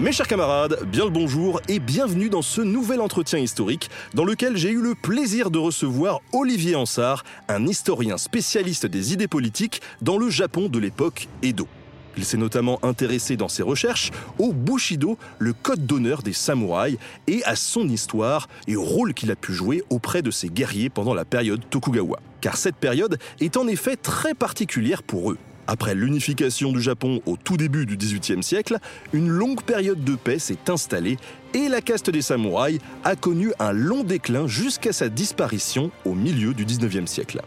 Mes chers camarades, bien le bonjour et bienvenue dans ce nouvel entretien historique dans lequel j'ai eu le plaisir de recevoir Olivier Ansart, un historien spécialiste des idées politiques dans le Japon de l'époque Edo. Il s'est notamment intéressé dans ses recherches au Bushido, le code d'honneur des samouraïs, et à son histoire et au rôle qu'il a pu jouer auprès de ses guerriers pendant la période Tokugawa. Car cette période est en effet très particulière pour eux. Après l'unification du Japon au tout début du XVIIIe siècle, une longue période de paix s'est installée et la caste des samouraïs a connu un long déclin jusqu'à sa disparition au milieu du XIXe siècle.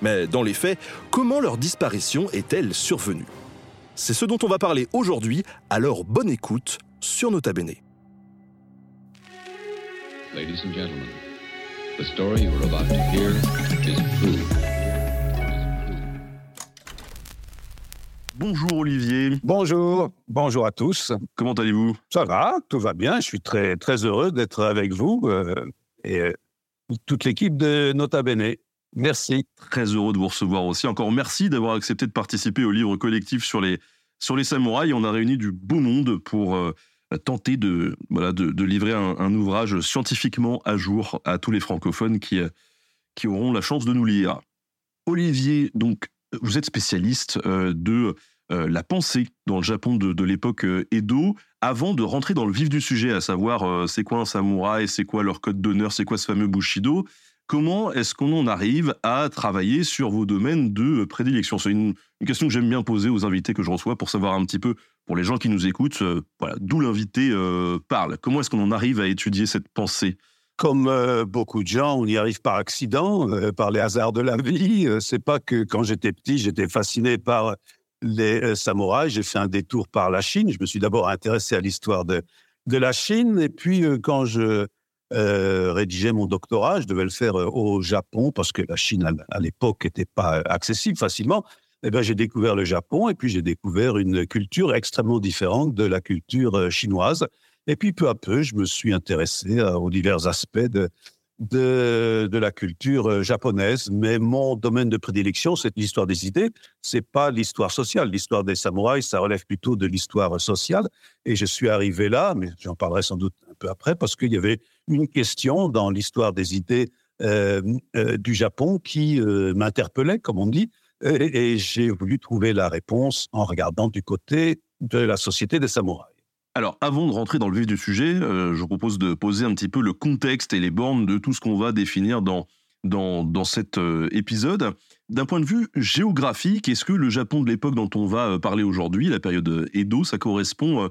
Mais dans les faits, comment leur disparition est-elle survenue? C'est ce dont on va parler aujourd'hui, alors bonne écoute sur Nota Bene. Bonjour Olivier, Bonjour, bonjour à tous. comment allez-vous? Ça va, tout va bien. Je suis très très heureux d'être avec vous euh, et euh, toute l'équipe de Nota Bene. Merci. Très heureux de vous recevoir aussi. Encore merci d'avoir accepté de participer au livre collectif sur les, sur les samouraïs. On a réuni du beau monde pour euh, tenter de, voilà, de, de livrer un, un ouvrage scientifiquement à jour à tous les francophones qui, qui auront la chance de nous lire. Olivier, donc, vous êtes spécialiste euh, de euh, la pensée dans le Japon de, l'époque euh, Edo. Avant de rentrer dans le vif du sujet, à savoir c'est quoi un samouraï, c'est quoi leur code d'honneur, c'est quoi ce fameux Bushido, comment est-ce qu'on en arrive à travailler sur vos domaines de prédilection? C'est une, une question que j'aime bien poser aux invités que je reçois pour savoir un petit peu, pour les gens qui nous écoutent, voilà, d'où l'invité parle. Comment est-ce qu'on en arrive à étudier cette pensée? Comme euh, beaucoup de gens, on y arrive par accident, euh, par les hasards de la vie. Euh, c'est pas que quand j'étais petit, j'étais fasciné par les euh, samouraïs. J'ai fait un détour par la Chine. Je me suis d'abord intéressé à l'histoire de, de la Chine. Et puis, quand je rédigeais mon doctorat, je devais le faire au Japon parce que la Chine, à, l'époque, n'était pas accessible facilement. Eh ben, j'ai découvert le Japon et puis j'ai découvert une culture extrêmement différente de la culture chinoise. Et puis, peu à peu, je me suis intéressé euh, aux divers aspects de, la culture euh, japonaise. Mais mon domaine de prédilection, c'est l'histoire des idées. C'est pas l'histoire sociale. L'histoire des samouraïs, ça relève plutôt de l'histoire sociale. Et je suis arrivé là, mais j'en parlerai sans doute un peu après, parce qu'il y avait une question dans l'histoire des idées euh, du Japon qui euh, m'interpellait, comme on dit. Et j'ai voulu trouver la réponse en regardant du côté de la société des samouraïs. Alors, avant de rentrer dans le vif du sujet, euh, je propose de poser un petit peu le contexte et les bornes de tout ce qu'on va définir dans, dans, dans cet euh, épisode. D'un point de vue géographique, est-ce que le Japon de l'époque dont on va euh, parler aujourd'hui, la période Edo, ça correspond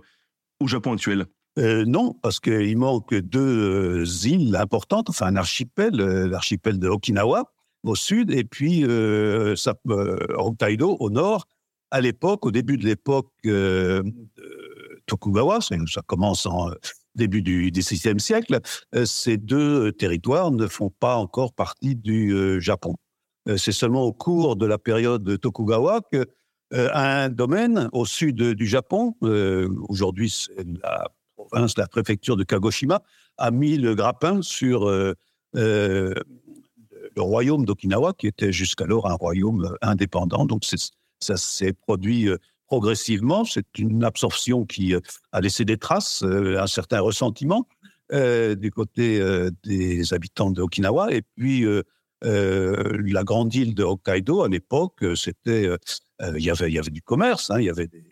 au Japon actuel? Non, parce qu'il manque deux îles importantes, enfin un archipel, l'archipel de Okinawa au sud, et puis Hokkaido au nord. À l'époque, au début de l'époque Tokugawa, ça commence en euh, début du XVIe siècle, euh, ces deux territoires ne font pas encore partie du euh, Japon. Euh, c'est seulement au cours de la période de Tokugawa que euh, un domaine au sud du Japon, euh, aujourd'hui c'est la province, la préfecture de Kagoshima, a mis le grappin sur euh, euh, le royaume d'Okinawa, qui était jusqu'alors un royaume euh, indépendant. Donc ça s'est produit euh, progressivement. C'est une absorption qui euh, a laissé des traces, euh, un certain ressentiment euh, du côté des habitants de Okinawa. Et puis la grande île de Hokkaido, à l'époque, c'était, il y avait, y avait du commerce, hein, il y avait des,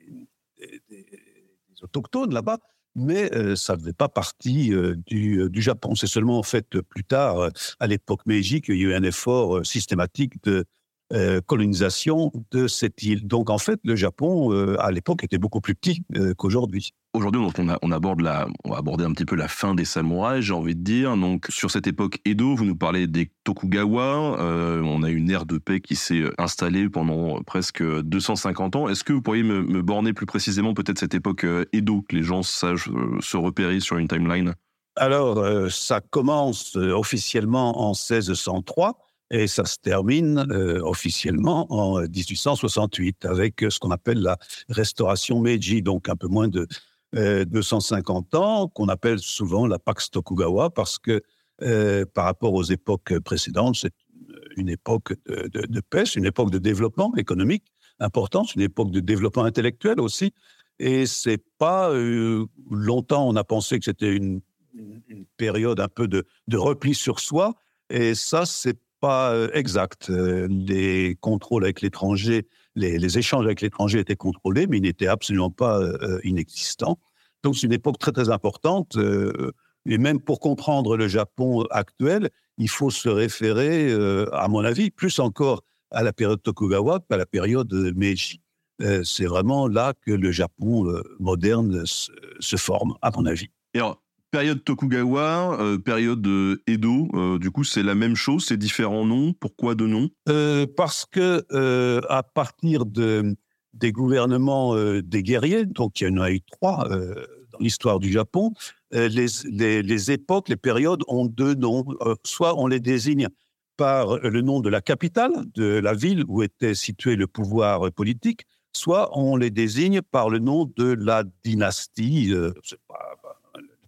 autochtones là-bas, mais ça ne faisait pas partie du, du Japon. C'est seulement en fait plus tard, à l'époque Meiji, qu'il y a eu un effort systématique de euh, colonisation de cette île. Donc en fait, le Japon, euh, à l'époque, était beaucoup plus petit euh, qu'aujourd'hui. Aujourd'hui, on, on, aborde la, on va aborder un petit peu la fin des samouraïs, j'ai envie de dire. Donc, sur cette époque Edo, vous nous parlez des Tokugawa. on a une ère de paix qui s'est installée pendant presque 250 ans. Est-ce que vous pourriez me, me borner plus précisément peut-être cette époque Edo, que les gens sachent se repérer sur une timeline? Alors, ça commence officiellement en 1603 et ça se termine euh, officiellement en 1868 avec ce qu'on appelle la restauration Meiji, donc un peu moins de 250 euh, ans, qu'on appelle souvent la Pax Tokugawa parce que euh, par rapport aux époques précédentes, c'est une époque de, de, paix, une époque de développement économique importante, une époque de développement intellectuel aussi. Et c'est pas longtemps on a pensé que c'était une, une, période un peu de, de repli sur soi. Et ça, c'est euh, exact. Euh, les contrôles avec l'étranger, les, échanges avec l'étranger étaient contrôlés, mais ils n'étaient absolument pas euh, inexistants. Donc c'est une époque très très importante. et même pour comprendre le Japon actuel, il faut se référer, à mon avis, plus encore à la période Tokugawa qu'à la période Meiji. c'est vraiment là que le Japon moderne se, forme, à mon avis. Période Tokugawa, euh, période euh, Edo, euh, du coup, c'est la même chose, c'est différents noms. Pourquoi deux noms? Parce que à partir de, des gouvernements des guerriers, donc il y en a eu trois dans l'histoire du Japon, les, époques, les périodes ont deux noms. soit on les désigne par le nom de la capitale, de la ville où était situé le pouvoir politique, soit on les désigne par le nom de la dynastie.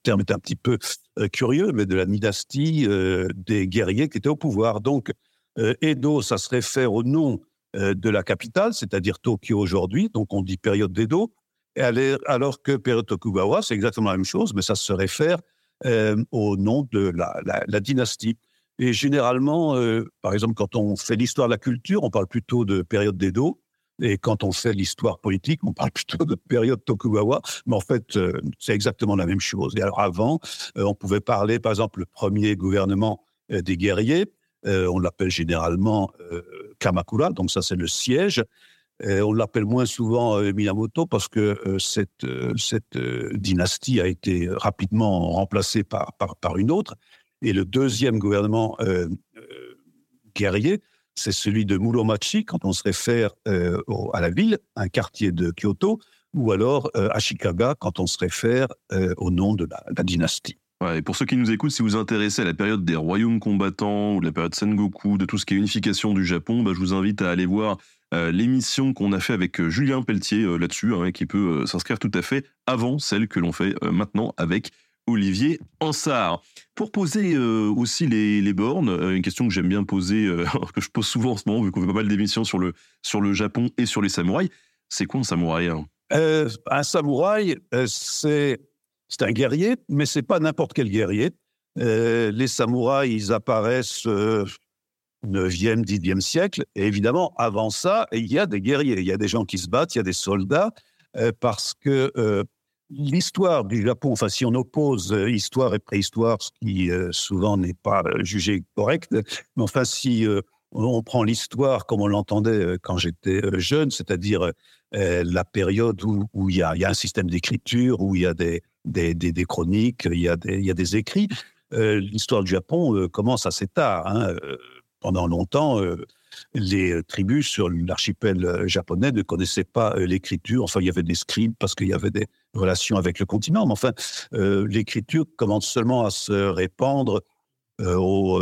Terme est un petit peu euh, curieux, mais de la dynastie euh, des guerriers qui étaient au pouvoir. Donc, euh, Edo, ça se réfère au nom de la capitale, c'est-à-dire Tokyo aujourd'hui, donc on dit période d'Edo, alors que période Tokugawa, c'est exactement la même chose, mais ça se réfère au nom de la, la, dynastie. Et généralement, par exemple, quand on fait l'histoire de la culture, on parle plutôt de période d'Edo, et quand on fait l'histoire politique, on parle plutôt de période Tokugawa, mais en fait, euh, c'est exactement la même chose. Et alors avant, euh, on pouvait parler, par exemple, le premier gouvernement euh, des guerriers, on l'appelle généralement Kamakura, donc ça c'est le siège. on l'appelle moins souvent Minamoto parce que cette, cette dynastie a été rapidement remplacée par, par, par, une autre. Et le deuxième gouvernement guerrier, c'est celui de Muromachi, quand on se réfère euh, à la ville, un quartier de Kyoto, ou alors euh, Ashikaga, quand on se réfère euh, au nom de la, dynastie. et pour ceux qui nous écoutent, si vous vous intéressez à la période des royaumes combattants ou de la période Sengoku, de tout ce qui est unification du Japon, bah, je vous invite à aller voir l'émission qu'on a fait avec Julien Pelletier là-dessus, hein, qui peut s'inscrire tout à fait avant celle que l'on fait maintenant avec Olivier Ansart. Pour poser euh, aussi les, bornes, euh, une question que j'aime bien poser, euh, que je pose souvent en ce moment, vu qu'on fait pas mal d'émissions sur le, sur le Japon et sur les samouraïs, c'est quoi un samouraï hein? Un samouraï, c'est un guerrier, mais c'est pas n'importe quel guerrier. les samouraïs, ils apparaissent au 9e, 10e siècle, et évidemment, avant ça, il y a des guerriers, il y a des gens qui se battent, il y a des soldats, parce que l'histoire du Japon, enfin si on oppose euh, histoire et préhistoire, ce qui euh, souvent n'est pas euh, jugé correct, mais enfin si on prend l'histoire comme on l'entendait quand j'étais jeune, c'est-à-dire la période où, il, y a, un système d'écriture, où il y a des, des, chroniques, il y des, y a des écrits, l'histoire du Japon commence assez tard. Hein. Pendant longtemps, les tribus sur l'archipel japonais ne connaissaient pas l'écriture. Enfin, il y avait des scribes parce qu'il y avait des relations avec le continent. Mais enfin, l'écriture commence seulement à se répandre au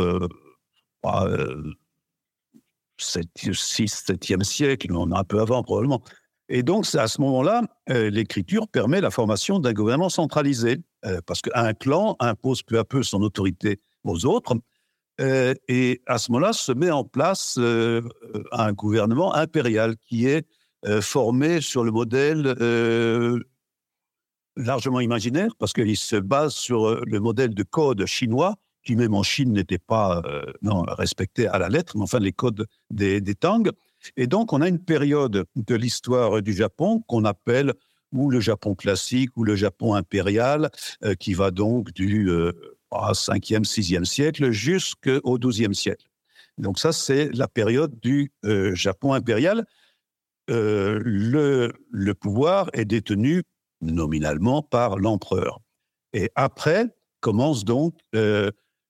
6, 7e siècle, a un peu avant probablement. Et donc, à ce moment-là, l'écriture permet la formation d'un gouvernement centralisé, parce qu'un clan impose peu à peu son autorité aux autres, euh, et à ce moment-là, se met en place euh, un gouvernement impérial qui est euh, formé sur le modèle largement imaginaire, parce qu'il se base sur le modèle de code chinois, qui même en Chine n'était pas non, respecté à la lettre, mais enfin les codes des, Tang. Et donc, on a une période de l'histoire du Japon qu'on appelle ou le Japon classique ou le Japon impérial, qui va donc du 5e, 6e siècle jusqu'au 12e siècle. Donc ça, c'est la période du Japon impérial. le, le pouvoir est détenu nominalement par l'empereur. Et après commence donc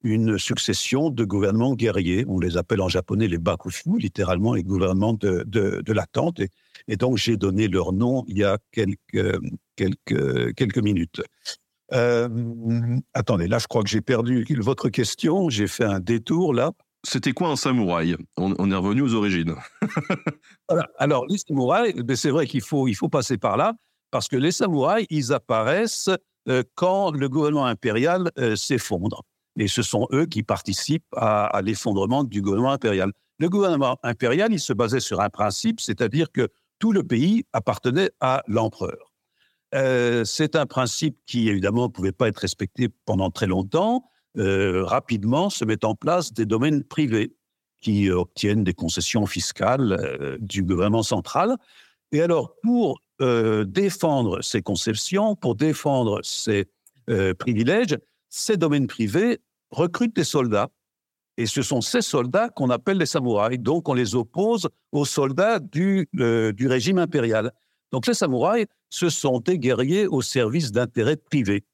une succession de gouvernements guerriers. On les appelle en japonais les bakufu, littéralement les gouvernements de, de, l'attente. Et, donc, j'ai donné leur nom il y a quelques, quelques, quelques minutes. Euh, attendez, là, je crois que j'ai perdu votre question. J'ai fait un détour là. C'était quoi un samouraï? On, est revenu aux origines. Alors, les samouraïs, ben, c'est vrai qu'il faut, il faut passer par là, parce que les samouraïs, ils apparaissent euh, quand le gouvernement impérial euh, s'effondre et ce sont eux qui participent à, l'effondrement du gouvernement impérial. Le gouvernement impérial, il se basait sur un principe, c'est-à-dire que tout le pays appartenait à l'empereur. Euh, c'est un principe qui, évidemment, ne pouvait pas être respecté pendant très longtemps. Rapidement se mettent en place des domaines privés qui obtiennent des concessions fiscales du gouvernement central. Et alors, pour défendre ces conceptions, pour défendre ces privilèges, ces domaines privés recrutent des soldats. Et ce sont ces soldats qu'on appelle les samouraïs. Donc, on les oppose aux soldats du, euh, du régime impérial. Donc, les samouraïs, ce sont des guerriers au service d'intérêts privés.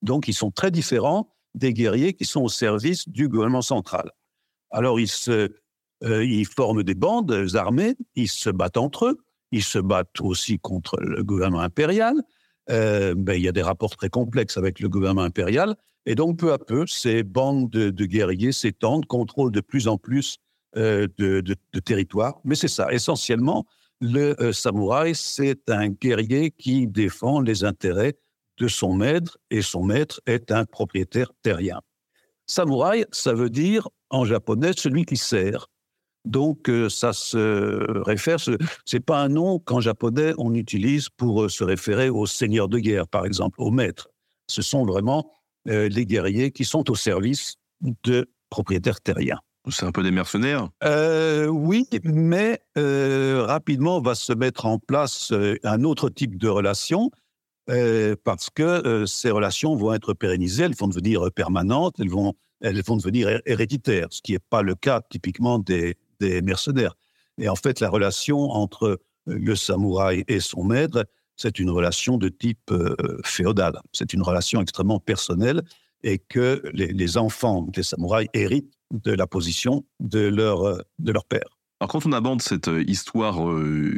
Donc, ils sont très différents des guerriers qui sont au service du gouvernement central. Alors, ils, se, euh, ils forment des bandes armées, ils se battent entre eux, ils se battent aussi contre le gouvernement impérial. Euh, ben, il y a des rapports très complexes avec le gouvernement impérial. Et donc, peu à peu, ces bandes de, guerriers s'étendent, contrôlent de plus en plus euh, de, territoires. Mais c'est ça, essentiellement, le euh, samouraï, c'est un guerrier qui défend les intérêts de son maître, et son maître est un propriétaire terrien. Samouraï, ça veut dire en japonais celui qui sert. Donc, euh, ça se réfère, c'est pas un nom qu'en japonais on utilise pour se référer au seigneur de guerre, par exemple, au maître. Ce sont vraiment euh, les guerriers qui sont au service de propriétaires terriens. C'est un peu des mercenaires? Euh, Oui, mais euh, rapidement va se mettre en place un autre type de relation parce que ces relations vont être pérennisées, elles vont devenir permanentes, elles vont, elles vont devenir héréditaires, ce qui n'est pas le cas typiquement des, des mercenaires. Et en fait, la relation entre le samouraï et son maître, c'est une relation de type euh, féodal. C'est une relation extrêmement personnelle et que les, enfants des samouraïs héritent de la position de leur, euh, de leur père. Alors quand on aborde cette euh, histoire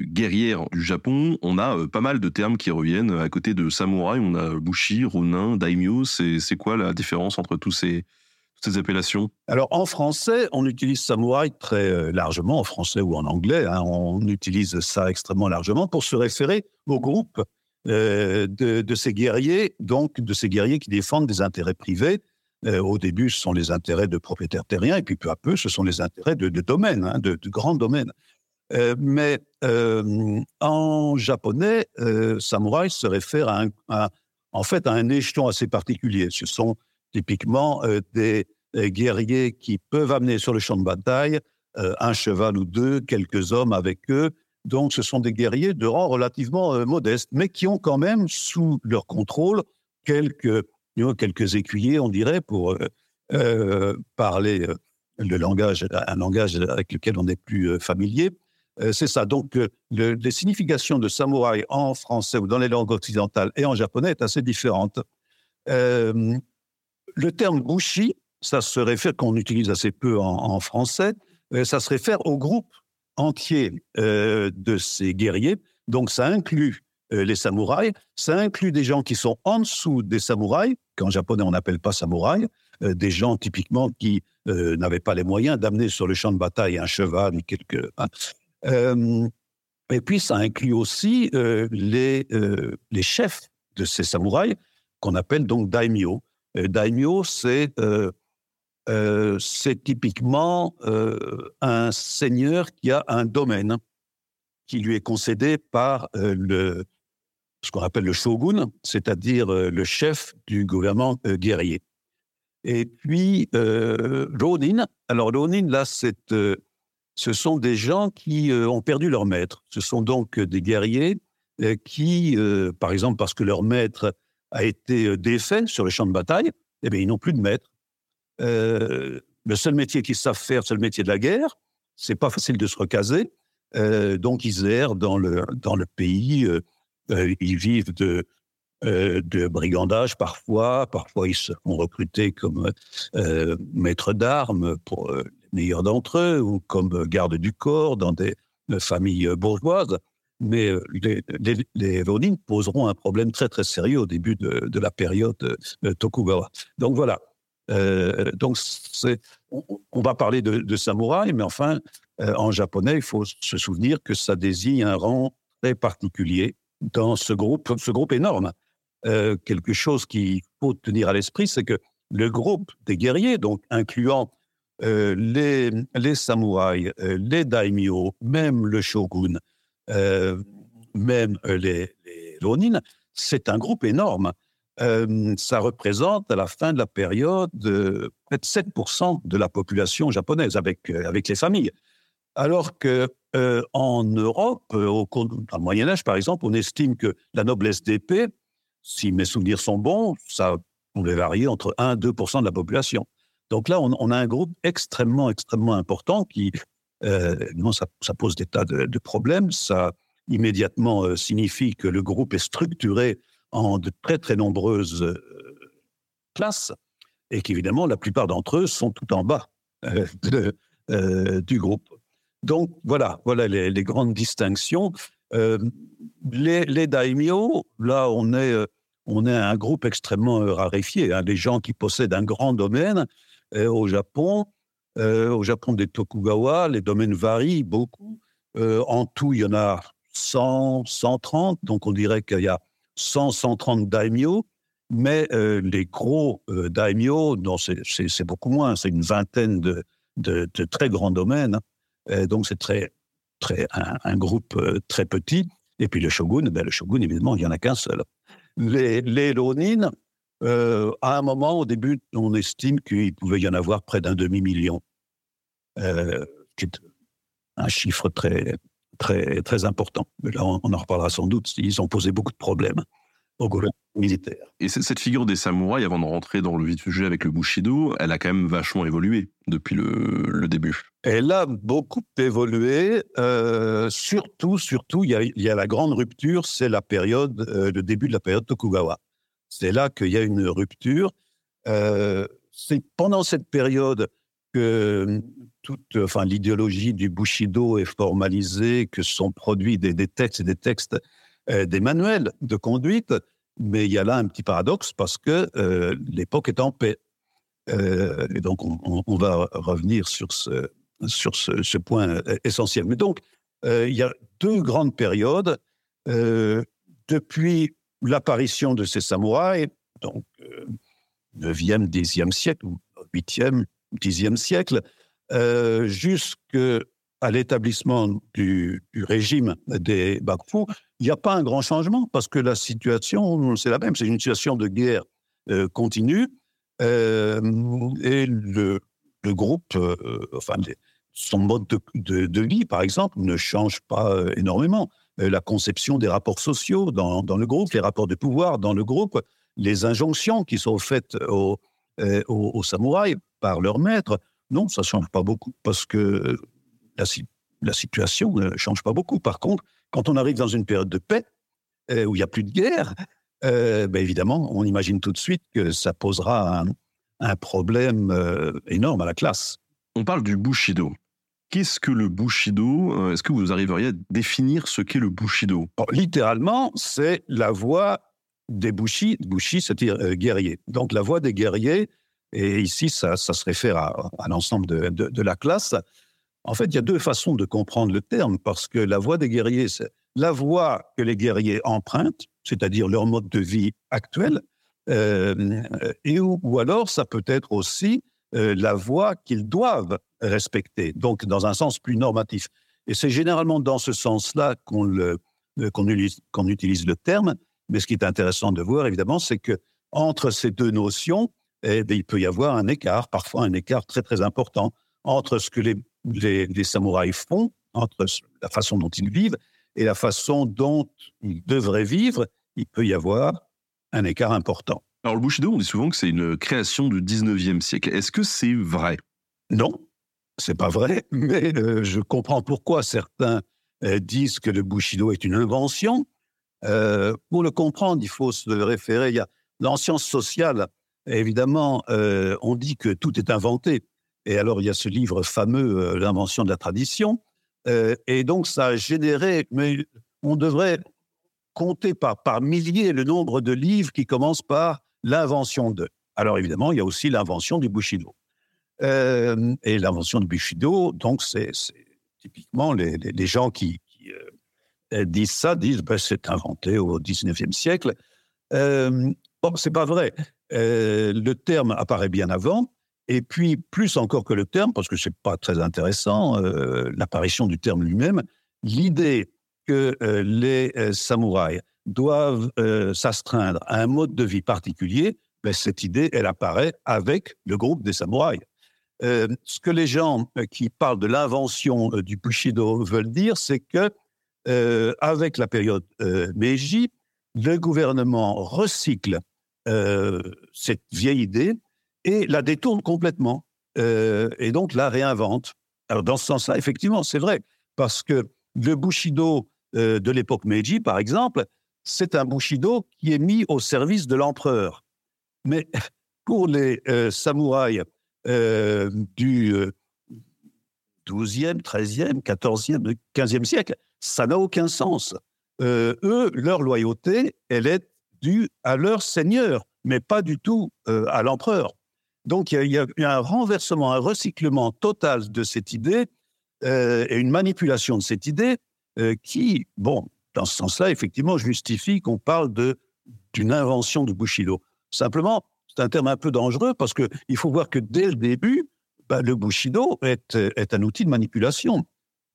guerrière du Japon, on a pas mal de termes qui reviennent. À côté de samouraï, on a bushi, ronin, daimyo. C'est quoi la différence entre tous ces, ces appellations? Alors en français, on utilise samouraï très euh, largement, en français ou en anglais, hein, on utilise ça extrêmement largement pour se référer au groupe euh, de, ces guerriers, donc de ces guerriers qui défendent des intérêts privés. Euh, au début, ce sont les intérêts de propriétaires terriens, et puis peu à peu, ce sont les intérêts de, domaines, hein, de, grands domaines. mais en japonais, samouraï se réfère à, un, en fait à un échelon assez particulier. Ce sont typiquement des guerriers qui peuvent amener sur le champ de bataille euh, un cheval ou deux, quelques hommes avec eux. Donc, ce sont des guerriers de rang relativement euh, modeste, mais qui ont quand même sous leur contrôle quelques, quelques écuyers, on dirait, pour parler le langage, un langage avec lequel on n'est plus familier. c'est ça. Donc, les significations de samouraï en français ou dans les langues occidentales et en japonais est assez différente. le terme bushi, ça se réfère, qu'on utilise assez peu en, français, euh, ça se réfère au groupe entier euh, de ces guerriers. Donc ça inclut euh, les samouraïs, ça inclut des gens qui sont en dessous des samouraïs, qu'en japonais on n'appelle pas samouraïs, des gens typiquement qui n'avaient pas les moyens d'amener sur le champ de bataille un cheval, quelques... Hein. et puis ça inclut aussi les chefs de ces samouraïs, qu'on appelle donc daimyo. daimyo, c'est euh, c'est typiquement euh, un seigneur qui a un domaine qui lui est concédé par euh, ce qu'on appelle le shogun, c'est-à-dire le chef du gouvernement guerrier. Et puis, Ronin, alors Ronin, là, ce sont des gens qui ont perdu leur maître. Ce sont donc des guerriers qui, par exemple, parce que leur maître a été défait sur le champ de bataille, eh bien, ils n'ont plus de maître. Euh, le seul métier qu'ils savent faire, c'est le métier de la guerre. C'est pas facile de se recaser. Euh, donc, ils errent dans le, dans le pays. Euh, ils vivent de, de brigandage parfois. Parfois, ils sont recrutés comme maîtres d'armes pour les meilleurs d'entre eux ou comme garde du corps dans des familles bourgeoises. Mais les, les, poseront un problème très, très sérieux au début de, de la période Tokugawa. Donc, voilà. Donc, on, va parler de, samouraï, mais enfin, euh, en japonais, il faut se souvenir que ça désigne un rang très particulier dans ce groupe, ce groupe énorme. Euh, quelque chose qu'il faut tenir à l'esprit, c'est que le groupe des guerriers, donc incluant euh, les, samouraïs, les daimyo, même le shogun, même les, les c'est un groupe énorme. Ça représente à la fin de la période près de 7% de la population japonaise avec, avec les familles. Alors que euh, en Europe, euh, au Moyen Âge par exemple, on estime que la noblesse d'épée, si mes souvenirs sont bons, ça pouvait varier entre 1 et 2% de la population. Donc là, on, a un groupe extrêmement, extrêmement important qui, euh, ça, pose des tas de, problèmes. Ça immédiatement euh, signifie que le groupe est structuré en de très, très nombreuses classes et qu'évidemment, la plupart d'entre eux sont tout en bas du groupe. Donc voilà, voilà les, grandes distinctions. Euh, les, les, daimyo, là, on est, euh, on est un groupe extrêmement euh, raréfié. Hein, des gens qui possèdent un grand domaine au Japon. au Japon des Tokugawa, les domaines varient beaucoup. en tout, il y en a 100, 130. Donc on dirait qu'il y a 100, 130 daimyo. Mais les gros daimyo, non, c'est beaucoup moins. C'est une vingtaine de, de, très grands domaines. Hein. Euh, donc c'est très, très un, groupe euh, très petit. Et puis le shogun, ben le shogun, évidemment, il n'y en a qu'un seul. Les, les euh, à un moment, au début, on estime qu'il pouvait y en avoir près d'un demi-million, euh, qui est un chiffre très, très, très important. Mais là, on, on en reparlera sans doute. Ils ont posé beaucoup de problèmes au gouvernement militaire. Et cette figure des samouraïs, avant de rentrer dans le vif du sujet avec le Bushido, elle a quand même vachement évolué depuis le, début. Elle a beaucoup évolué. Euh, surtout, surtout, il y, a, il y, a, la grande rupture, c'est la période, euh, le début de la période Tokugawa. C'est là qu'il y a une rupture. Euh, c'est pendant cette période que toute, enfin, l'idéologie du Bushido est formalisée, que sont produits des, textes et des textes euh, des manuels de conduite, mais il y a là un petit paradoxe parce que euh, l'époque est en paix. Euh, et donc, on, va revenir sur ce, sur ce, point essentiel. Mais donc, il y a deux grandes périodes. depuis l'apparition de ces samouraïs, donc 9e, 10e siècle, ou 8e, 10e siècle, jusque à l'établissement du, régime des Bakufu, il n'y a pas un grand changement parce que la situation, c'est la même. C'est une situation de guerre euh, continue euh, et le, groupe, euh, enfin, son mode de, vie, par exemple, ne change pas énormément. la conception des rapports sociaux dans, le groupe, les rapports de pouvoir dans le groupe, les injonctions qui sont faites aux samouraïs par leur maître, non, ça ne change pas beaucoup parce que la, situation ne change pas beaucoup. Par contre, quand on arrive dans une période de paix, euh, où il n'y a plus de guerre, euh, ben évidemment, on imagine tout de suite que ça posera un, problème euh, énorme à la classe. On parle du Bushido. Qu'est-ce que le Bushido Est-ce que vous arriveriez à définir ce qu'est le Bushido? Littéralement, c'est la voie des Bushi. Bushi, c'est-à-dire guerrier. Donc la voie des guerriers, et ici, ça, se réfère à, l'ensemble de, la classe. En fait, il y a deux façons de comprendre le terme, parce que la voie des guerriers, c'est la voie que les guerriers empruntent, c'est-à-dire leur mode de vie actuel, euh, et ou, alors ça peut être aussi euh, la voie qu'ils doivent respecter, donc dans un sens plus normatif. Et c'est généralement dans ce sens-là qu'on euh, utilise, utilise, le terme, mais ce qui est intéressant de voir, évidemment, c'est que entre ces deux notions, il peut y avoir un écart, parfois un écart très très important entre ce que les les, samouraïs font, entre la façon dont ils vivent et la façon dont ils devraient vivre, il peut y avoir un écart important. Alors le Bushido, on dit souvent que c'est une création du 19e siècle. Est-ce que c'est vrai? Non, c'est pas vrai, mais euh, je comprends pourquoi certains euh, disent que le Bushido est une invention. Euh, pour le comprendre, il faut se référer. Il y a, dans sciences sociales, évidemment, euh, on dit que tout est inventé. Et alors, il y a ce livre fameux, euh, L'invention de la tradition. Euh, et donc, ça a généré, mais on devrait compter par, milliers le nombre de livres qui commencent par l'invention de. Alors, évidemment, il y a aussi l'invention du Bushido. Et l'invention du Bushido, donc, c'est typiquement les, gens qui, disent ça, disent ben, c'est inventé au 19e siècle. Bon, c'est pas vrai. Euh, le terme apparaît bien avant. Et puis, plus encore que le terme, parce que c'est pas très intéressant, euh, l'apparition du terme lui-même, l'idée que euh, les samouraïs doivent s'astreindre à un mode de vie particulier, ben, cette idée, elle apparaît avec le groupe des samouraïs. Ce que les gens qui parlent de l'invention du Bushido veulent dire, c'est que avec la période Meiji, le gouvernement recycle euh, cette vieille idée et la détourne complètement euh, et donc la réinvente. Alors dans ce sens-là, effectivement, c'est vrai parce que le Bushido euh, de l'époque Meiji, par exemple, c'est un Bushido qui est mis au service de l'empereur. Mais pour les samouraïs du euh, 12e, 13e, 14e, 15e siècle, ça n'a aucun sens. Eux, leur loyauté, elle est à leur seigneur, mais pas du tout euh, à l'empereur. Donc il y, a- un renversement, un recyclement total de cette idée euh, et une manipulation de cette idée euh, qui, bon, dans ce sens-là, effectivement, justifie qu'on parle de d'une invention du Bushido. Simplement, c'est un terme un peu dangereux parce que il faut voir que dès le début, ben, le Bushido est, un outil de manipulation.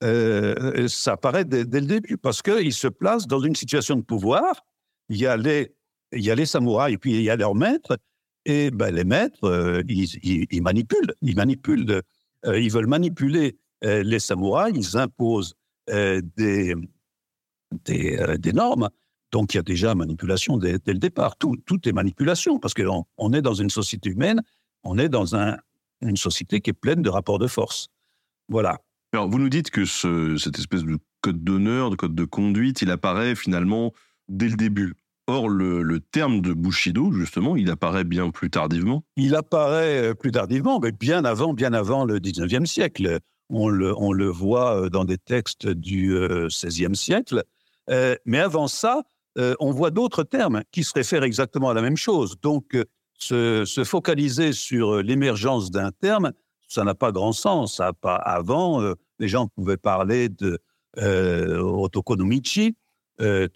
Ça apparaît dès, dès le début parce qu'il se place dans une situation de pouvoir. Il y a les, il y a les samouraïs et puis il y a leurs maîtres. Et ben, les maîtres, euh, ils, ils- manipulent. Ils manipulent. euh, ils veulent manipuler euh, les samouraïs. Ils imposent des, des, normes. Donc il y a déjà manipulation dès, le départ. Tout, tout est manipulation parce qu'on on est dans une société humaine. On est dans un, une société qui est pleine de rapports de force. Voilà. Alors, vous nous dites que ce- cette espèce de code d'honneur, de code de conduite, il apparaît finalement dès le début. Or, le, terme de Bushido, justement, il apparaît bien plus tardivement. Il apparaît euh, plus tardivement, mais bien avant, bien avant le 19e siècle. On le, voit euh, dans des textes du euh, 16e siècle. Euh, mais avant ça, on voit d'autres termes qui se réfèrent exactement à la même chose. Donc, se, se focaliser sur l'émergence d'un terme, ça n'a pas grand sens. Ça pas, avant, les gens pouvaient parler de Otokonomichi, euh,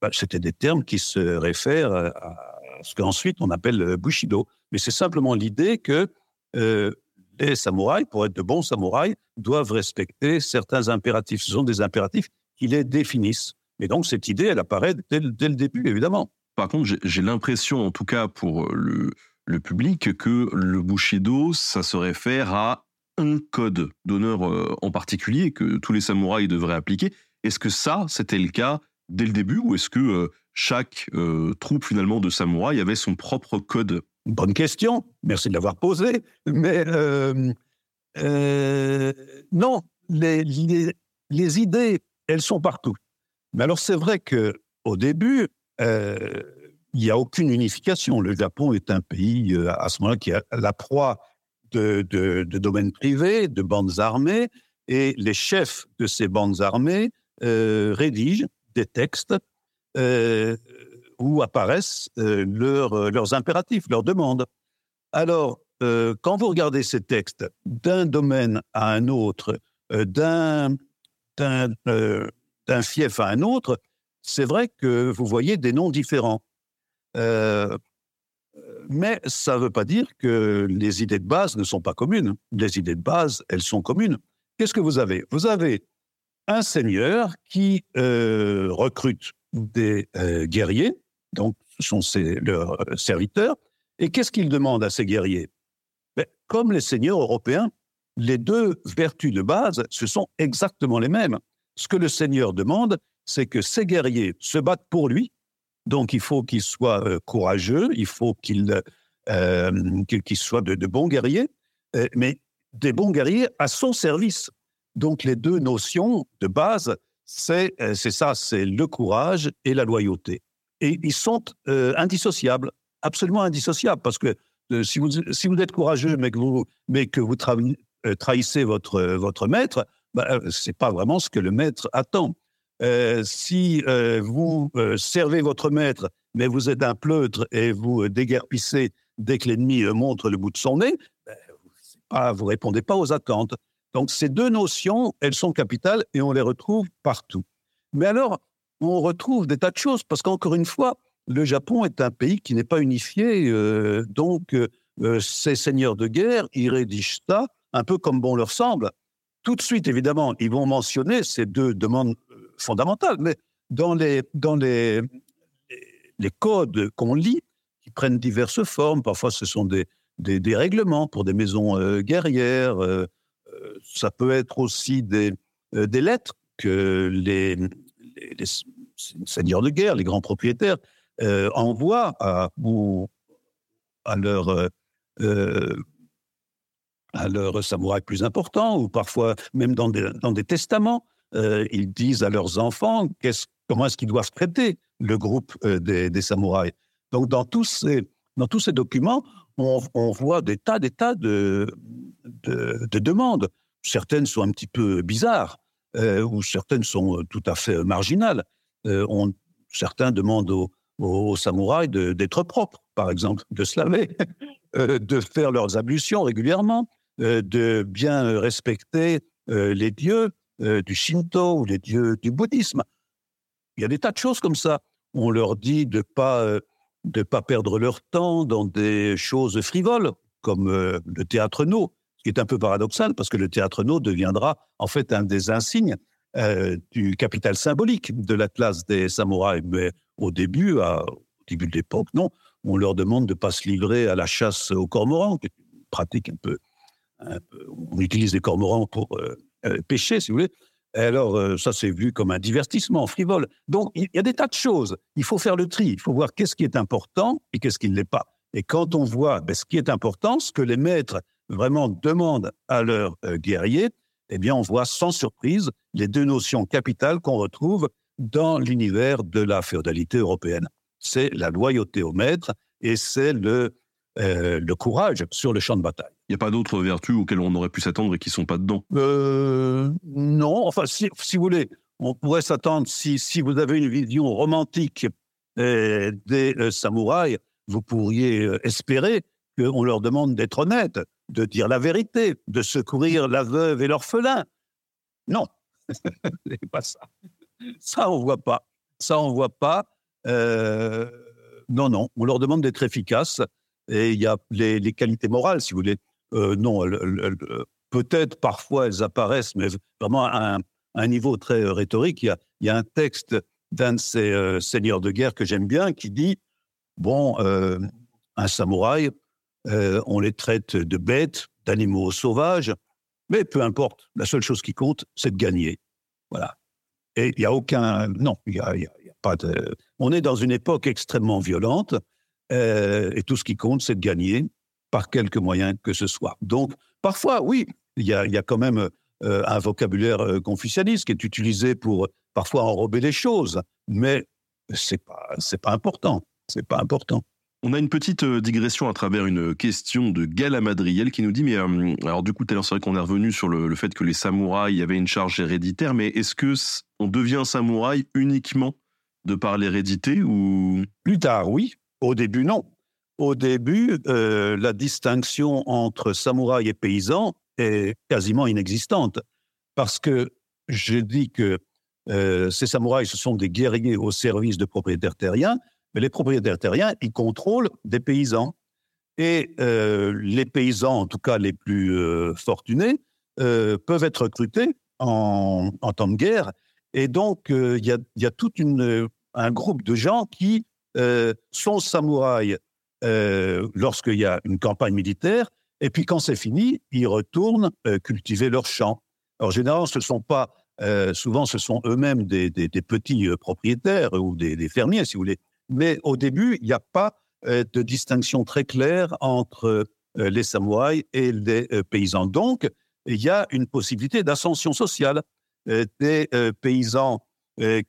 Ben, C'était des termes qui se réfèrent à, à ce qu'ensuite on appelle euh, Bushido. Mais c'est simplement l'idée que euh, les samouraïs, pour être de bons samouraïs, doivent respecter certains impératifs. Ce sont des impératifs qui les définissent. Et donc cette idée, elle apparaît dès, le- début, évidemment. Par contre, j'ai- l'impression, en tout cas pour le, le public, que le Bushido, ça se réfère à un code d'honneur euh, en particulier que tous les samouraïs devraient appliquer. Est-ce que ça, c'était le cas dès le début ou est-ce que euh, chaque euh, troupe finalement de samouraïs avait son propre code? Bonne question, merci de l'avoir posée. Mais euh, non, les, idées, elles sont partout. Mais alors c'est vrai que au début, il n'y a aucune unification. Le Japon est un pays à ce moment-là qui a la proie de, domaines privés, de bandes armées, et les chefs de ces bandes armées rédigent des textes euh, où apparaissent euh, leurs, euh, leurs impératifs, leurs demandes. Alors, quand vous regardez ces textes d'un domaine à un autre, d'un fief à un autre, c'est vrai que vous voyez des noms différents. Mais ça ne veut pas dire que les idées de base ne sont pas communes. Les idées de base, elles sont communes. Qu'est-ce que vous avez? Vous avez un seigneur qui euh, recrute des euh, guerriers, donc ce sont ses, leurs euh, serviteurs, et qu'est-ce qu'il demande à ces guerriers? Ben, Comme les seigneurs européens, les deux vertus de base, ce sont exactement les mêmes. Ce que le seigneur demande, c'est que ces guerriers se battent pour lui, donc il faut qu'ils soient courageux, il faut qu'ils soient de, de bons guerriers, mais des bons guerriers à son service. Donc les deux notions de base, c'est ça, c'est le courage et la loyauté. Et ils sont indissociables, absolument indissociables, parce que si, vous, si vous êtes courageux, mais que vous, mais que vous trahissez votre, votre maître, bah, ce n'est pas vraiment ce que le maître attend. Euh, si euh, vous euh, servez votre maître, mais vous êtes un pleutre et vous déguerpissez dès que l'ennemi montre le bout de son nez, ben, vous ne répondez pas aux attentes. Donc ces deux notions, elles sont capitales et on les retrouve partout. Mais alors, on retrouve des tas de choses, parce qu'encore une fois, le Japon est un pays qui n'est pas unifié, donc ces seigneurs de guerre, ils rédigent ça un peu comme bon leur semble. Tout de suite, évidemment, ils vont mentionner ces deux demandes fondamentale. Mais dans les, dans les, les codes qu'on lit, qui prennent diverses formes, parfois ce sont des, des, règlements pour des maisons euh, guerrières, euh, euh, ça peut être aussi des, des lettres que les, seigneurs de guerre, les grands propriétaires, envoient à, leurs à leurs samouraïs plus importants, ou parfois même dans des, dans des testaments. Euh, ils disent à leurs enfants comment est-ce qu'ils doivent traiter le groupe euh, des, samouraïs. Donc, dans tous ces, dans tous ces documents, on, voit des tas, des tas de, de, demandes. Certaines sont un petit peu bizarres, euh, ou certaines sont tout à fait marginales. On, certains demandent aux, samouraïs d'être propres, par exemple, de se laver, de faire leurs ablutions régulièrement, de bien respecter les dieux, euh, du Shinto ou les dieux du bouddhisme. Il y a des tas de choses comme ça. On leur dit de pas euh, de pas perdre leur temps dans des choses frivoles comme euh, le théâtre no, est un peu paradoxal parce que le théâtre no deviendra en fait un des insignes du capital symbolique de la classe des samouraïs. Mais au début, au début de l'époque, non, on leur demande de pas se livrer à la chasse aux cormorans, qui est une pratique un peu, on utilise les cormorans pour euh, péché, si vous voulez. alors, euh, ça, c'est vu comme un divertissement frivole. Donc, il y a des tas de choses. Il faut faire le tri. Il faut voir qu'est-ce qui est important et qu'est-ce qui ne l'est pas. Et quand on voit ben, ce qui est important, ce que les maîtres vraiment demandent à leurs euh, guerriers, eh bien, on voit sans surprise les deux notions capitales qu'on retrouve dans l'univers de la féodalité européenne. C'est la loyauté au maître et c'est le, le courage sur le champ de bataille. Il n'y a pas d'autres vertus auxquelles on aurait pu s'attendre et qui ne sont pas dedans? Euh, Non, enfin, si, vous voulez, on pourrait s'attendre, si, si vous avez une vision romantique euh, des euh, samouraïs, vous pourriez espérer qu'on leur demande d'être honnêtes, de dire la vérité, de secourir la veuve et l'orphelin. Non, c'est pas ça. Ça, on voit pas. Ça, on voit pas. non, non, on leur demande d'être efficaces. Et il y a les, qualités morales, si vous voulez. Euh, non, peut-être parfois elles apparaissent, mais vraiment à un, niveau très euh, rhétorique. Il y a, un texte d'un de ces euh, seigneurs de guerre que j'aime bien qui dit Bon, un samouraï, on les traite de bêtes, d'animaux sauvages, mais peu importe, la seule chose qui compte, c'est de gagner. Voilà. Et il n'y a aucun. Non, il n'y a, pas de. On est dans une époque extrêmement violente, et tout ce qui compte, c'est de gagner par quelque moyen que ce soit. Donc, parfois, oui, il y a, quand même euh, un vocabulaire euh, confucianiste qui est utilisé pour parfois enrober les choses, mais c'est pas c'est pas important, c'est pas important. On a une petite euh, digression à travers une question de Galamadriel qui nous dit mais alors du coup tout à l'heure c'est vrai qu'on est revenu sur le, fait que les samouraïs avaient une charge héréditaire mais est-ce que on devient samouraï uniquement de par l'hérédité ou? Plus tard oui. Au début non. Au début, euh, la distinction entre samouraï et paysan est quasiment inexistante. Parce que je dis que euh, ces samouraïs, ce sont des guerriers au service de propriétaires terriens, mais les propriétaires terriens, ils contrôlent des paysans. Et euh, les paysans, en tout cas les plus fortunés, peuvent être recrutés en, temps de guerre. Et donc, il y, a, tout un groupe de gens qui sont samouraïs euh, lorsqu'il y a une campagne militaire, et puis quand c'est fini, ils retournent euh, cultiver leurs champs. Alors généralement, ce sont pas, euh, souvent, ce sont eux-mêmes des, petits propriétaires ou des, fermiers, si vous voulez. Mais au début, il n'y a pas de distinction très claire entre les samouraïs et les paysans. Donc, il y a une possibilité d'ascension sociale des paysans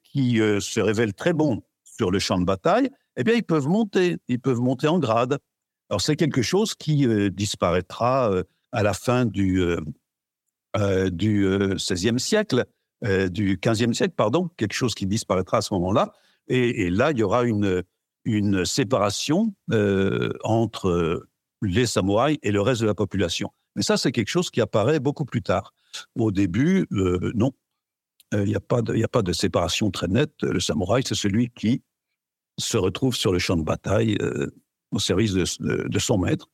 qui se révèlent très bons sur le champ de bataille. Eh bien, ils peuvent monter, ils peuvent monter en grade. Alors, c'est quelque chose qui disparaîtra à la fin du, du siècle, du XVe siècle, pardon, quelque chose qui disparaîtra à ce moment-là. Et, là, il y aura une, séparation entre les samouraïs et le reste de la population. Mais ça, c'est quelque chose qui apparaît beaucoup plus tard. Au début, non. Il n'y a, pas de, séparation très nette. Le samouraï, c'est celui qui se retrouve sur le champ de bataille au service de, son maître.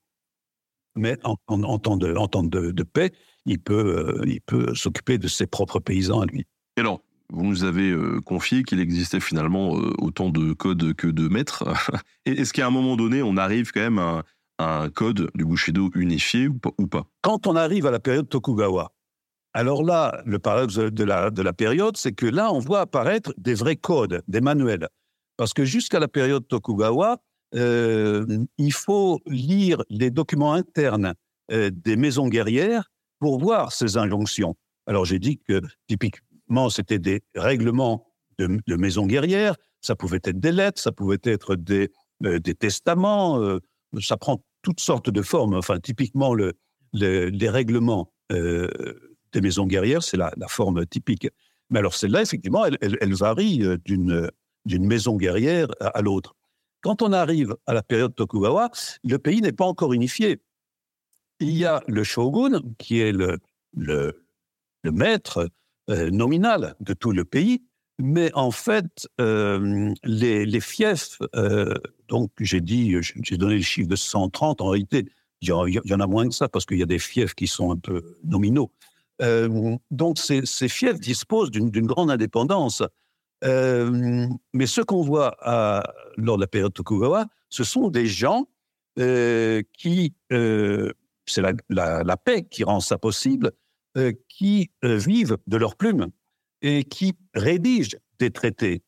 Mais en, temps, de, paix, il peut, il peut s'occuper de ses propres paysans à lui. Et alors, vous nous avez confié qu'il existait finalement autant de codes que de maîtres. Est-ce qu'à un moment donné, on arrive quand même à, un code du Bushido unifié ou pas Quand on arrive à la période Tokugawa, alors là, le paradoxe de la, de la période, c'est que là, on voit apparaître des vrais codes, des manuels. Parce que jusqu'à la période Tokugawa, euh, il faut lire les documents internes euh, des maisons guerrières pour voir ces injonctions. Alors j'ai dit que c'était des règlements de, maisons guerrières, ça pouvait être des lettres, ça pouvait être des, euh, testaments, euh, ça prend toutes sortes de formes. Enfin, typiquement, le, le les règlements euh, des maisons guerrières, c'est la, forme typique. Mais alors celle-là, effectivement, elle, elle, varie d'une maison guerrière à, l'autre. Quand on arrive à la période Tokugawa, le pays n'est pas encore unifié. Il y a le shogun, qui est le maître euh, nominal de tout le pays, mais en fait, euh, les, fiefs, euh, donc j'ai dit, j'ai donné le chiffre de 130, en réalité, il y, en, a moins que ça, parce qu'il y a des fiefs qui sont un peu nominaux. Euh, donc ces, fiefs disposent d'une grande indépendance. Mais ce qu'on voit lors de la période Tokugawa, ce sont des gens qui, c'est la, paix qui rend ça possible, euh, qui euh, vivent de leurs plumes et qui rédigent des traités.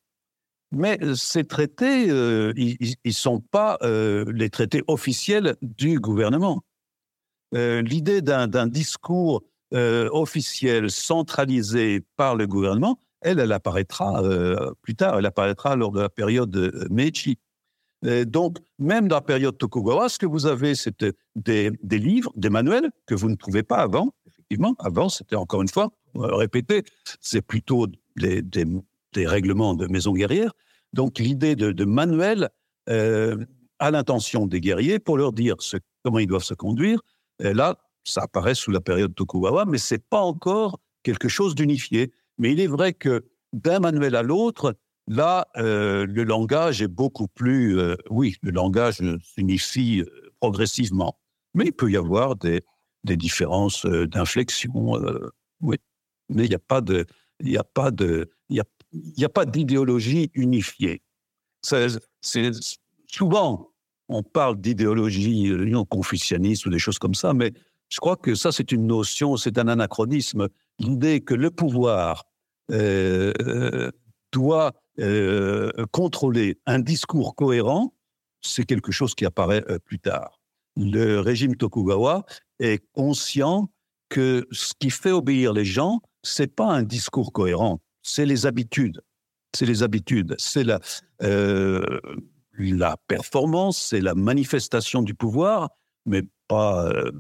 Mais ces traités, euh, ils ne sont pas les traités officiels du gouvernement. L'idée d'un discours officiel centralisé par le gouvernement, elle, apparaîtra euh, plus tard, elle apparaîtra lors de la période euh, Meiji. Donc, même dans la période Tokugawa, ce que vous avez, c'est des, livres, des manuels que vous ne trouvez pas avant. Effectivement, avant, c'était encore une fois, répété, c'est plutôt des, règlements de maisons guerrières. Donc, l'idée de, de manuels euh, à l'intention des guerriers pour leur dire comment ils doivent se conduire. Là, ça apparaît sous la période Tokugawa, mais c'est pas encore quelque chose d'unifié. Mais il est vrai que d'un manuel à l'autre, là, euh, le langage est beaucoup plus... Euh, oui, le langage s'unifie euh, progressivement. Mais il peut y avoir des, des différences euh, d'inflexion. Euh, oui. Mais il n'y a pas de... Il a pas de... Il a, a pas d'idéologie unifiée. C'est souvent, on parle d'idéologie confucianiste ou des choses comme ça, mais je crois que ça, c'est une notion, c'est un anachronisme l'idée que le pouvoir euh, doit euh, contrôler un discours cohérent, c'est quelque chose qui apparaît euh, plus tard. Le régime Tokugawa est conscient que ce qui fait obéir les gens, c'est pas un discours cohérent, c'est les habitudes. C'est les habitudes, c'est la, euh, performance, c'est la manifestation du pouvoir, mais pas, euh,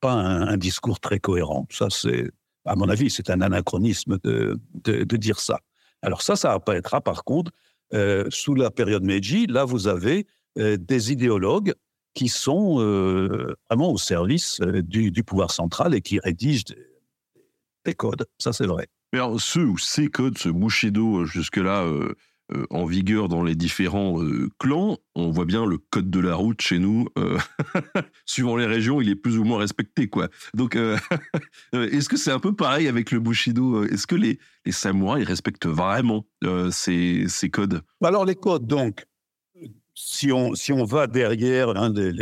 pas un, discours très cohérent. Ça, c'est à mon avis, c'est un anachronisme de, de, dire ça. Alors ça, ça apparaîtra par contre euh, sous la période Meiji. Là, vous avez des idéologues qui sont euh, vraiment au service euh, du, du, pouvoir central et qui rédigent des, des codes. Ça, c'est vrai. Mais alors, ce ou ces codes, ce Bushido euh, jusque-là euh, euh, en vigueur dans les différents euh, clans. On voit bien le code de la route chez nous. Euh, suivant les régions, il est plus ou moins respecté. quoi. Donc, euh, est-ce que c'est un peu pareil avec le Bushido Est-ce que les, les samouraïs respectent vraiment euh, ces, ces, codes? Alors, les codes, donc, si on, si on va derrière hein, les,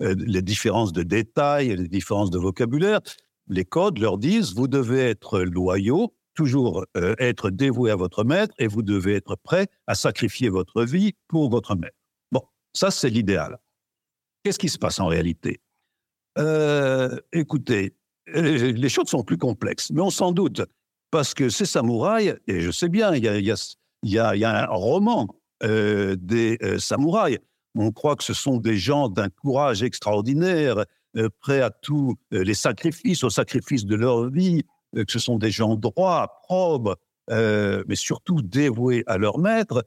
les, différences de détails, les différences de vocabulaire, les codes leur disent, vous devez être loyaux, toujours euh, être dévoué à votre maître et vous devez être prêt à sacrifier votre vie pour votre maître. Bon, ça c'est l'idéal. Qu'est-ce qui se passe en réalité? Écoutez, les choses sont plus complexes, mais on s'en doute, parce que ces samouraïs, et je sais bien, il y a, y a, y a un roman des samouraïs. On croit que ce sont des gens d'un courage extraordinaire, prêts à tous les sacrifices, au sacrifice de leur vie, que ce sont des gens droits, probes, mais surtout dévoués à leur maître.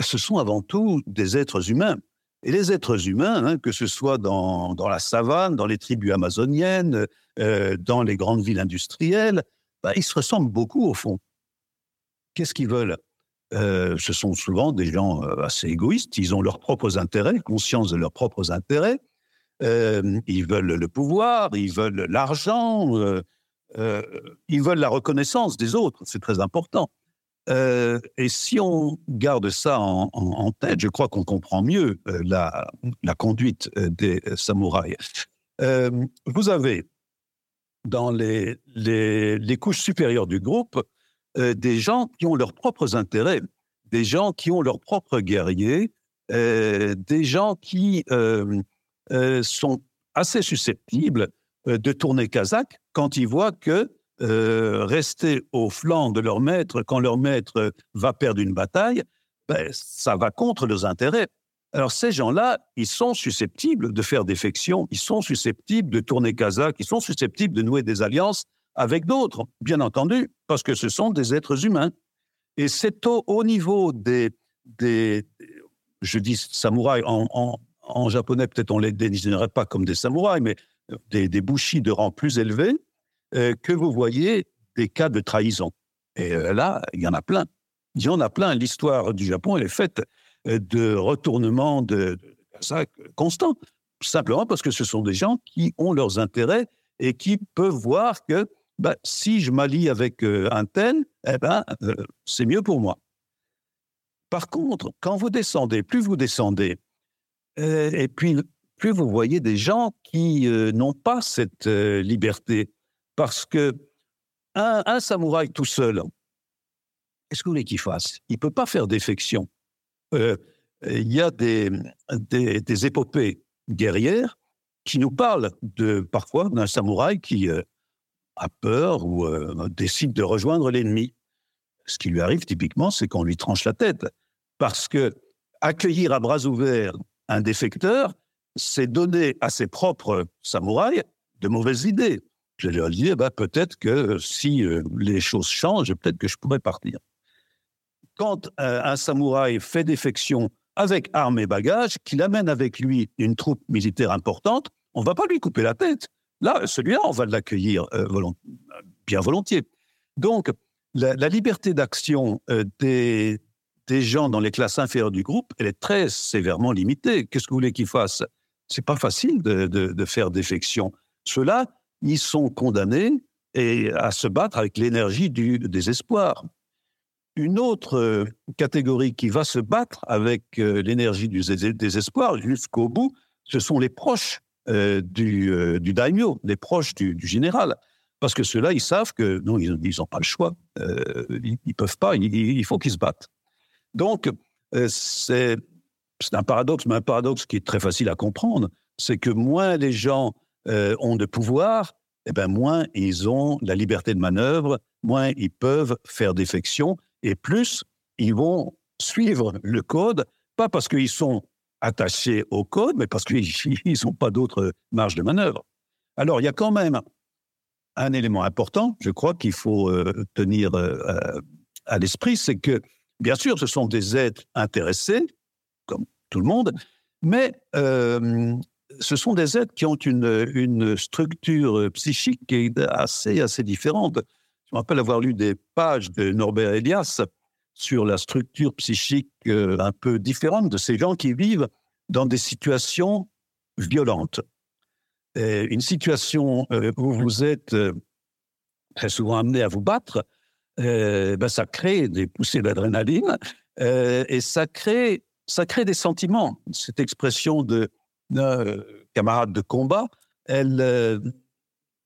Ce sont avant tout des êtres humains. Et les êtres humains, hein, que ce soit dans, la savane, dans les tribus amazoniennes, euh, dans les grandes villes industrielles, bah, ils se ressemblent beaucoup au fond. Qu'est-ce qu'ils veulent? Euh, Ce sont souvent des gens euh, assez égoïstes, ils ont leurs propres intérêts, conscience de leurs propres intérêts, euh, ils veulent le pouvoir, ils veulent l'argent, ils veulent la reconnaissance des autres, c'est très important. Et si on garde ça en, tête, je crois qu'on comprend mieux la, conduite des samouraïs. Vous avez dans les, couches supérieures du groupe euh, des gens qui ont leurs propres intérêts, des gens qui ont leurs propres guerriers, des gens qui sont assez susceptibles de tourner kazakh quand ils voient que euh, rester au flanc de leur maître quand leur maître va perdre une bataille, ben, ça va contre leurs intérêts. Alors ces gens-là, ils sont susceptibles de faire défection, ils sont susceptibles de tourner kazakh, ils sont susceptibles de nouer des alliances avec d'autres, bien entendu, parce que ce sont des êtres humains. Et c'est au, au, niveau des, des, je dis samouraïs, en, japonais peut-être on les désignerait pas comme des samouraïs, mais des, des bushis de rang plus élevé, euh, que vous voyez des cas de trahison. Et euh, là, il y en a plein. Il y en a plein. L'histoire du Japon, elle est faite euh, de retournements de, de ça constant, simplement parce que ce sont des gens qui ont leurs intérêts et qui peuvent voir que ben, si je m'allie avec euh, un tel, eh ben, euh, c'est mieux pour moi. Par contre, quand vous descendez, plus vous descendez, euh, et puis plus vous voyez des gens qui n'ont pas cette liberté, parce que un, samouraï tout seul, qu'est-ce que vous voulez qu'il fasse? Il ne peut pas faire défection. Il y a des, des, des, épopées guerrières qui nous parlent de, parfois d'un samouraï qui a peur ou euh, décide de rejoindre l'ennemi. Ce qui lui arrive typiquement, c'est qu'on lui tranche la tête. Parce que accueillir à bras ouverts un défecteur, c'est donner à ses propres samouraïs de mauvaises idées je leur dis, bah, peut-être que si euh, les choses changent, peut-être que je pourrais partir. Quand euh, un samouraï fait défection avec armes et bagages, qu'il amène avec lui une troupe militaire importante, on ne va pas lui couper la tête. Là, celui-là, on va l'accueillir euh, volont bien volontiers. Donc, la, liberté d'action euh, des, gens dans les classes inférieures du groupe, elle est très sévèrement limitée. Qu'est-ce que vous voulez qu'ils fassent C'est pas facile de, de, faire défection. Cela ils sont condamnés et à se battre avec l'énergie du désespoir. Une autre euh, catégorie qui va se battre avec euh, l'énergie du désespoir jusqu'au bout, ce sont les proches euh, du, euh, du daimyo, les proches du, général. Parce que ceux-là, ils savent que non, ils n'ont pas le choix. Euh, ils ne peuvent pas, il, faut qu'ils se battent. Donc, c'est un paradoxe, mais un paradoxe qui est très facile à comprendre. C'est que moins les gens ont de pouvoir, eh ben moins ils ont la liberté de manœuvre, moins ils peuvent faire défection, et plus ils vont suivre le code, pas parce qu'ils sont attachés au code, mais parce qu'ils n'ont pas d'autres marges de manœuvre. Alors, il y a quand même un élément important, je crois qu'il faut euh, tenir euh, à l'esprit, c'est que, bien sûr, ce sont des êtres intéressés, comme tout le monde, mais euh, ce sont des êtres qui ont une, une structure psychique qui est assez, assez différente. Je me rappelle avoir lu des pages de Norbert Elias sur la structure psychique euh, un peu différente de ces gens qui vivent dans des situations violentes. Et une situation euh, où vous êtes euh, très souvent amené à vous battre, ben ça crée des poussées d'adrénaline et ça crée, ça crée des sentiments. Cette expression de camarade de combat, elle,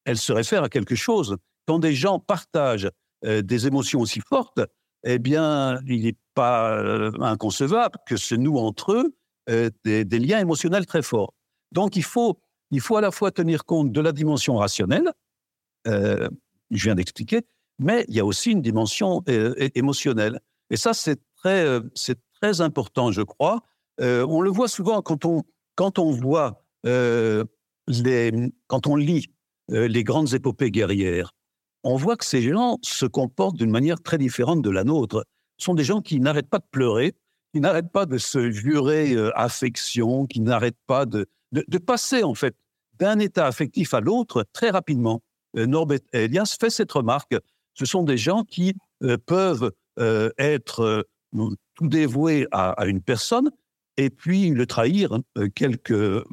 elle se réfère à quelque chose. Quand des gens partagent des émotions aussi fortes, eh bien, il n'est pas euh, inconcevable que se nouent entre eux euh, des, des liens émotionnels très forts. Donc, il faut il faut à la fois tenir compte de la dimension rationnelle, euh, je viens d'expliquer, mais il y a aussi une dimension émotionnelle. Et ça, c'est très, c'est très important, je crois. On le voit souvent quand on, quand on voit, les, quand on lit les grandes épopées guerrières, on voit que ces gens se comportent d'une manière très différente de la nôtre. Ce sont des gens qui n'arrêtent pas de pleurer, qui n'arrêtent pas de se jurer euh, affection, qui n'arrêtent pas de, de, passer en fait d'un état affectif à l'autre très rapidement. Euh, Norbert Elias fait cette remarque. Ce sont des gens qui euh, peuvent être tout dévoués à, à, une personne et puis le trahir quelques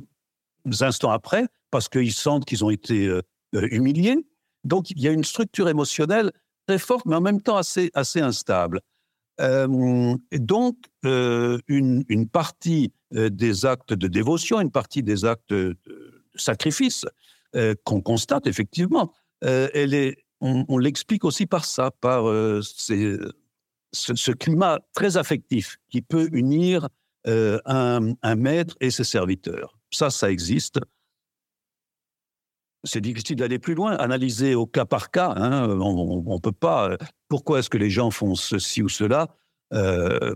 instants après parce qu'ils sentent qu'ils ont été humiliés. Donc il y a une structure émotionnelle très forte, mais en même temps assez, assez instable. Euh, donc, euh, une, une, partie euh, des actes de dévotion, une partie des actes de, sacrifice euh, qu'on constate effectivement, elle est, on, l'explique aussi par ça, par ce, climat très affectif qui peut unir un, un maître et ses serviteurs. Ça, ça existe c'est difficile d'aller plus loin, analyser au cas par cas. Hein, on ne peut pas. Pourquoi est-ce que les gens font ceci ou cela euh,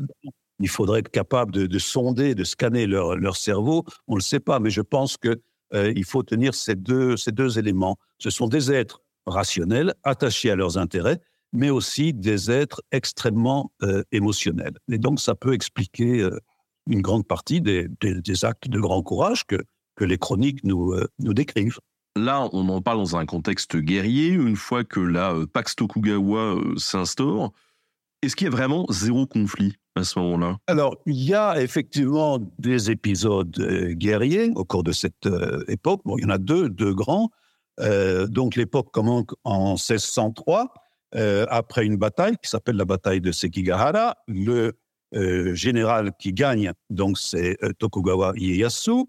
Il faudrait être capable de, de, sonder, de scanner leur, leur cerveau. On ne le sait pas, mais je pense qu'il euh, faut tenir ces deux, ces deux éléments. Ce sont des êtres rationnels, attachés à leurs intérêts, mais aussi des êtres extrêmement euh, émotionnels. Et donc, ça peut expliquer euh, une grande partie des, des, des, actes de grand courage que, que les chroniques nous, euh, nous décrivent. Là, on en parle dans un contexte guerrier. Une fois que la euh, Pax Tokugawa euh, s'instaure, est-ce qu'il y a vraiment zéro conflit à ce moment-là? Alors, il y a effectivement des épisodes euh, guerriers au cours de cette époque. Bon, il y en a deux, deux grands. Donc, l'époque commence en 1603, euh, après une bataille qui s'appelle la bataille de Sekigahara. Le général qui gagne, donc c'est Tokugawa Ieyasu.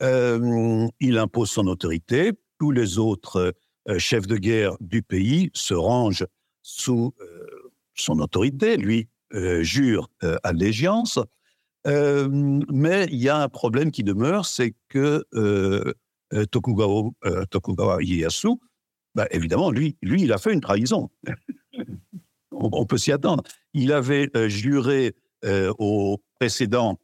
Il impose son autorité, tous les autres euh, chefs de guerre du pays se rangent sous euh, son autorité, lui euh, jure allégeance. Mais il y a un problème qui demeure, c'est que Tokugawa, Tokugawa Ieyasu, bah, évidemment, lui, lui, il a fait une trahison. on, on, peut s'y attendre. Il avait juré au précédent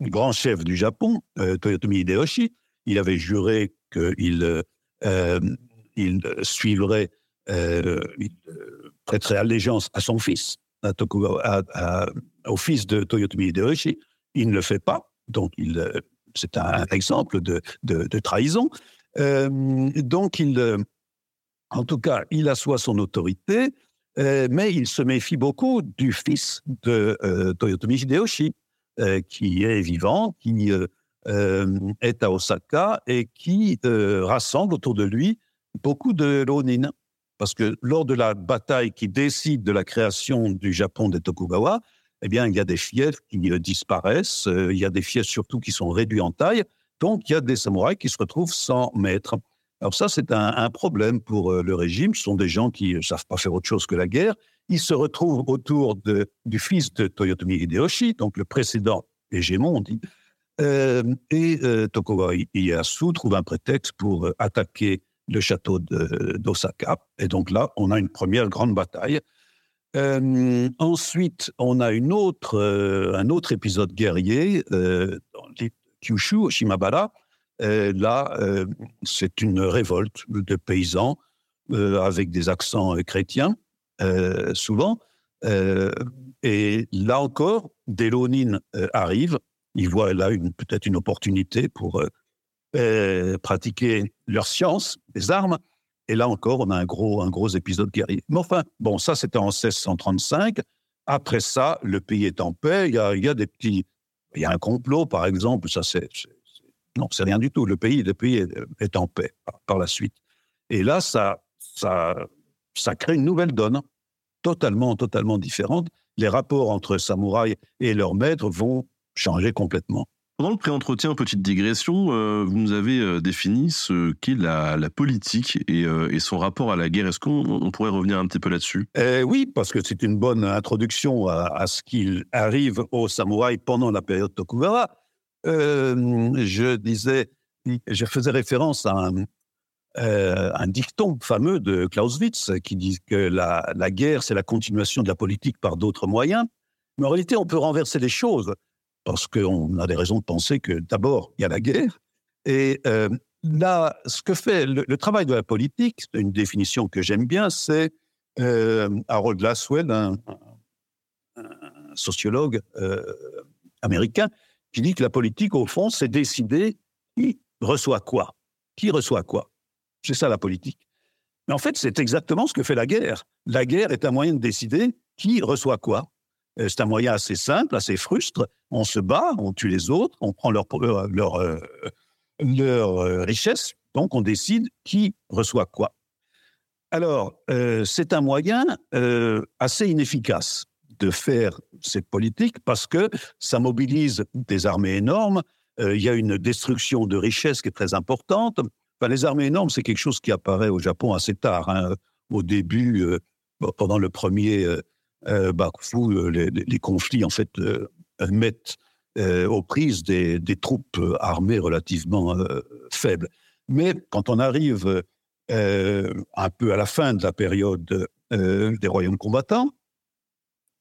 grand chef du Japon, Toyotomi Hideyoshi, il avait juré qu'il euh, il suivrait, euh, il prêterait allégeance à son fils, Tokugawa, à, au fils de Toyotomi Hideyoshi. Il ne le fait pas, donc c'est un exemple de, de, trahison. Euh, donc, il, en tout cas, il assoit son autorité, euh, mais il se méfie beaucoup du fils de euh, Toyotomi Hideyoshi, euh, qui est vivant, qui euh, est à Osaka et qui euh, rassemble autour de lui beaucoup de Ronin. Parce que lors de la bataille qui décide de la création du Japon des Tokugawa, eh bien, il y a des fiefs qui euh, disparaissent, euh, il y a des fiefs surtout qui sont réduits en taille, donc il y a des samouraïs qui se retrouvent sans maître. Alors ça, c'est un, problème pour euh, le régime. Ce sont des gens qui ne savent pas faire autre chose que la guerre. Ils se retrouvent autour de, du fils de Toyotomi Hideyoshi, donc le précédent hégémon, on dit, euh, et euh, Tokugawa Ieyasu trouve un prétexte pour euh, attaquer le château d'Osaka. Et donc là, on a une première grande bataille. Euh, ensuite, on a une autre, un autre épisode guerrier dans Kyushu, Shimabara. là, c'est une révolte de paysans avec des accents chrétiens, souvent. et là encore, des Lonines arrivent ils voient là peut-être une opportunité pour euh, euh, pratiquer leur science, les armes. Et là encore, on a un gros, un gros épisode guerrier. Mais enfin, bon, ça c'était en 1635. Après ça, le pays est en paix. Il y a, il des petits, il y a un complot, par exemple. Ça c'est, non, c'est rien du tout. Le pays, le pays est, est en paix par, par, la suite. Et là, ça, ça, ça crée une nouvelle donne, totalement, totalement différente. Les rapports entre samouraïs et leurs maîtres vont changer complètement. Pendant le pré-entretien, petite digression, euh, vous nous avez euh, défini ce qu'est la, la, politique et, euh, et, son rapport à la guerre. Est-ce qu'on pourrait revenir un petit peu là-dessus? Euh, Oui, parce que c'est une bonne introduction à, à ce qu'il arrive aux samouraïs pendant la période Tokugawa. Je disais, je faisais référence à un, euh, un dicton fameux de Clausewitz qui dit que la, guerre, c'est la continuation de la politique par d'autres moyens. Mais en réalité, on peut renverser les choses parce qu'on a des raisons de penser que d'abord, il y a la guerre. Et euh, là, ce que fait le, travail de la politique, une définition que j'aime bien, c'est euh, Harold Laswell, un, un sociologue américain, qui dit que la politique, au fond, c'est décider qui reçoit quoi. Qui reçoit quoi c'est ça la politique. Mais en fait, c'est exactement ce que fait la guerre. La guerre est un moyen de décider qui reçoit quoi. Euh, c'est un moyen assez simple, assez frustre. On se bat, on tue les autres, on prend leur, euh, leur euh, richesse, donc on décide qui reçoit quoi. Alors, c'est un moyen assez inefficace de faire cette politique parce que ça mobilise des armées énormes. Il y a une destruction de richesses qui est très importante. Les armées énormes, c'est quelque chose qui apparaît au Japon assez tard. Hein. Au début, euh, pendant le premier euh, euh, Bakufu, les, conflits en fait mettent aux prises des, des, troupes armées relativement faibles. Mais quand on arrive un peu à la fin de la période des royaumes combattants,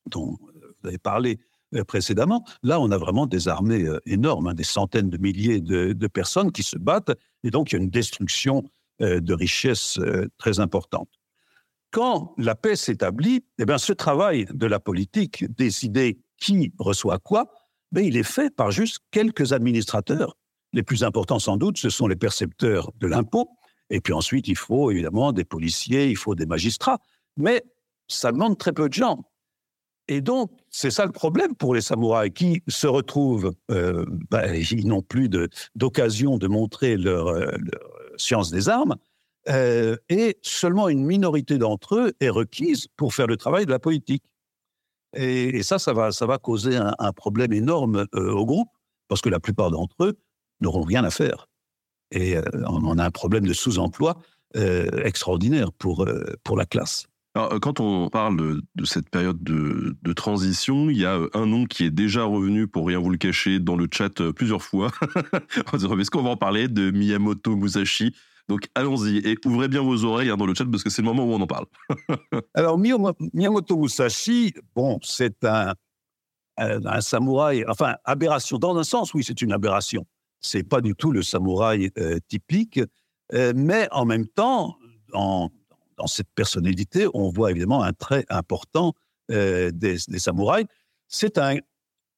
dont vous avez parlé précédemment. Là, on a vraiment des armées euh, énormes, hein, des centaines de milliers de, personnes qui se battent, et donc il y a une destruction euh, de richesses euh, très importante. Quand la paix s'établit, eh bien, ce travail de la politique, décider qui reçoit quoi, mais il est fait par juste quelques administrateurs. Les plus importants, sans doute, ce sont les percepteurs de l'impôt. Et puis ensuite, il faut évidemment des policiers, il faut des magistrats. Mais ça demande très peu de gens. Et donc, c'est ça le problème pour les samouraïs qui se retrouvent, euh, ben, ils n'ont plus d'occasion de, montrer leur, euh, science des armes, euh, et seulement une minorité d'entre eux est requise pour faire le travail de la politique. Et, ça, ça va, causer un, problème énorme au groupe, parce que la plupart d'entre eux n'auront rien à faire. Et euh, on a un problème de sous-emploi extraordinaire pour, pour la classe. Euh, quand on parle de, cette période de, transition, il y a euh, un nom qui est déjà revenu, pour rien vous le cacher, dans le chat euh, plusieurs fois. Est-ce qu'on va en parler de Miyamoto Musashi? Donc allons-y et ouvrez bien vos oreilles hein, dans le chat parce que c'est le moment où on en parle. Alors Miyamoto Musashi, bon, c'est un, samouraï, enfin aberration dans un sens, oui, c'est une aberration. C'est pas du tout le samouraï typique, mais en même temps, en, dans cette personnalité, on voit évidemment un trait important euh, des, samouraïs. C'est un,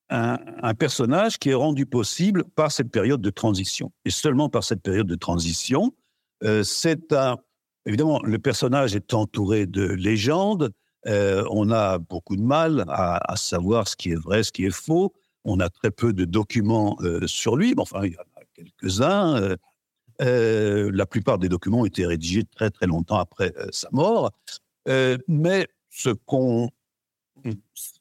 un, personnage qui est rendu possible par cette période de transition. Et seulement par cette période de transition, euh, c'est un... Évidemment, le personnage est entouré de légendes. Euh, on a beaucoup de mal à, à, savoir ce qui est vrai, ce qui est faux. On a très peu de documents sur lui. Bon, enfin, il y en a quelques-uns. Euh, euh, la plupart des documents ont été rédigés très très longtemps après euh, sa mort. Euh, mais ce qu'on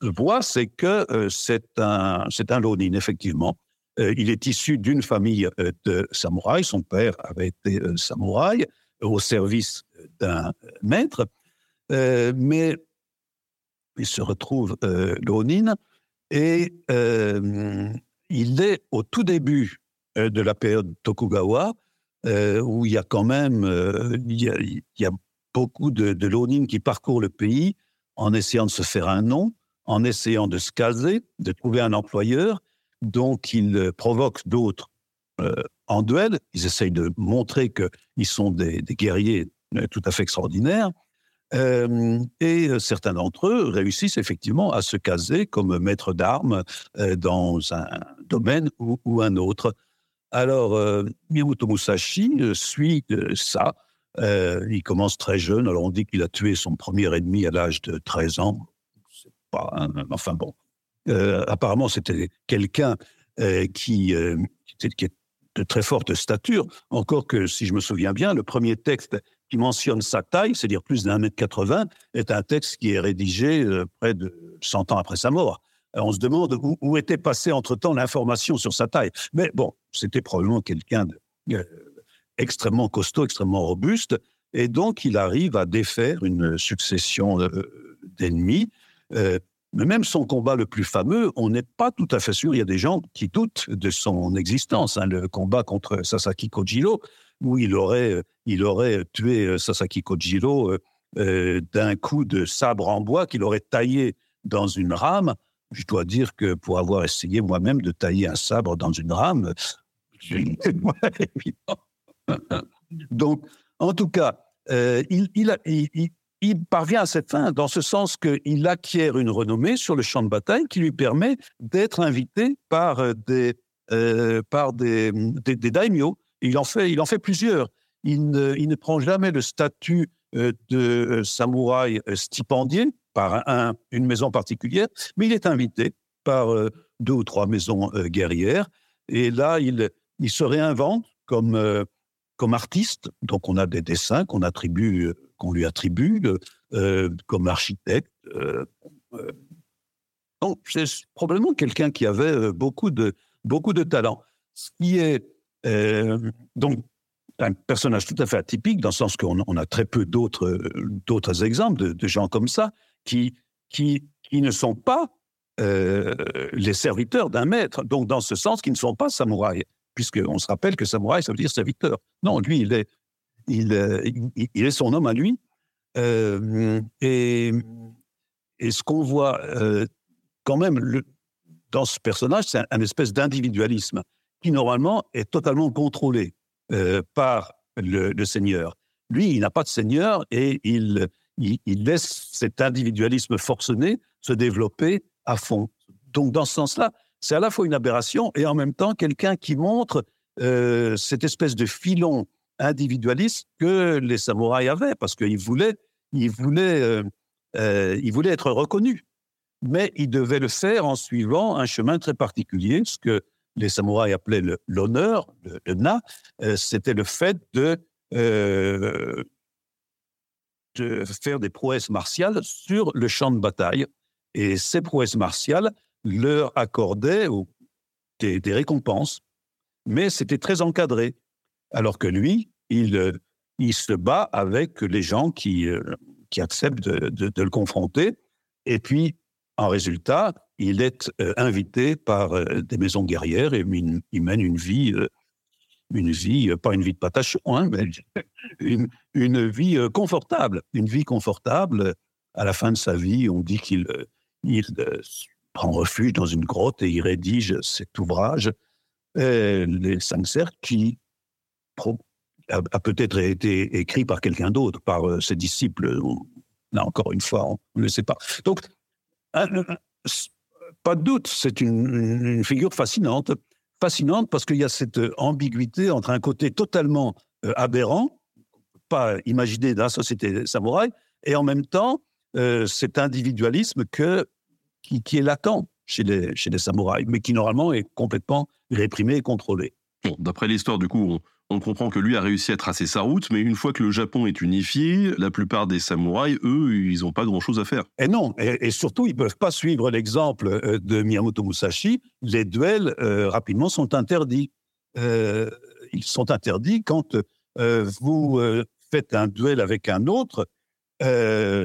voit, c'est que euh, c'est un, un lonin, effectivement. Euh, il est issu d'une famille euh, de samouraïs. Son père avait été samouraï au service d'un maître. mais il se retrouve lonin et il est au tout début de la période Tokugawa, euh, où il y a quand même euh, il, y a, beaucoup de, de qui parcourent le pays en essayant de se faire un nom, en essayant de se caser, de trouver un employeur. Donc, ils provoquent d'autres euh, en duel. Ils essayent de montrer qu'ils sont des, guerriers euh, tout à fait extraordinaires. Euh, et certains d'entre eux réussissent effectivement à se caser comme maître d'armes euh, dans un domaine ou un autre. Alors, euh, Miyamoto Musashi euh, suit euh, ça. Il commence très jeune. Alors, on dit qu'il a tué son premier ennemi à l'âge de 13 ans. Pas un, enfin bon. Apparemment, c'était quelqu'un qui, qui, qui est de très forte stature. Encore que, si je me souviens bien, le premier texte qui mentionne sa taille, c'est-à-dire plus d'un mètre 80, est un texte qui est rédigé près de 100 ans après sa mort. Euh, on se demande où, était passée entre-temps l'information sur sa taille. Mais bon, c'était probablement quelqu'un d'extrêmement euh, costaud, extrêmement robuste, et donc il arrive à défaire une succession euh, d'ennemis. Mais même son combat le plus fameux, on n'est pas tout à fait sûr. Il y a des gens qui doutent de son existence. Hein, le combat contre Sasaki Kojiro, où il aurait, il aurait tué Sasaki Kojiro d'un coup de sabre en bois qu'il aurait taillé dans une rame. Je dois dire que pour avoir essayé moi-même de tailler un sabre dans une rame, Donc, en tout cas, euh, il, parvient à cette fin dans ce sens qu'il acquiert une renommée sur le champ de bataille qui lui permet d'être invité par euh, des, euh, daimyo. Il en, fait, plusieurs. Il ne prend jamais le statut de samouraï stipendié par un, une maison particulière, mais il est invité par deux ou trois maisons guerrières. Et là, il, se réinvente comme, comme artiste. Donc, on a des dessins qu'on attribue, qu'on lui attribue euh, comme architecte. Euh, euh. donc, c'est probablement quelqu'un qui avait beaucoup de, beaucoup de talent. Ce qui est donc un personnage tout à fait atypique, dans le sens qu'on on a très peu d'autres, d'autres exemples de, gens comme ça qui, qui, qui ne sont pas les serviteurs d'un maître, donc dans ce sens, qui ne sont pas samouraïs puisqu'on se rappelle que samouraï, ça veut dire serviteur. Non, lui, il est, il, il, est son homme à lui. Euh, et, et, ce qu'on voit euh, quand même dans ce personnage, c'est un, espèce d'individualisme qui, normalement, est totalement contrôlé euh, par le, Seigneur. Lui, il n'a pas de Seigneur et il, il, laisse cet individualisme forcené se développer à fond. Donc, dans ce sens-là, c'est à la fois une aberration et en même temps quelqu'un qui montre euh, cette espèce de filon individualiste que les samouraïs avaient, parce qu'ils voulaient, ils voulaient, euh, euh, voulaient être reconnus. Mais ils devaient le faire en suivant un chemin très particulier, ce que les samouraïs appelaient l'honneur, le, na, c'était le fait de, de faire des prouesses martiales sur le champ de bataille. Et ces prouesses martiales leur accordait des, récompenses, mais c'était très encadré. Alors que lui, il, euh, il se bat avec les gens qui, euh, qui acceptent de, le confronter. Et puis, en résultat, il est euh, invité par des maisons guerrières et il, mène une vie, une vie, pas une vie de patachon, hein, mais une, une, vie confortable. Une vie confortable. À la fin de sa vie, on dit qu'il il, prend refuge dans une grotte et il rédige cet ouvrage, euh, Les cinq cercles, qui a, peut-être été écrit par quelqu'un d'autre, par euh, ses disciples. Là, encore une fois, on ne le sait pas. Donc, pas de doute, c'est une, figure fascinante. Fascinante parce qu'il y a cette ambiguïté entre un côté totalement euh, aberrant, pas imaginé dans la société samouraï, et en même temps, cet individualisme que qui, est latent chez les, chez les samouraïs, mais qui normalement est complètement réprimé et contrôlé. Bon, D'après l'histoire, du coup, comprend que lui a réussi à tracer sa route, mais une fois que le Japon est unifié, la plupart des samouraïs, eux, ils n'ont pas grand-chose à faire. Et non, et, surtout, ils ne peuvent pas suivre l'exemple euh, de Miyamoto Musashi. Les duels, euh, rapidement, sont interdits. Euh, ils sont interdits quand vous faites un duel avec un autre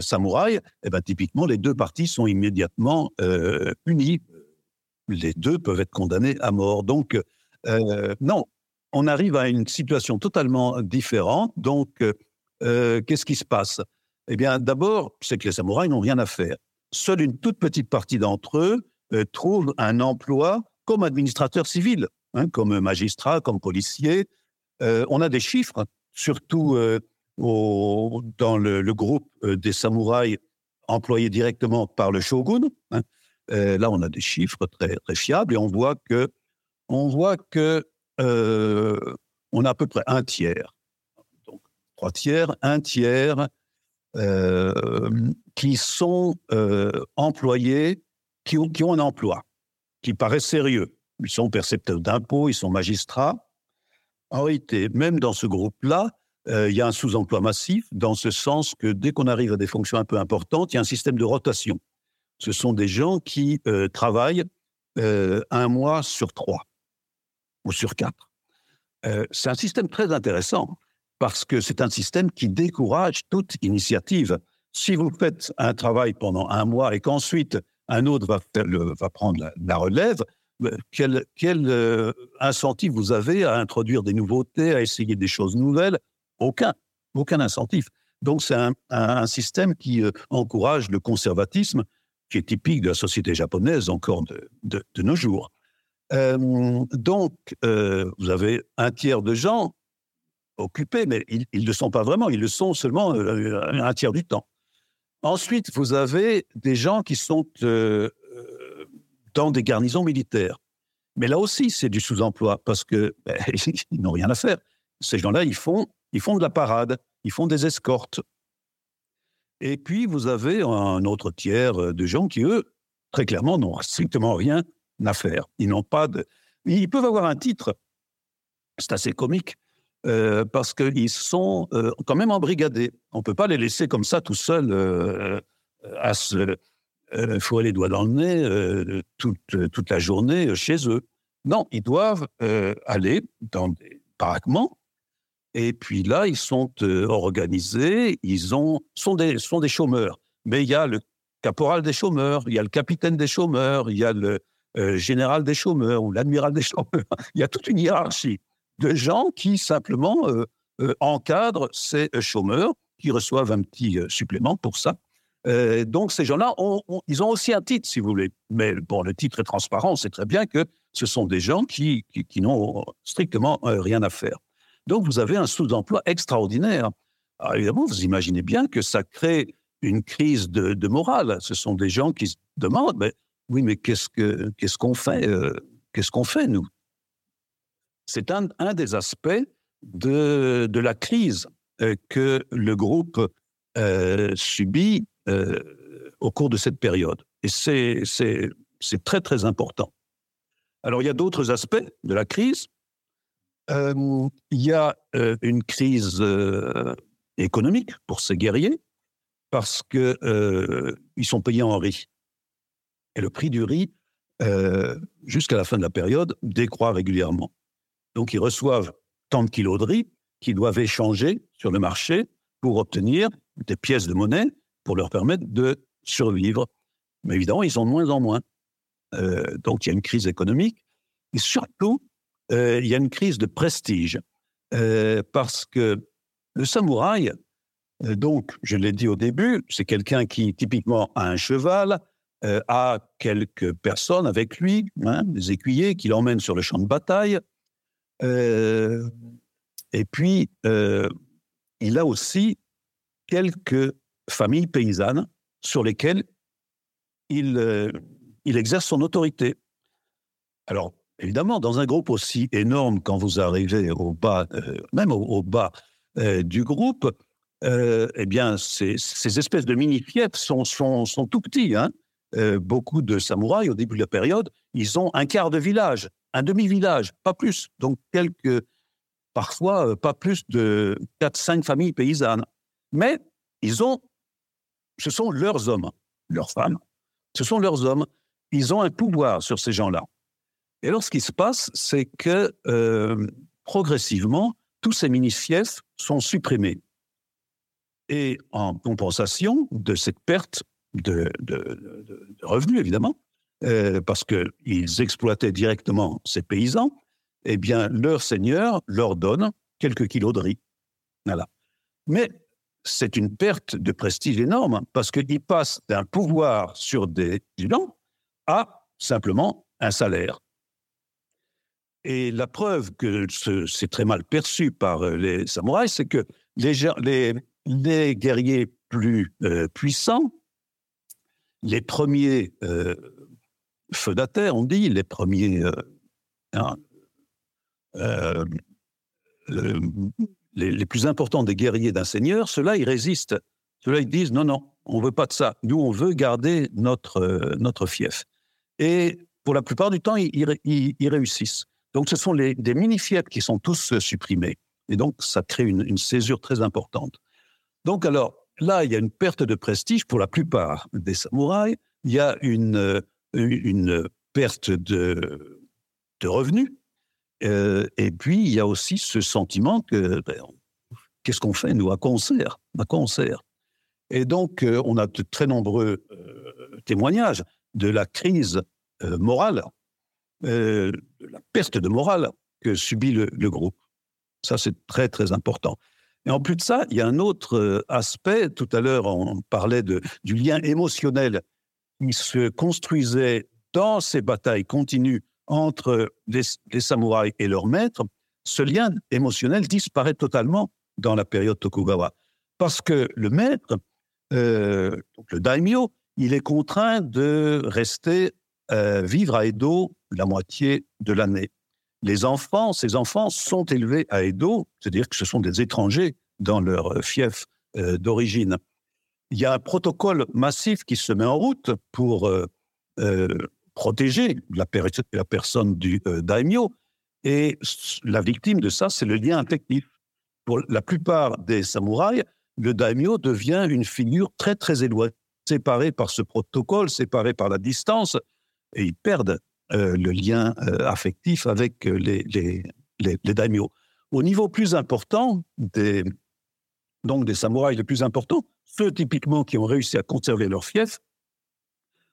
samouraï, eh ben, typiquement, les deux parties sont immédiatement unies. Les deux peuvent être condamnés à mort. Donc, non, on arrive à une situation totalement différente. Donc, euh, qu'est-ce qui se passe? Eh bien, d'abord, c'est que les samouraïs n'ont rien à faire. Seule une toute petite partie d'entre eux euh, trouve un emploi comme administrateur civil, hein, comme magistrat, comme policier. Euh, on a des chiffres, surtout dans le, groupe euh, des samouraïs employés directement par le shogun. Hein. Euh, là, on a des chiffres très, très fiables et on voit que, on voit que euh, on a à peu près un tiers, donc trois tiers, un tiers euh, qui sont euh, employés, qui ont, un emploi, qui paraît sérieux. Ils sont percepteurs d'impôts, ils sont magistrats. En réalité, même dans ce groupe-là, il y a un sous-emploi massif, dans ce sens que dès qu'on arrive à des fonctions un peu importantes, il y a un système de rotation. Ce sont des gens qui travaillent un mois sur trois ou sur quatre. Euh, c'est un système très intéressant parce que c'est un système qui décourage toute initiative. Si vous faites un travail pendant un mois et qu'ensuite un autre va, va prendre la, relève. Euh, Quel, quel euh, incentive vous avez à introduire des nouveautés, à essayer des choses nouvelles? Aucun, aucun incentif. Donc c'est un, un- système qui euh, encourage le conservatisme, qui est typique de la société japonaise encore de- de nos jours. Donc vous avez un tiers de gens occupés, mais ils ne le sont pas vraiment, ils le sont seulement un tiers du temps. Ensuite, vous avez des gens qui sont dans des garnisons militaires. Mais là aussi, c'est du sous-emploi parce que ben, ils n'ont rien à faire. Ces gens-là, ils font, ils font de la parade, ils font des escortes. Et puis, vous avez un autre tiers de gens qui, eux, très clairement, n'ont strictement rien Ils n'ont pas. Ils peuvent avoir un titre. C'est assez comique. euh, parce qu'ils sont euh, quand même embrigadés. On ne peut pas les laisser comme ça tout seuls euh, à se fourrer les doigts dans le nez toute, toute la journée chez eux. Non, ils doivent aller dans des baraquements. Et puis là, ils sont organisés, ils ont, sont, des, sont des chômeurs. Mais il y a le caporal des chômeurs, il y a le capitaine des chômeurs, il y a le euh, général des chômeurs ou l'admiral des chômeurs. Il y a toute une hiérarchie de gens qui simplement euh, euh, encadrent ces chômeurs, qui reçoivent un petit supplément pour ça. Donc ces gens-là, ils ont aussi un titre, si vous voulez. Mais bon, le titre est transparent, sait très bien que ce sont des gens qui, qui, n'ont strictement rien à faire. Donc vous avez un sous-emploi extraordinaire. Alors, évidemment, vous imaginez bien que ça crée une crise de, de morale. Ce sont des gens qui se demandent, mais, oui, mais qu'est-ce que qu'est-ce qu'on fait euh, Qu'est-ce qu'on fait, nous? C'est un, des aspects de, la crise euh, que le groupe euh, subit au cours de cette période. Et c'est très, très important. Alors, il y a d'autres aspects de la crise. Il y a une crise économique pour ces guerriers parce que euh, ils sont payés en riz. Et le prix du riz, euh, jusqu'à la fin de la période, décroît régulièrement. Donc, ils reçoivent tant de kilos de riz qu'ils doivent échanger sur le marché pour obtenir des pièces de monnaie pour leur permettre de survivre. Mais évidemment, ils sont de moins en moins. Euh, donc, il y a une crise économique. Et surtout, euh, il y a une crise de prestige. Parce que le samouraï, donc, je l'ai dit au début, c'est quelqu'un qui, typiquement, a un cheval, euh, a quelques personnes avec lui, hein, des écuyers, qui l'emmènent sur le champ de bataille. Euh, et puis, euh, il a aussi quelques familles paysannes sur lesquelles il, euh, exerce son autorité. Alors, évidemment, dans un groupe aussi énorme, quand vous arrivez au bas, euh, même au, bas euh, du groupe, euh, eh bien, ces, ces espèces de mini-fiefs sont tout petits. Hein. Euh, beaucoup de samouraïs, au début de la période, ils ont un quart de village, un demi-village, pas plus. Donc, quelques, parfois, euh, pas plus de 4-5 familles paysannes. Mais ils ont, ce sont leurs hommes, leurs femmes, ce sont leurs hommes. Ils ont un pouvoir sur ces gens-là. Et alors, ce qui se passe, c'est que euh, progressivement, tous ces mini-fiefs sont supprimés. Et en compensation de cette perte de, revenus, évidemment, euh, parce qu'ils exploitaient directement ces paysans, eh bien, leur seigneur leur donne quelques kilos de riz. Voilà. Mais c'est une perte de prestige énorme parce qu'ils passent d'un pouvoir sur des gens à simplement un salaire. Et la preuve que ce- c'est très mal perçu par euh, les samouraïs, c'est que les, les, les guerriers plus euh, puissants, les premiers euh, on dit, les premiers euh, hein, euh, les, plus importants des guerriers d'un seigneur, ceux-là, ils résistent. Ceux-là, ils disent non, non, on veut pas de ça. Nous, on veut garder notre, euh, notre fief. Et pour la plupart du temps, ils, ils ré- ils- ils réussissent. Donc, ce sont des mini-fiefs qui sont tous supprimés. Et donc, ça crée une, une césure très importante. Donc, alors, là, il y a une perte de prestige pour la plupart des samouraïs. Il y a une, euh, perte de, revenus. Euh, et puis, il y a aussi ce sentiment que, ben, qu'est-ce qu'on fait, nous, à quoi on sert À quoi on sert Et donc, euh, on a de très nombreux témoignages. de la crise morale, de la perte de morale que subit le groupe. Ça, c'est très, très important. Et en plus de ça, il y a un autre aspect. Tout à l'heure, on parlait du lien émotionnel qui se construisait dans ces batailles continues entre les, samouraïs et leurs maîtres. Ce lien émotionnel disparaît totalement dans la période Tokugawa. Parce que le maître, euh, le daimyo, il est contraint de rester euh, vivre à Edo la moitié de l'année. Les enfants, ces enfants sont élevés à Edo, c'est-à-dire que ce sont des étrangers dans leur fief euh, d'origine. Il y a un protocole massif qui se met en route pour euh, euh, protéger la, la, personne du euh, daimyo. Et la victime de ça, c'est le lien affectif. Pour la plupart des samouraïs, le daimyo devient une figure très, très éloignée, séparée par ce protocole, séparée par la distance, et ils perdent euh, le lien euh, affectif avec les, les, les, les daimyo. Au niveau plus important, des, donc des samouraïs les plus importants, ceux typiquement qui ont réussi à conserver leur fief,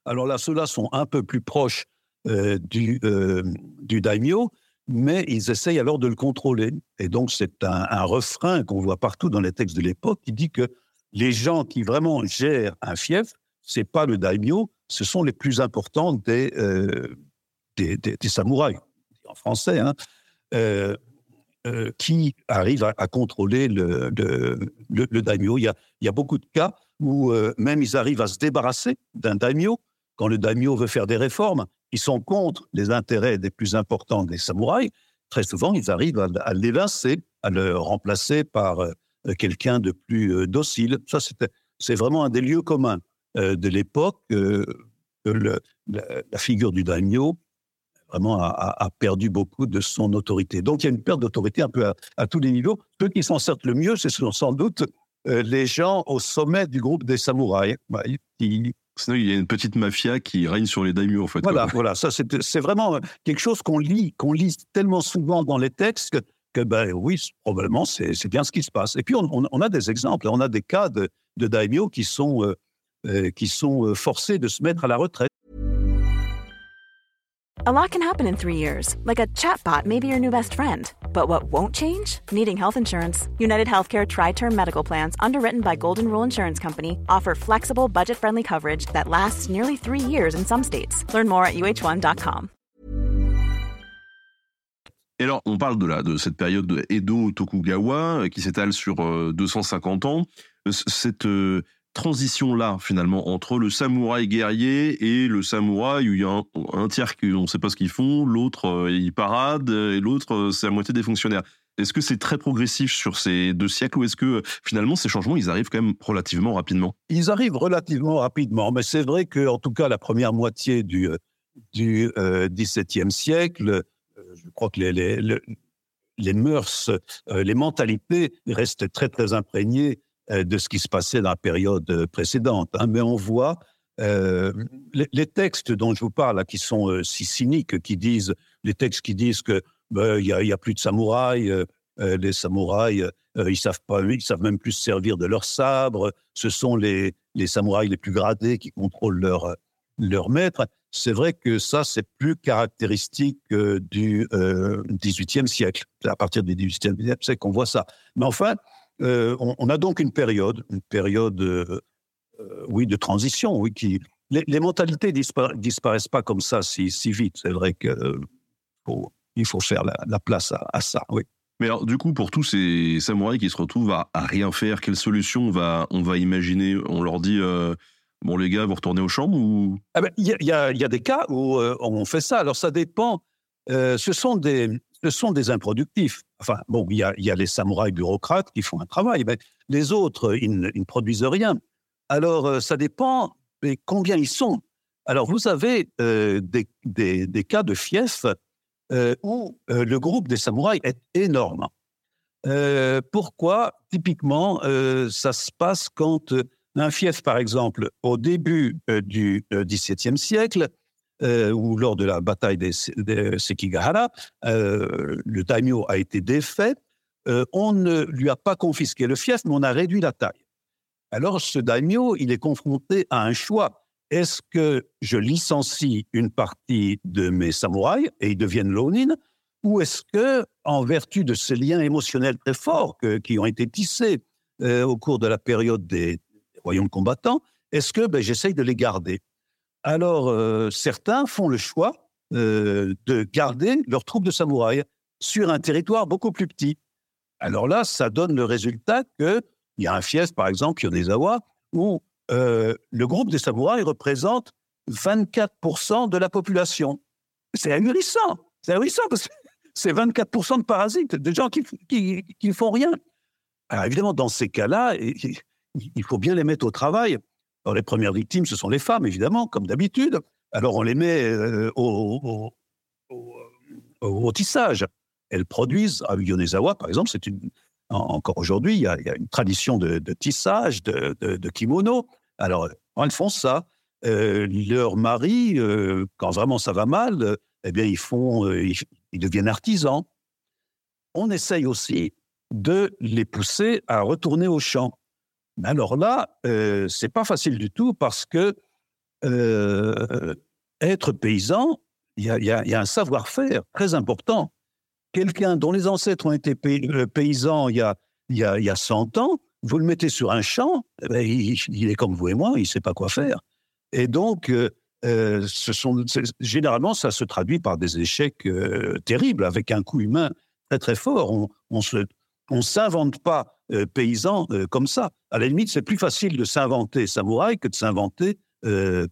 alors là, ceux-là sont un peu plus proches euh, du, euh, du daimyo, mais ils essayent alors de le contrôler. Et donc, c'est un, refrain qu'on voit partout dans les textes de l'époque qui dit que les gens qui vraiment gèrent un fief, c'est pas le daimyo, ce sont les plus importants des, euh, des, samouraïs, en français, hein, euh, euh, qui arrivent à, contrôler le, daimyo. Il y, a, beaucoup de cas où euh, même ils arrivent à se débarrasser d'un daimyo. Quand le daimyo veut faire des réformes, ils sont contre les intérêts des plus importants des samouraïs. Très souvent, ils arrivent à, à l'évincer, à le remplacer par quelqu'un de plus docile. Ça, c'est vraiment un des lieux communs de l'époque. La, figure du daimyo vraiment a, a, perdu beaucoup de son autorité. Donc il y a une perte d'autorité un peu à, à, tous les niveaux. Ceux qui s'en sortent le mieux, ce sont sans doute euh, les gens au sommet du groupe des samouraïs. Bah. Sinon, il y a une petite mafia qui règne sur les daimyo, en fait. Voilà, quoi. voilà. Ça, c'est vraiment quelque chose qu'on lit, qu'on lit tellement souvent dans les textes que, que ben oui, probablement, c'est bien ce qui se passe. Et puis, on, a des exemples, on a des cas de, de daimyo qui sont, euh, euh, qui sont euh, forcés de se mettre à la retraite. A lot can happen in three years, like a chatbot may be your new best friend. But what won't change? Needing health insurance. United Healthcare Tri Term Medical Plans, underwritten by Golden Rule Insurance Company, offer flexible, budget friendly coverage that lasts nearly three years in some states. Learn more at uh1.com. Et alors, on parle de, la, de cette période de Edo Tokugawa euh, qui s'étale sur euh, 250 ans. Euh, cette. Euh, transition-là, finalement, entre le samouraï guerrier et le samouraï où il y a un, un tiers qui on ne sait pas ce qu'ils font, l'autre euh, il parade et l'autre euh, c'est la moitié des fonctionnaires. Est-ce que c'est très progressif sur ces deux siècles ou est-ce que finalement ces changements ils arrivent quand même relativement rapidement? Ils arrivent relativement rapidement, mais c'est vrai que en tout cas la première moitié du du euh, XVIIe siècle, je crois que les, les, les, les mœurs, euh, les mentalités restent très très imprégnées euh, de ce qui se passait dans la période euh, précédente. Hein. Mais on voit euh, les, les, textes dont je vous parle, là, qui sont euh, si cyniques, qui disent, les textes qui disent que ben, il ben, n'y a, a, plus de samouraïs, euh, les samouraïs, euh, ils savent pas, ils savent même plus se servir de leur sabre. Ce sont les, les samouraïs les plus gradés qui contrôlent leur leur maître. C'est vrai que ça, c'est plus caractéristique euh, du XVIIIe siècle. À partir du XVIIIe siècle qu'on voit ça. Mais enfin, euh, on, on, a donc une période, une période, euh, oui, de transition, oui, qui les, les mentalités dispara disparaissent pas comme ça si, si vite. C'est vrai euh, faut, il faut faire la, la place à, à, ça, oui. Mais alors, du coup, pour tous ces samouraïs qui se retrouvent à, à rien faire, quelle solution on va, on va imaginer? On leur dit, euh, bon les gars, vous retournez aux chambres ou Il ah ben, y, y, a, y, a, des cas où euh, on fait ça. Alors ça dépend. Euh, ce sont des, ce sont des improductifs. Enfin, bon, il y a, les samouraïs bureaucrates qui font un travail, mais les autres, ils ne, ils ne produisent rien. Alors, euh, ça dépend de combien ils sont. Alors, vous avez euh, des, cas de fief euh, où euh, le groupe des samouraïs est énorme. Euh, pourquoi? Typiquement, ça se passe quand un fief, par exemple, au début du XVIIe siècle, euh, ou lors de la bataille des Sekigahara, euh, le daimyo a été défait. Euh, on ne lui a pas confisqué le fief, mais on a réduit la taille. Alors ce daimyo, il est confronté à un choix. est-ce que je licencie une partie de mes samouraïs et ils deviennent lonin ou est-ce que, en vertu de ces liens émotionnels très forts qui ont été tissés au cours de la période des royaumes combattants, est-ce que ben, j'essaye de les garder? Alors, euh, certains font le choix euh, de garder leurs troupes de samouraïs sur un territoire beaucoup plus petit. Alors là, ça donne le résultat qu'il y a un fief, par exemple, Yonezawa, où le groupe des samouraïs représente 24% de la population. C'est ahurissant. C'est ahurissant parce que c'est 24% de parasites, de gens qui ne font rien. Alors évidemment, dans ces cas-là, il faut bien les mettre au travail. Alors, les premières victimes, ce sont les femmes, évidemment, comme d'habitude. Alors on les met euh, au, au, tissage. Elles produisent, à Yonezawa, par exemple, c'est une, encore aujourd'hui, il, y a une tradition de, tissage, de, de, kimono. Alors, elles font ça. Euh, leur mari, euh, quand vraiment ça va mal, eh bien, ils font, ils deviennent artisans. On essaye aussi de les pousser à retourner au champ. Mais alors là, euh, c'est pas facile du tout parce que euh, être paysan, il y, a, un savoir-faire très important. Quelqu'un dont les ancêtres ont été euh, paysans il y, a, il, y a, 100 ans, vous le mettez sur un champ, eh ben, il, est comme vous et moi, il ne sait pas quoi faire. Et donc, euh, généralement, ça se traduit par des échecs terribles, avec un coût humain très très fort. On ne on s'invente pas euh, paysan comme ça. À la limite, c'est plus facile de s'inventer samouraï que de s'inventer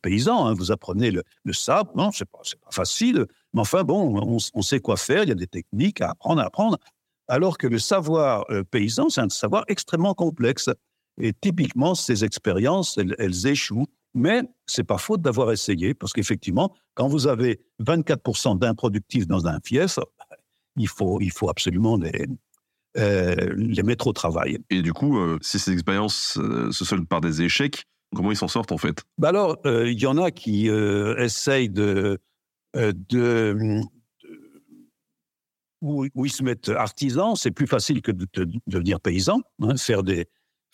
paysan. Hein. Vous apprenez le, sabre, non, c'est pas, facile, mais enfin bon, on, sait quoi faire. Il y a des techniques à apprendre, à apprendre. Alors que le savoir paysan, c'est un savoir extrêmement complexe. Et typiquement, ces expériences, elles échouent mais c'est pas faute d'avoir essayé, parce qu'effectivement, quand vous avez 24% d'improductifs dans un fief, il faut, il faut absolument les, euh, les mettre au travail. Et du coup, euh, si ces expériences euh, se soldent par des échecs, comment ils s'en sortent en fait? Bah Alors, il y en a qui essayent de, de, où, ils se mettent artisans, c'est plus facile que de, devenir paysan, hein, faire des,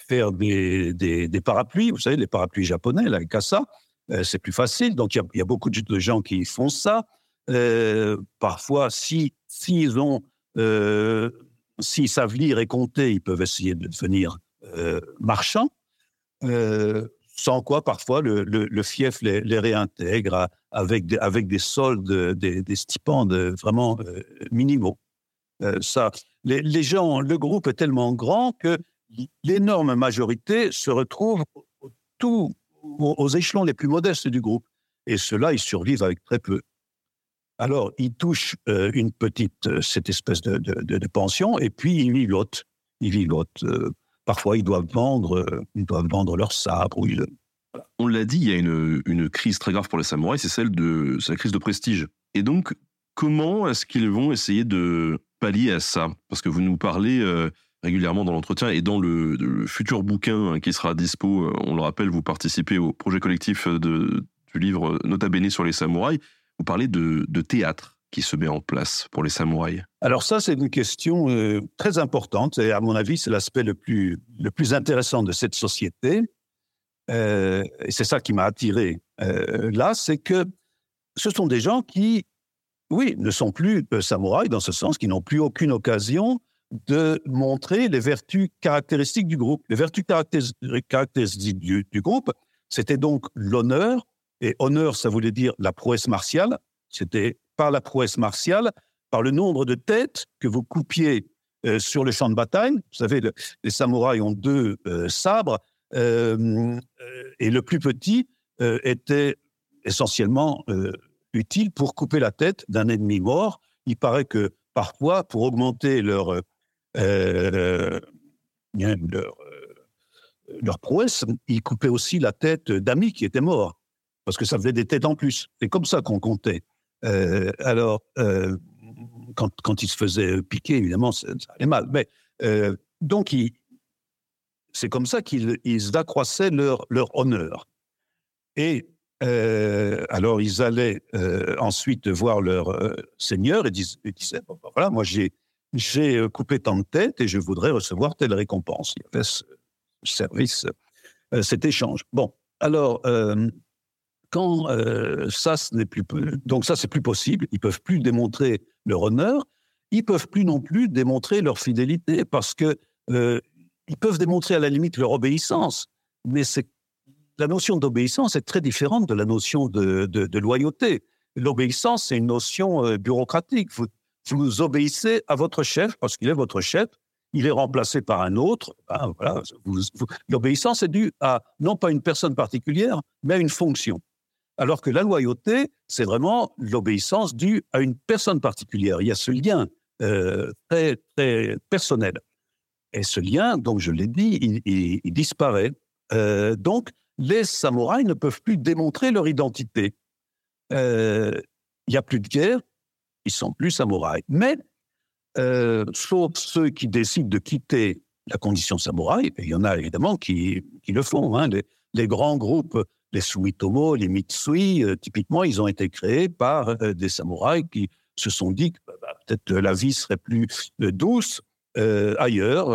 faire des, des, parapluies, vous savez, les parapluies japonais, la Kasa, euh, c'est plus facile. Donc, il y, a beaucoup de gens qui font ça. Euh, parfois, si s'ils ont, euh, s'ils savent lire et compter, ils peuvent essayer de devenir marchands. sans quoi, parfois, le, fief les, réintègre avec, des, soldes, des, des stipendes vraiment minimaux. ça, les, gens, le groupe est tellement grand que l'énorme majorité se retrouve tout, aux échelons les plus modestes du groupe. Et ceux-là, ils survivent avec très peu. Alors, ils touchent euh, une petite, euh, cette espèce de, pension, et puis ils vivotent. Ils vivotent. Euh, parfois, ils doivent vendre, ils doivent vendre leur sabre. On l'a dit, il y a une, une, crise très grave pour les samouraïs, c'est celle de la crise de prestige. Et donc, comment est-ce qu'ils vont essayer de pallier à ça? Parce que vous nous parlez régulièrement dans l'entretien et dans le, futur bouquin hein, qui sera dispo, euh, on le rappelle, vous participez au projet collectif de, du livre Nota Bene sur les samouraïs. Vous parlez de, théâtre qui se met en place pour les samouraïs. Alors ça, c'est une question euh, très importante et à mon avis, c'est l'aspect le plus, le plus intéressant de cette société. Euh, et c'est ça qui m'a attiré là, c'est que ce sont des gens qui, oui, ne sont plus samouraïs dans ce sens, qui n'ont plus aucune occasion de montrer les vertus caractéristiques du groupe. Les vertus caractéristiques du, groupe, c'était donc l'honneur, et honneur, ça voulait dire la prouesse martiale, c'était par la prouesse martiale, par le nombre de têtes que vous coupiez euh, sur le champ de bataille. Vous savez, les samouraïs ont deux euh, sabres, euh, et le plus petit était essentiellement utile pour couper la tête d'un ennemi mort. Il paraît que parfois, pour augmenter leur leur, leur prouesse, ils coupaient aussi la tête d'amis qui étaient morts, parce que ça faisait des têtes en plus. C'est comme ça qu'on comptait. Euh, alors, quand, quand ils se faisaient piquer, évidemment, ça, allait mal. Mais, donc, c'est comme ça qu'ils ils accroissaient leur, leur honneur. Et alors, ils allaient ensuite voir leur seigneur et, disaient, ben, voilà, moi j'ai j'ai euh, coupé tant de têtes et je voudrais recevoir telle récompense. Il y avait ce service, euh, cet échange. Bon, alors, euh, quand euh, ça, ce plus donc ça, c'est plus possible. Ils peuvent plus démontrer leur honneur. Ils peuvent plus non plus démontrer leur fidélité parce que euh, ils peuvent démontrer à la limite leur obéissance, mais c'est la notion d'obéissance est très différente de la notion de, loyauté. L'obéissance, c'est une notion euh, bureaucratique. Vous, obéissez à votre chef parce qu'il est votre chef. Il est remplacé par un autre. Voilà, L'obéissance est due à non pas une personne particulière, mais à une fonction. Alors que la loyauté, c'est vraiment l'obéissance due à une personne particulière. Il y a ce lien euh, très, très personnel. Et ce lien, donc je l'ai dit, il, disparaît. Euh, donc, les samouraïs ne peuvent plus démontrer leur identité. Euh, il n'y a plus de guerre, ils sont plus samouraïs. Mais, sauf ceux qui décident de quitter la condition samouraï, et il y en a évidemment qui, qui le font, hein, les, grands groupes les Sumitomo, les Mitsui, euh, typiquement, ils ont été créés par euh, des samouraïs qui se sont dit que bah, bah, peut-être la vie serait plus euh, douce ailleurs.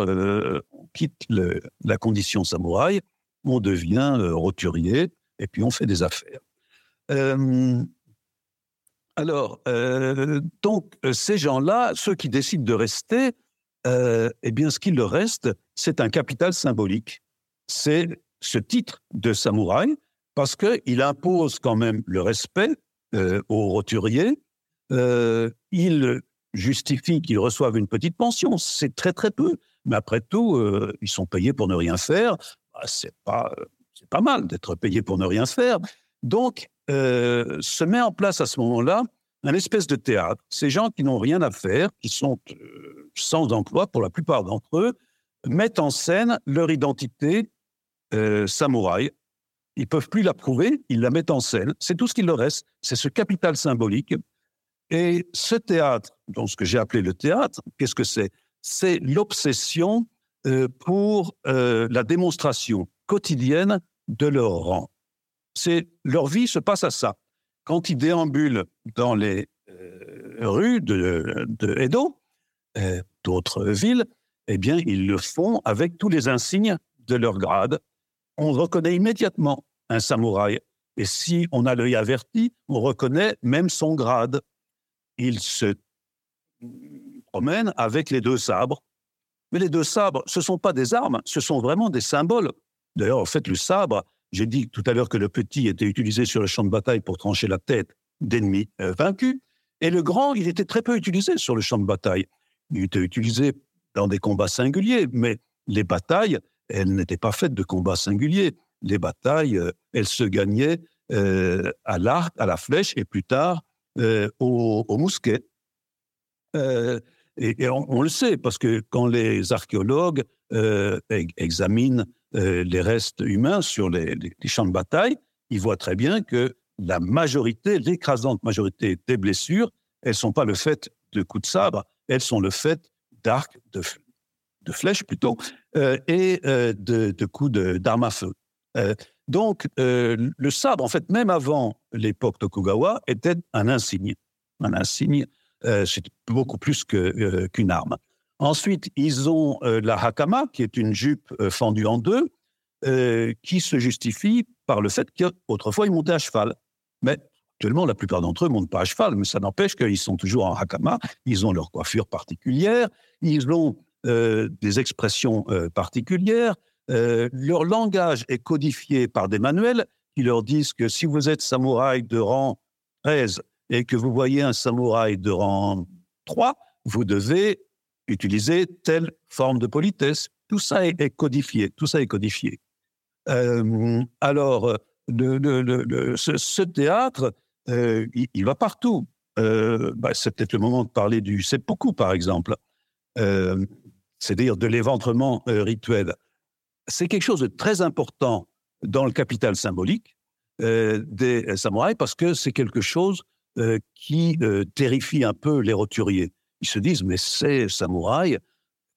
on quitte la condition samouraï, on devient roturier et puis on fait des affaires. alors, donc, ces gens-là, ceux qui décident de rester, eh bien, ce qu'il leur reste, c'est un capital symbolique. C'est ce titre de samouraï parce qu'il impose quand même le respect euh, aux roturiers. Euh, il justifie qu'ils reçoivent une petite pension. C'est très, très peu. Mais après tout, euh, ils sont payés pour ne rien faire. Bah, c'est pas, c'est pas mal d'être payé pour ne rien faire. Donc, se met en place à ce moment-là un espèce de théâtre. Ces gens qui n'ont rien à faire, qui sont sans emploi pour la plupart d'entre eux, mettent en scène leur identité samouraï ils peuvent plus la prouver, ils la mettent en scène. C'est tout ce qu'il leur reste. C'est ce capital symbolique. Et ce théâtre, donc ce que j'ai appelé le théâtre, qu'est-ce que c'est? C'est l'obsession euh, pour euh, la démonstration quotidienne de leur rang. C'est leur vie se passe à ça. Quand ils déambulent dans les euh, rues de, de Edo, d'autres villes, eh bien, ils le font avec tous les insignes de leur grade, on reconnaît immédiatement un samouraï. Et si on a l'œil averti, on reconnaît même son grade. Il se promène avec les deux sabres. Mais les deux sabres, ce ne sont pas des armes, ce sont vraiment des symboles. D'ailleurs, en fait, le sabre, j'ai dit tout à l'heure que le petit était utilisé sur le champ de bataille pour trancher la tête d'ennemis euh, vaincus. Et le grand, il était très peu utilisé sur le champ de bataille. Il était utilisé dans des combats singuliers, mais les batailles, elles n'étaient pas faites de combats singuliers. Les batailles, euh, elles se gagnaient euh, à l'arc, à la flèche et plus tard euh, au, mousquet. et, on, le sait parce que quand les archéologues examinent les restes humains sur les, champs de bataille, ils voient très bien que la majorité, l'écrasante majorité des blessures, elles sont pas le fait de coups de sabre, elles sont le fait d'arcs, de, de flèches plutôt, euh, et euh, de, coups d'armes à feu. Euh, donc, le sabre, en fait, même avant l'époque Tokugawa, était un insigne. Un insigne, c'est beaucoup plus qu'une arme. Ensuite, ils ont la hakama, qui est une jupe fendue en deux, qui se justifie par le fait qu'autrefois, ils montaient à cheval. Mais actuellement, la plupart d'entre eux montent pas à cheval, mais ça n'empêche qu'ils sont toujours en hakama, ils ont leur coiffure particulière, ils ont euh, des expressions euh, particulières. Euh, leur langage est codifié par des manuels qui leur disent que si vous êtes samouraï de rang 13 et que vous voyez un samouraï de rang 3, vous devez utiliser telle forme de politesse. Tout ça est, codifié. Tout ça est codifié. alors, ce, théâtre, il, va partout. Bah, c'est peut-être le moment de parler du seppuku, par exemple c'est-à-dire de l'éventrement euh, rituel. C'est quelque chose de très important dans le capital symbolique euh, des samouraïs parce que c'est quelque chose euh, qui terrifie un peu les roturiers. Ils se disent, mais ces samouraïs,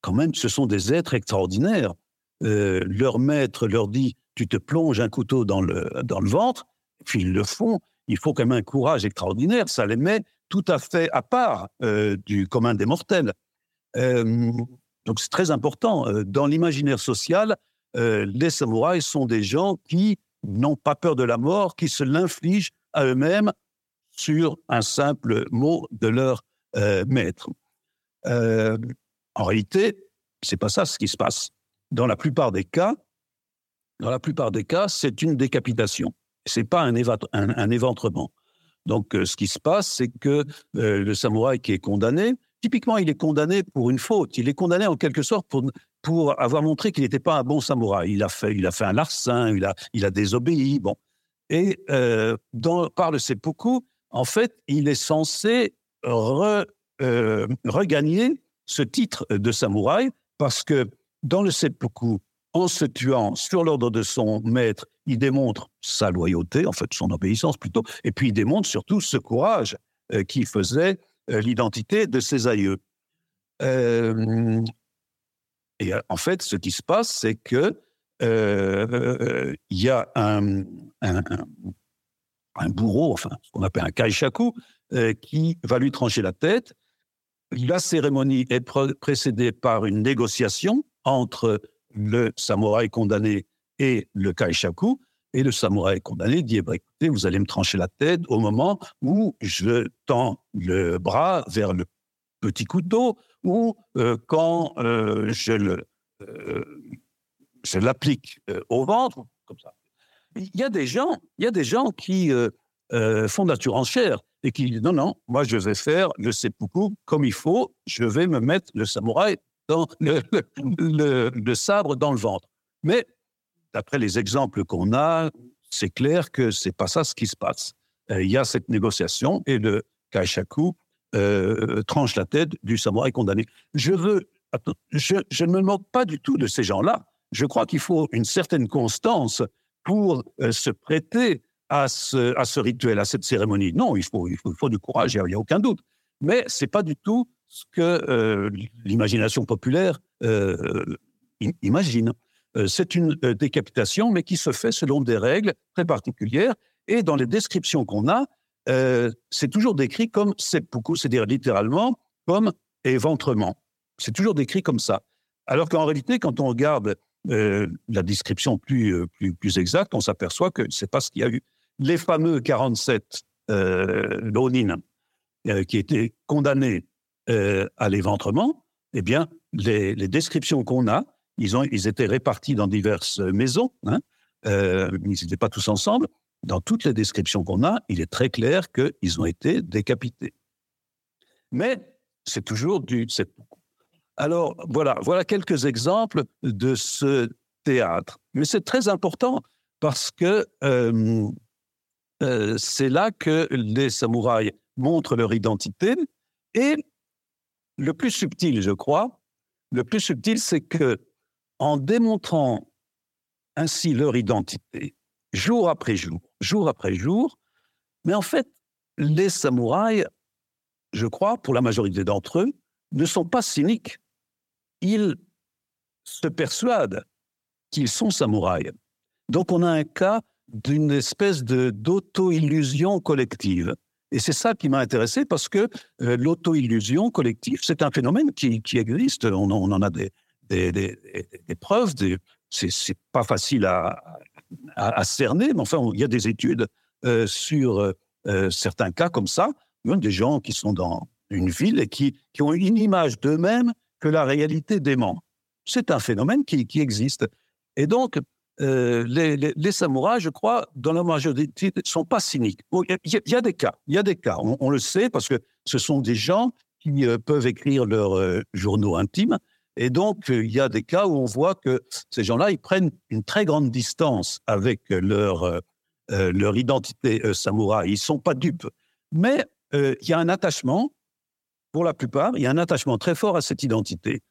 quand même, ce sont des êtres extraordinaires. leur maître leur dit, tu te plonges un couteau dans le, dans le ventre, puis ils le font. Il faut quand même un courage extraordinaire. Ça les met tout à fait à part du commun des mortels. Donc c'est très important. Euh, dans l'imaginaire social, euh, les samouraïs sont des gens qui n'ont pas peur de la mort, qui se l'infligent à eux-mêmes sur un simple mot de leur euh, maître. En réalité, c'est pas ça ce qui se passe. Dans la plupart des cas, dans la plupart des cas, c'est une décapitation. C'est pas un, éventrement. Donc, ce qui se passe, c'est que le samouraï qui est condamné, typiquement, il est condamné pour une faute. Il est condamné en quelque sorte pour, pour avoir montré qu'il n'était pas un bon samouraï. Il a fait, il a fait un larcin, il a, il a désobéi. Bon. Et dans, par le seppuku, en fait, il est censé euh, regagner ce titre de samouraï parce que dans le seppuku, en se tuant sur l'ordre de son maître, il démontre sa loyauté, en fait son obéissance plutôt, et puis il démontre surtout ce courage euh, qui faisait euh, l'identité de ses aïeux. et en fait, ce qui se passe, c'est que il y a un, un bourreau, enfin, ce qu'on appelle un kaishaku, euh, qui va lui trancher la tête. La cérémonie est précédée par une négociation entre le samouraï condamné et le kaishaku. Et le samouraï condamné dit, eh ben, écoutez, vous allez me trancher la tête au moment où je tends le bras vers le petit couteau ou euh, quand euh, je le, je l'applique au ventre, comme ça il y a des gens, il y a des gens qui euh, euh, font de la surenchère et qui disent non, non, moi je vais faire le seppuku comme il faut, je vais me mettre le samouraï dans le, le, sabre dans le ventre. Mais d'après les exemples qu'on a, c'est clair que c'est pas ça ce qui se passe. Euh, il y a cette négociation et le kaishaku tranche la tête du samouraï condamné. Je veux, je, ne me moque pas du tout de ces gens-là. Je crois qu'il faut une certaine constance pour euh, se prêter à ce, rituel, à cette cérémonie. Non, il faut, du courage, il n'y a, aucun doute. Mais ce n'est pas du tout ce que euh, l'imagination populaire euh, imagine. C'est une décapitation, mais qui se fait selon des règles très particulières. Et dans les descriptions qu'on a, c'est toujours décrit comme seppuku, c'est-à-dire littéralement comme éventrement. C'est toujours décrit comme ça. Alors qu'en réalité, quand on regarde euh, la description plus, euh, plus, plus exacte, on s'aperçoit que c'est pas ce qu'il y a eu. Les fameux 47 euh, euh, qui étaient condamnés à l'éventrement, eh bien, les descriptions qu'on a, ils, ont, ils étaient répartis dans diverses maisons, hein, ils n'étaient pas tous ensemble. Dans toutes les descriptions qu'on a, il est très clair qu'ils ont été décapités. Mais c'est toujours du, alors voilà, voilà quelques exemples de ce théâtre. Mais c'est très important parce que euh, euh, c'est là que les samouraïs montrent leur identité. Et le plus subtil, je crois, le plus subtil, c'est que en démontrant ainsi leur identité, jour après jour, jour après jour, mais en fait, les samouraïs, je crois, pour la majorité d'entre eux, ne sont pas cyniques ils se persuadent qu'ils sont samouraïs. Donc on a un cas d'une espèce d'auto-illusion collective. Et c'est ça qui m'a intéressé parce que euh, l'auto-illusion collective, c'est un phénomène qui, existe. On, en a des, des, des, des preuves. C'est pas facile à, cerner, mais enfin, il y a des études euh, sur euh, certains cas comme ça. Des gens qui sont dans une ville et qui, ont une image d'eux-mêmes que la réalité dément. C'est un phénomène qui, existe. Et donc, euh, les, samouraïs, je crois, dans la majorité, ne sont pas cyniques. Il y, a des cas, il y a des cas, on, le sait, parce que ce sont des gens qui euh, peuvent écrire leurs euh, journaux intimes. Et donc, il y a des cas où on voit que ces gens-là, ils prennent une très grande distance avec leur, leur identité samouraï. Ils ne sont pas dupes. Mais il y a un attachement pour la plupart, il y a un attachement très fort à cette identité.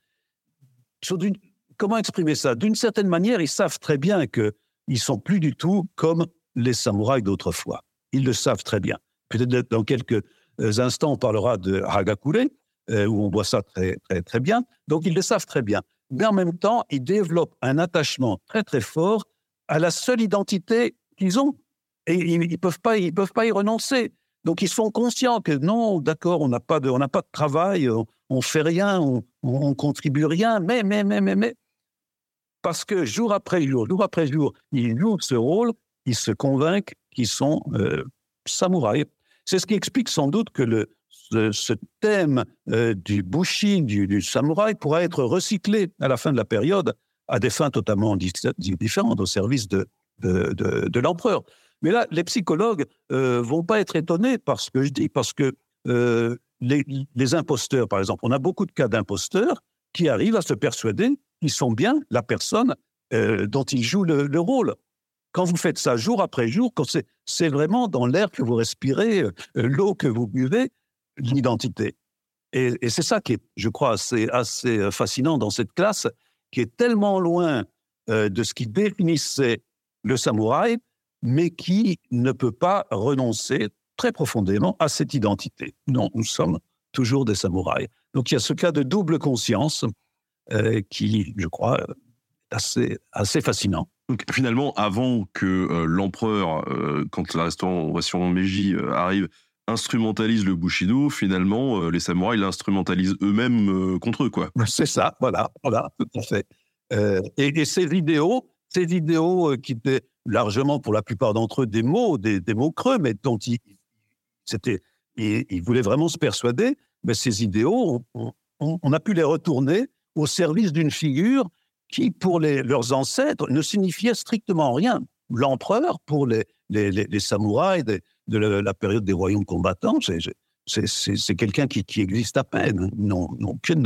comment exprimer ça? D'une certaine manière, ils savent très bien qu'ils ne sont plus du tout comme les samouraïs d'autrefois. Ils le savent très bien. Peut-être dans quelques euh, instants, on parlera de Hagakure, euh, où on voit ça très, très, très bien. Donc, ils le savent très bien. Mais en même temps, ils développent un attachement très, très fort à la seule identité qu'ils ont. Et ils ne peuvent, pas, peuvent pas y renoncer. Donc ils sont conscients que non, d'accord, on n'a pas de, pas de travail, on, ne fait rien, on, on, contribue rien, mais, mais, mais, mais, mais, parce que jour après jour, jour après jour, ils jouent ce rôle, ils se convainquent qu'ils sont euh, samouraïs. C'est ce qui explique sans doute que le, ce, thème euh, du bushi, du, samouraï, pourra être recyclé à la fin de la période à des fins totalement différentes, au service de, l'empereur. Mais là, les psychologues euh, vont pas être étonnés par ce que je dis, parce que euh, les, imposteurs, par exemple, on a beaucoup de cas d'imposteurs qui arrivent à se persuader qu'ils sont bien la personne euh, dont ils jouent le, rôle. Quand vous faites ça jour après jour, quand c'est vraiment dans l'air que vous respirez, l'eau que vous buvez, l'identité. Et, c'est ça qui est, je crois, assez, assez euh, fascinant dans cette classe, qui est tellement loin euh, de ce qui définissait le samouraï, mais qui ne peut pas renoncer très profondément à cette identité. Non, nous sommes toujours des samouraïs. Donc il y a ce cas de double conscience euh, qui, je crois, est assez, assez fascinant. Donc, finalement, avant que l'empereur, quand la restauration Meiji arrive, instrumentalise le Bushido, finalement, euh, les samouraïs l'instrumentalisent eux-mêmes euh, contre eux, quoi. C'est ça, voilà, voilà, tout à fait. Euh, et, ces vidéos, ces vidéos qui étaient largement, pour la plupart d'entre eux, des mots, des, mots creux, mais dont ils, c'était, voulaient vraiment se persuader, mais ces idéaux, on, a pu les retourner au service d'une figure qui, pour les, leurs ancêtres, ne signifiait strictement rien. L'empereur, pour les, les, les samouraïs, des, de la, période des royaumes combattants, c'est quelqu'un qui, existe à peine, n'ont aucun,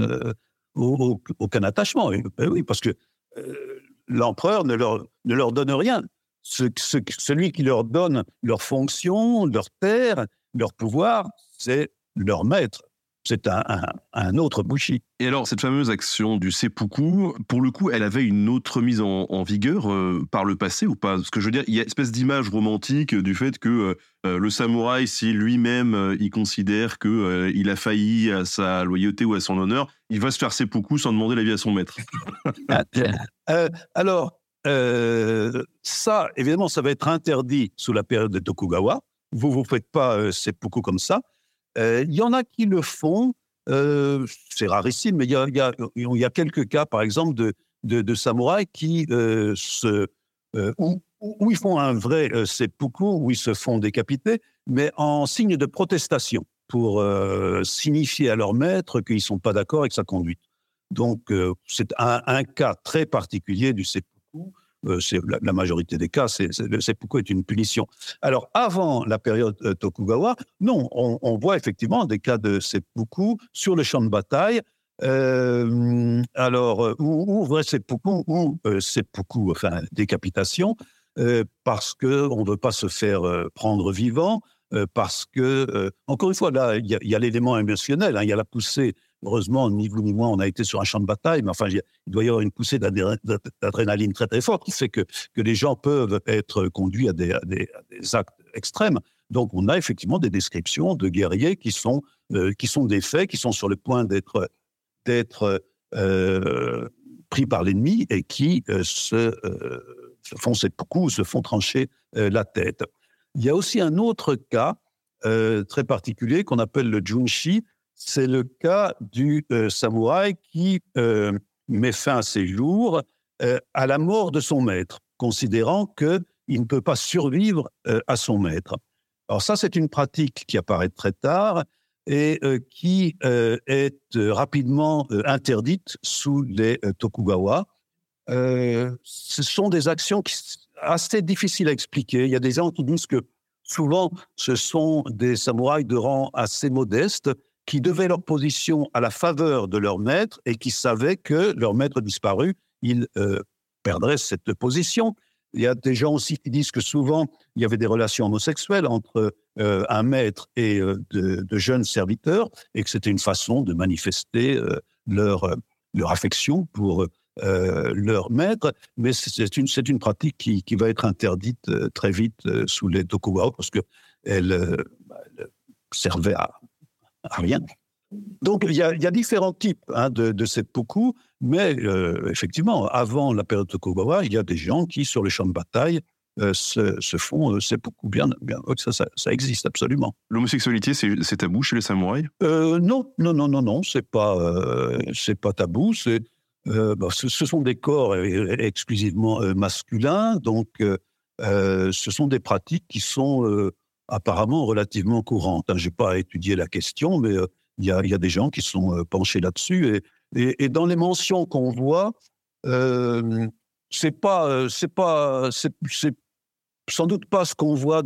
aucun attachement. Ben oui, parce que euh, l'empereur ne leur, ne leur donne rien. celui qui leur donne leur fonction, leur terre, leur pouvoir, c'est leur maître c'est un, autre Bushi. Et alors, cette fameuse action du seppuku, pour le coup, elle avait une autre mise en, vigueur euh, par le passé ou pas? Parce que je veux dire, il y a une espèce d'image romantique du fait que euh, euh, le samouraï, si lui-même il considère que il a failli à sa loyauté ou à son honneur, il va se faire seppuku sans demander l'avis à son maître. Ah, alors, ça, évidemment, ça va être interdit sous la période de Tokugawa. Vous ne vous faites pas seppuku comme ça. Euh, il y en a qui le font, euh, c'est rarissime, mais il y, a, il, y a, quelques cas, par exemple, de, samouraïs qui euh, se, où, ils font un vrai seppuku, où ils se font décapiter, mais en signe de protestation, pour signifier à leur maître qu'ils ne sont pas d'accord avec sa conduite. Donc, c'est un, cas très particulier du seppuku euh, c'est la, majorité des cas, c'est pourquoi est une punition. Alors, avant la période euh, Tokugawa, non, on, voit effectivement des cas de seppuku sur le champ de bataille. Euh, alors, ou, vrai seppuku, ou seppuku, enfin, décapitation, parce qu'on ne veut pas se faire prendre vivant, parce que, encore une fois, là, il y a, l'élément émotionnel, hein, il y a la poussée Heureusement, ni vous ni moi, on a été sur un champ de bataille, mais enfin, il doit y avoir une poussée d'adrénaline très très forte qui fait que, que les gens peuvent être conduits à des, actes extrêmes. Donc, on a effectivement des descriptions de guerriers qui sont, euh, qui sont des faits, qui sont sur le point d'être euh, pris par l'ennemi et qui euh, se, font cette coups, se font trancher la tête. Il y a aussi un autre cas très particulier qu'on appelle le junshi, c'est le cas du euh, samouraï qui euh, met fin à ses jours euh, à la mort de son maître, considérant qu'il ne peut pas survivre à son maître. Alors ça, c'est une pratique qui apparaît très tard et qui est rapidement interdite sous les Tokugawa. ce sont des actions qui assez difficiles à expliquer. Il y a des gens qui disent que souvent, ce sont des samouraïs de rang assez modeste qui devaient leur position à la faveur de leur maître et qui savaient que leur maître disparu, ils euh, perdraient cette position. Il y a des gens aussi qui disent que souvent, il y avait des relations homosexuelles entre euh, un maître et euh, de, jeunes serviteurs et que c'était une façon de manifester leur, leur affection pour leur maître. Mais c'est une, une pratique qui, qui, va être interdite très vite sous les Tokugawa parce qu'elle bah, servait à, rien. Donc, il y, a, différents types hein, de, de seppuku, mais euh, effectivement, avant la période de Tokugawa, il y a des gens qui, sur les champs de bataille, euh, se, font euh, seppuku. Bien, bien ça, ça, existe absolument. L'homosexualité, c'est tabou chez les samouraïs? Non, non, non, non, non, c'est pas, c'est pas tabou. C'est, bah, ce, sont des corps exclusivement masculins, donc ce sont des pratiques qui sont apparemment relativement courantes. Je n'ai pas étudié la question, mais il y, a, des gens qui sont penchés là-dessus. Et, dans les mentions qu'on voit, pas, c'est pas, sans doute pas ce qu'on voit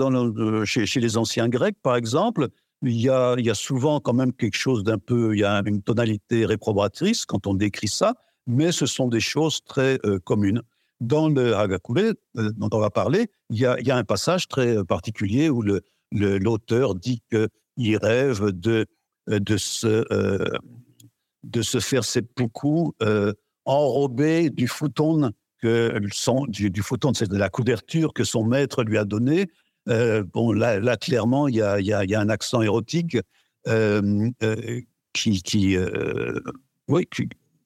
chez, les anciens Grecs, par exemple. Il y, a, souvent quand même quelque chose d'un peu, il y a une tonalité réprobatrice quand on décrit ça, mais ce sont des choses très euh, communes. Dans le Hagakure, euh, dont on va parler, il y, a, un passage très euh, particulier où l'auteur le, dit qu'il rêve de, de, se, de se faire seppuku enrobé du futon que son, du, photon, c'est de la couverture que son maître lui a donnée. Euh, bon, là, là, clairement, il y a, y, y a, un accent érotique euh, euh, qui, qui, oui,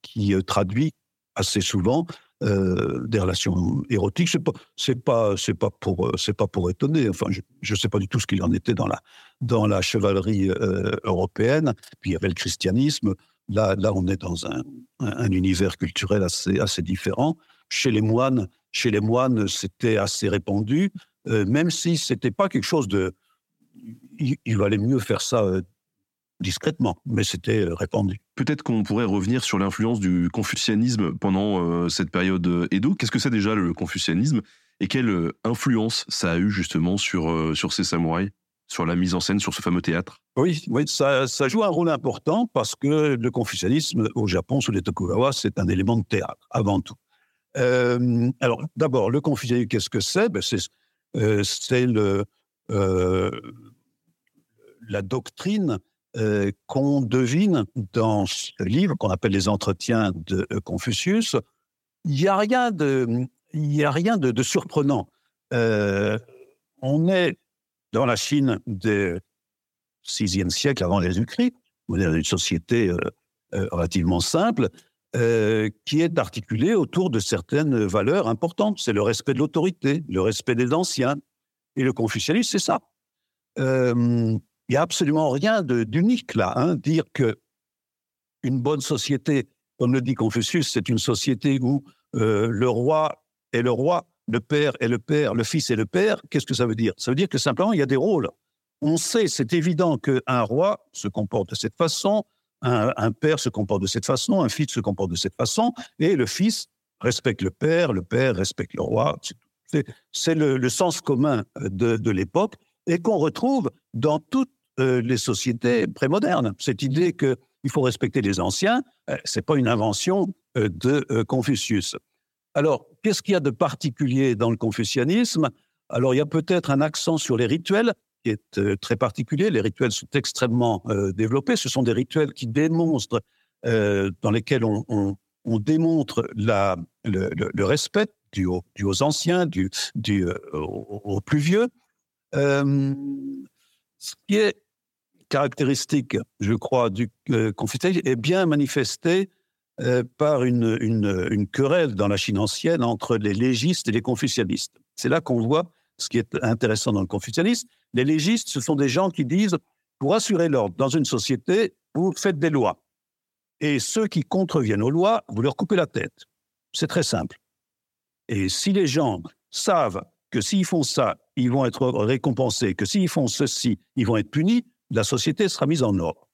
qui, traduit assez souvent des relations érotiques. C'est pas, c'est pas, c'est pas pour, c'est pas pour étonner. Enfin, je ne sais pas du tout ce qu'il en était dans la, dans la chevalerie européenne. Puis il y avait le christianisme. Là, là, on est dans un, un, un univers culturel assez, assez différent. Chez les moines, chez les moines, c'était assez répandu, euh, même si c'était pas quelque chose de. Il, valait mieux faire ça euh, discrètement, mais c'était euh, répandu. Peut-être qu'on pourrait revenir sur l'influence du confucianisme pendant cette période Edo. Qu'est-ce que c'est déjà le confucianisme? Et quelle influence ça a eu justement sur, sur ces samouraïs, sur la mise en scène, sur ce fameux théâtre? Oui, oui ça, ça, joue un rôle important parce que le confucianisme au Japon, sous les Tokugawa, c'est un élément de théâtre avant tout. Euh, alors, d'abord, le confucianisme, qu'est-ce que c'est? Ben, C'est euh, le, euh, la doctrine qu'on devine dans ce livre qu'on appelle les entretiens de Confucius. Il n'y a rien de, y a rien de, surprenant. on est dans la Chine du VIe siècle avant Jésus-Christ, une société relativement simple, euh, qui est articulé autour de certaines valeurs importantes. C'est le respect de l'autorité, le respect des anciens. Et le confucianisme, c'est ça. Euh, il n'y a absolument rien d'unique là. Hein. Dire que une bonne société, comme le dit Confucius, c'est une société où euh, le roi est le roi, le père est le père, le fils est le père. Qu'est-ce que ça veut dire? Ça veut dire que simplement, il y a des rôles. On sait, c'est évident qu'un roi se comporte de cette façon, un, père se comporte de cette façon, un fils se comporte de cette façon, et le fils respecte le père, le père respecte le roi. C'est le, sens commun de, l'époque et qu'on retrouve dans toutes euh, les sociétés prémodernes. Cette idée qu'il faut respecter les anciens, euh, c'est pas une invention euh, de Confucius. Alors, qu'est-ce qu'il y a de particulier dans le confucianisme? Alors, il y a peut-être un accent sur les rituels, qui est euh, très particulier. Les rituels sont extrêmement euh, développés. Ce sont des rituels qui démontrent, euh, dans lesquels on, démontre le, respect du, aux anciens, aux, plus vieux. ce qui est caractéristique, je crois, du Confucianisme est bien manifesté par une, une, une, querelle dans la Chine ancienne entre les légistes et les confucianistes. C'est là qu'on voit ce qui est intéressant dans le confucianisme, les légistes, ce sont des gens qui disent, pour assurer l'ordre dans une société, vous faites des lois. Et ceux qui contreviennent aux lois, vous leur coupez la tête. C'est très simple. Et si les gens savent que s'ils font ça, ils vont être récompensés, que s'ils font ceci, ils vont être punis, la société sera mise en ordre.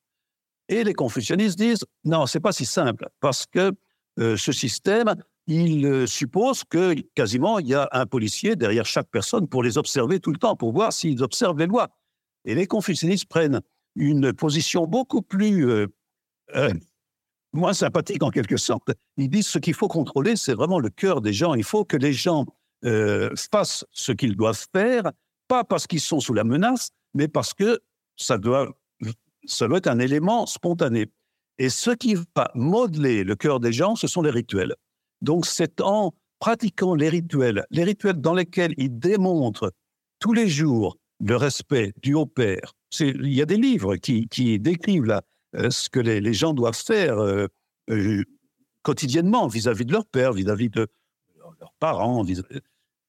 Et les confucianistes disent, non, c'est pas si simple, parce que euh, ce système, il euh, suppose que quasiment il y a un policier derrière chaque personne pour les observer tout le temps, pour voir s'ils observent les lois. Et les confucianistes prennent une position beaucoup plus euh, moins sympathique en quelque sorte. Ils disent ce qu'il faut contrôler, c'est vraiment le cœur des gens. Il faut que les gens fassent ce qu'ils doivent faire, pas parce qu'ils sont sous la menace, mais parce que ça doit, ça doit être un élément spontané. Et ce qui va modeler le cœur des gens, ce sont les rituels. Donc c'est en pratiquant les rituels, les rituels dans lesquels il démontre tous les jours le respect du haut père. Il y a des livres qui, décrivent là, euh, ce que les, gens doivent faire euh, euh, quotidiennement vis-à-vis de leur père, vis-à-vis de leurs parents.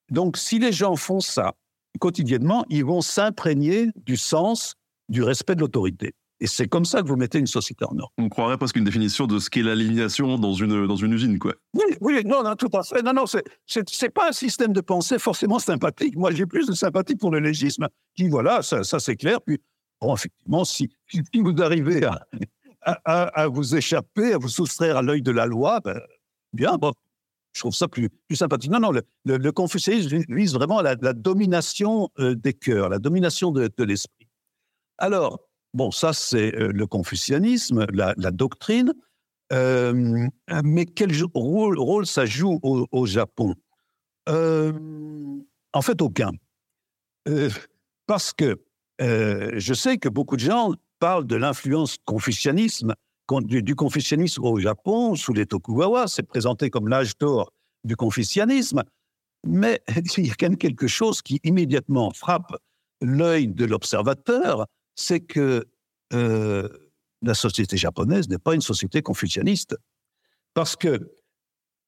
Donc si les gens font ça quotidiennement, ils vont s'imprégner du sens du respect de l'autorité. Et c'est comme ça que vous mettez une société en ordre. On croirait presque une définition de ce qu'est l'alignation dans une, dans une usine, quoi. Oui, oui, non, non, tout à fait. Non, non, c'est, pas un système de pensée forcément sympathique. Moi, j'ai plus de sympathie pour le légisme, qui, voilà, ça, ça c'est clair. Puis, bon, effectivement, si, si vous arrivez à, à, à, vous échapper, à vous soustraire à l'œil de la loi, ben, bien, bon, je trouve ça plus, plus sympathique. Non, non, le, le, confucianisme vise vraiment la, la domination euh, des cœurs, la domination de, de l'esprit. Alors, bon, ça c'est euh, le confucianisme, la, doctrine, euh, mais quel rôle, ça joue au, Japon? Euh, En fait, aucun. Parce que je sais que beaucoup de gens parlent de l'influence confucianisme du, du, confucianisme au Japon, sous les Tokugawa, c'est présenté comme l'âge d'or du confucianisme, mais il y a quand même quelque chose qui immédiatement frappe l'œil de l'observateur, c'est que euh, la société japonaise n'est pas une société confucianiste. Parce que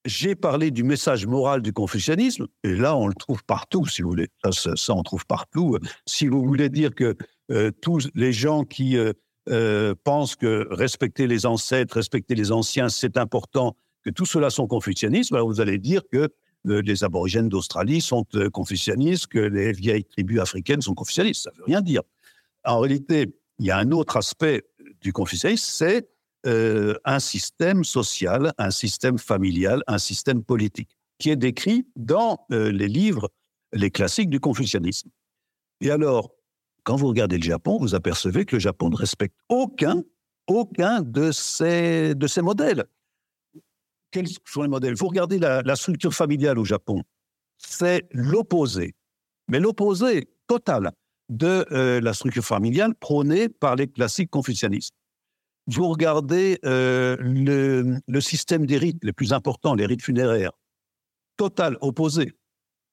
j'ai parlé du message moral du confucianisme, et là, on le trouve partout, si vous voulez. Ça, ça on trouve partout. Si vous voulez dire que euh, tous les gens qui euh, pensent que respecter les ancêtres, respecter les anciens, c'est important, que tout cela sont confucianistes, alors vous allez dire que les aborigènes d'Australie sont confucianistes, que les vieilles tribus africaines sont confucianistes. Ça ne veut rien dire. En réalité, il y a un autre aspect du confucianisme, c'est euh, un système social, un système familial, un système politique, qui est décrit dans euh, les livres, les classiques du confucianisme. Et alors, quand vous regardez le Japon, vous apercevez que le Japon ne respecte aucun, aucun de ces, de ces modèles. Quels sont les modèles? Vous regardez la, la structure familiale au Japon, c'est l'opposé, mais l'opposé total de euh, la structure familiale prônée par les classiques confucianistes. Vous regardez euh, le, système des rites les plus importants, les rites funéraires, total opposé.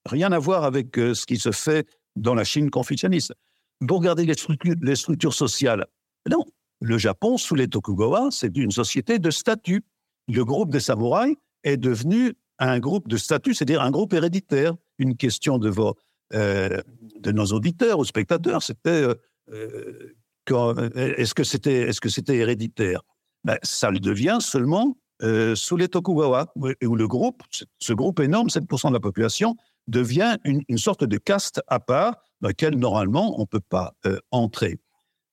Rien à voir avec euh, ce qui se fait dans la Chine confucianiste. Vous regardez les structures, les structures sociales. Non, le Japon, sous les Tokugawa, c'est une société de statut. Le groupe des samouraïs est devenu un groupe de statut, c'est-à-dire un groupe héréditaire. Une question de euh, de nos auditeurs ou spectateurs, c'était euh, est-ce que c'était est-ce que c'était héréditaire? Ben, Ça le devient seulement euh, sous les Tokugawa, où le groupe, ce groupe énorme, 7% de la population, devient une, une, sorte de caste à part dans laquelle normalement on ne peut pas euh, entrer.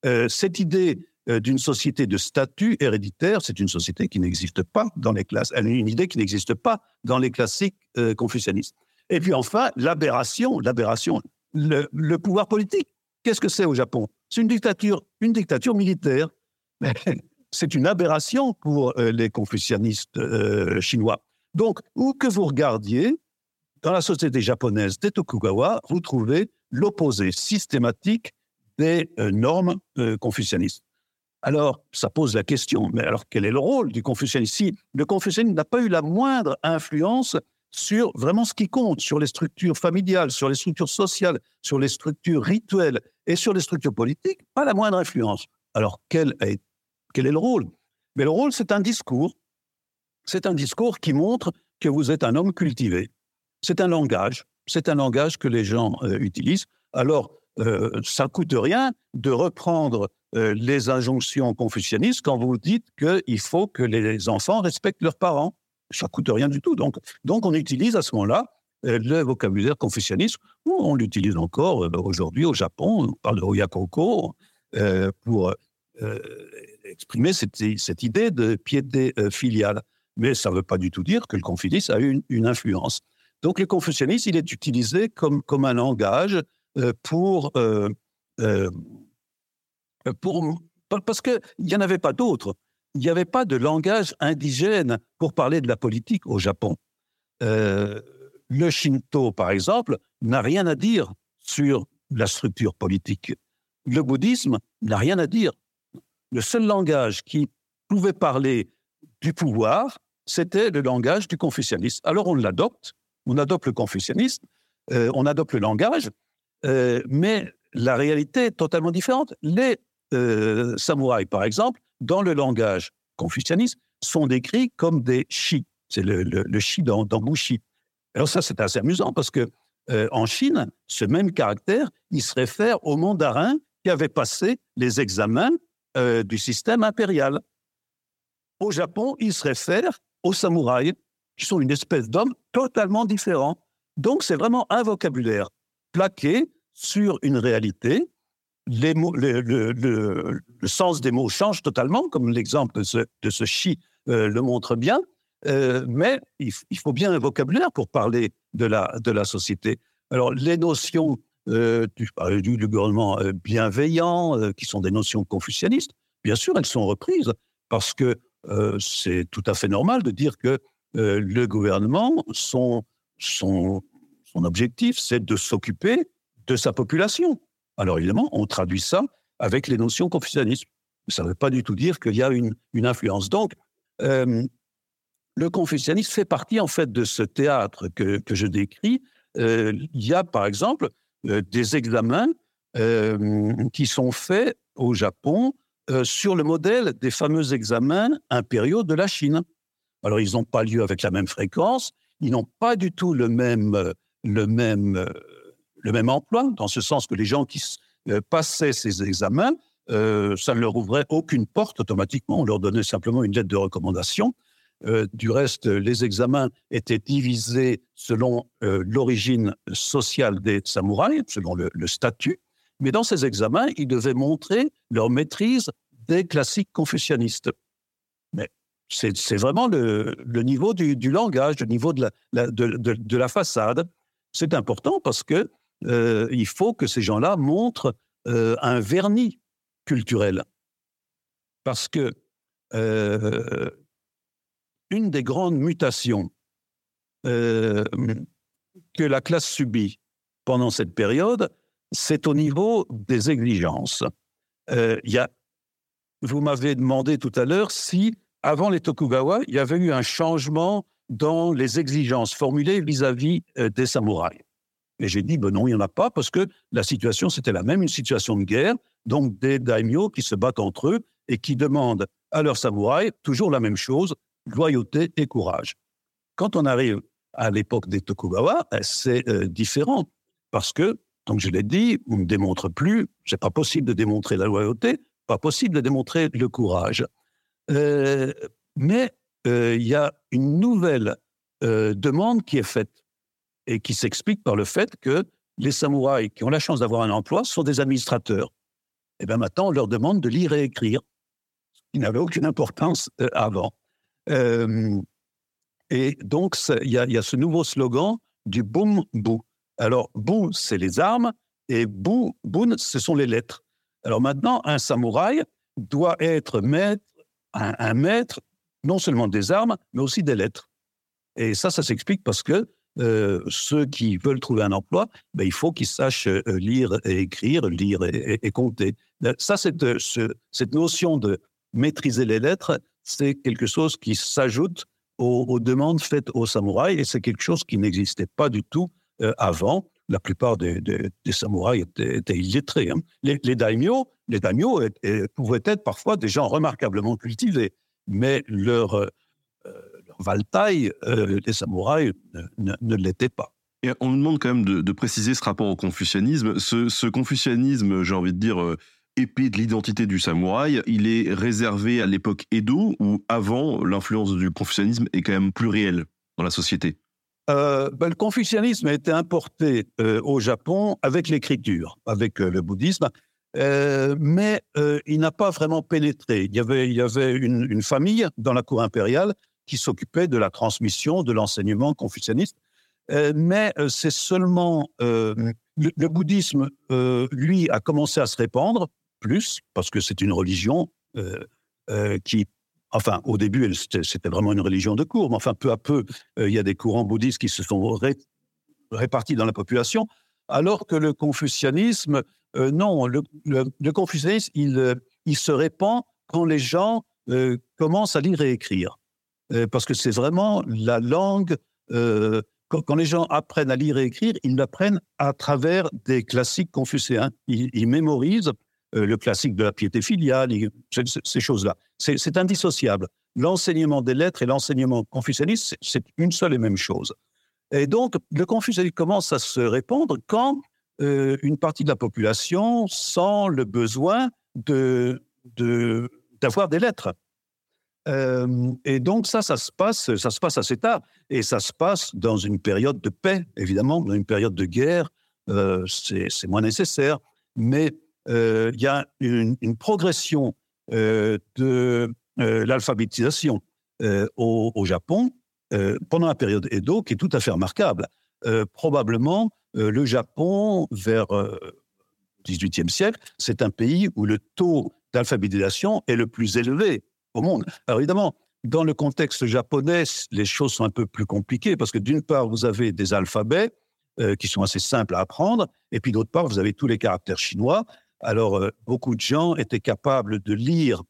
Euh, cette idée euh, d'une société de statut héréditaire, c'est une société qui n'existe pas dans les classes, elle est une idée qui n'existe pas dans les classiques euh, confucianistes. Et puis enfin, l'aberration, l'aberration, le, pouvoir politique. Qu'est-ce que c'est au Japon? C'est une dictature, une dictature militaire. c'est une aberration pour euh, les confucianistes euh, chinois. Donc, où que vous regardiez, dans la société japonaise des Tokugawa, vous trouvez l'opposé systématique des euh, normes confucianistes. Alors, ça pose la question, mais alors quel est le rôle du confucianisme? Si le confucianisme n'a pas eu la moindre influence sur vraiment ce qui compte, sur les structures familiales, sur les structures sociales, sur les structures rituelles et sur les structures politiques, pas la moindre influence. Alors, quel est, quel est le rôle? Mais le rôle, c'est un discours. C'est un discours qui montre que vous êtes un homme cultivé. C'est un langage. C'est un langage que les gens euh, utilisent. Alors, euh, ça coûte rien de reprendre euh, les injonctions confucianistes quand vous dites qu'il faut que les enfants respectent leurs parents ça coûte rien du tout. Donc, donc on utilise à ce moment-là euh, le vocabulaire confucianiste, ou on l'utilise encore euh, aujourd'hui au Japon, on parle de Oyakoko, euh, pour exprimer cette, cette, idée de piété euh, filiale. Mais ça ne veut pas du tout dire que le confucianisme a eu une, influence. Donc le confucianisme, il est utilisé comme, comme un langage pour, pour... Parce qu'il n'y en avait pas d'autres il n'y avait pas de langage indigène pour parler de la politique au Japon. Euh, le Shinto, par exemple, n'a rien à dire sur la structure politique. Le bouddhisme n'a rien à dire. Le seul langage qui pouvait parler du pouvoir, c'était le langage du confucianisme. Alors on l'adopte, on adopte le confucianisme, euh, on adopte le langage, euh, mais la réalité est totalement différente. Les samouraïs, par exemple, dans le langage confucianiste, sont décrits comme des shi. C'est le, shi dans, dans Bushi. Alors ça, c'est assez amusant parce que euh, en Chine, ce même caractère, il se réfère aux mandarins qui avaient passé les examens euh, du système impérial. Au Japon, ils se réfèrent aux samouraïs, qui sont une espèce d'hommes totalement différents. Donc, c'est vraiment un vocabulaire plaqué sur une réalité. Le, sens des mots change totalement, comme l'exemple de ce, chi euh, le montre bien. Euh, mais il, faut bien un vocabulaire pour parler de la, de la société. Alors, les notions euh, du, du, gouvernement bienveillant, qui sont des notions confucianistes, bien sûr, elles sont reprises parce que c'est tout à fait normal de dire que le gouvernement, son, son, son objectif, c'est de s'occuper de sa population. Alors évidemment, on traduit ça avec les notions confucianistes. Ça ne veut pas du tout dire qu'il y a une, influence. Donc, euh, le confucianisme fait partie en fait de ce théâtre que, que je décris. Euh, il y a par exemple euh, des examens qui sont faits au Japon sur le modèle des fameux examens impériaux de la Chine. Alors ils n'ont pas lieu avec la même fréquence, ils n'ont pas du tout le même, le même, le même emploi, dans ce sens que les gens qui passaient ces examens, euh, ça ne leur ouvrait aucune porte automatiquement, on leur donnait simplement une lettre de recommandation. Euh, du reste, les examens étaient divisés selon euh, l'origine sociale des samouraïs, selon le, statut. Mais dans ces examens, ils devaient montrer leur maîtrise des classiques confucianistes. Mais c'est vraiment le, niveau du, langage, le niveau de la façade. C'est important parce que euh, il faut que ces gens-là montrent euh, un vernis culturel. Parce que euh, une des grandes mutations que la classe subit pendant cette période, c'est au niveau des exigences. Vous m'avez demandé tout à l'heure si, avant les Tokugawa, il y avait eu un changement dans les exigences formulées vis-à-vis -vis, des samouraïs. Et j'ai dit, ben non, il n'y en a pas, parce que la situation, c'était la même, une situation de guerre, donc des daimyo qui se battent entre eux et qui demandent à leurs samouraïs toujours la même chose, loyauté et courage. Quand on arrive à l'époque des Tokugawa, ben, c'est euh, différent parce que, comme je l'ai dit, on ne démontre plus, c'est pas possible de démontrer la loyauté, pas possible de démontrer le courage. Euh, mais euh, il y a une nouvelle demande qui est faite et qui s'explique par le fait que les samouraïs qui ont la chance d'avoir un emploi sont des administrateurs. Et bien maintenant, on leur demande de lire et écrire, ce qui n'avait aucune importance euh, avant. Euh, et donc, il y, a ce nouveau slogan du boom bou. Alors, bou, c'est les armes, et bou, boun, ce sont les lettres. Alors maintenant, un samouraï doit être maître, un maître non seulement des armes, mais aussi des lettres. Et ça, ça s'explique parce que euh, ceux qui veulent trouver un emploi, ben, il faut qu'ils sachent euh, lire et écrire, lire et, compter. Ça, cette, euh, ce, cette notion de maîtriser les lettres, c'est quelque chose qui s'ajoute aux, demandes faites aux samouraïs et c'est quelque chose qui n'existait pas du tout avant. La plupart des, samouraïs étaient, étaient illettrés. Hein. Les, les daimyo, les daimyo pouvaient être parfois des gens remarquablement cultivés, mais leur valtaille, euh, les samouraïs, ne, l'étaient pas. Et on nous demande quand même de, de, préciser ce rapport au confucianisme. Ce, ce confucianisme, j'ai envie de dire, euh, épée de l'identité du samouraï, il est réservé à l'époque Edo ou avant l'influence du confucianisme est quand même plus réelle dans la société? Euh, ben, le confucianisme a été importé euh, au Japon avec l'écriture, avec euh, le bouddhisme, mais il n'a pas vraiment pénétré. Il y avait, il y avait une, une famille dans la cour impériale qui s'occupait de la transmission de l'enseignement confucianiste, euh, mais c'est seulement le, le, bouddhisme, lui, a commencé à se répandre plus parce que c'est une religion qui Enfin, au début, c'était vraiment une religion de cours, mais enfin, peu à peu, euh, il y a des courants bouddhistes qui se sont ré répartis dans la population, alors que le confucianisme, euh, non, le, confucianisme, il, euh, se répand quand les gens euh, commencent à lire et écrire. Euh, parce que c'est vraiment la langue, euh, quand, les gens apprennent à lire et écrire, ils l'apprennent à travers des classiques confucéens. Ils, mémorisent euh, le classique de la piété filiale, ces choses-là. C'est indissociable. L'enseignement des lettres et l'enseignement confucianiste, c'est une seule et même chose. Et donc, le confucianisme commence à se répandre quand une partie de la population sent le besoin d'avoir des lettres. Euh, et donc ça, ça se passe, ça se passe assez tard, et ça se passe dans une période de paix, évidemment, dans une période de guerre, euh, c'est moins nécessaire, mais euh, il y a une, progression de l'alphabétisation au, au, Japon pendant la période Edo qui est tout à fait remarquable. probablement, le Japon, vers le XVIIIe siècle, c'est un pays où le taux d'alphabétisation est le plus élevé au monde. Alors évidemment, dans le contexte japonais, les choses sont un peu plus compliquées parce que d'une part, vous avez des alphabets euh, qui sont assez simples à apprendre, et puis d'autre part, vous avez tous les caractères chinois. Alors, euh, beaucoup de gens étaient capables de lire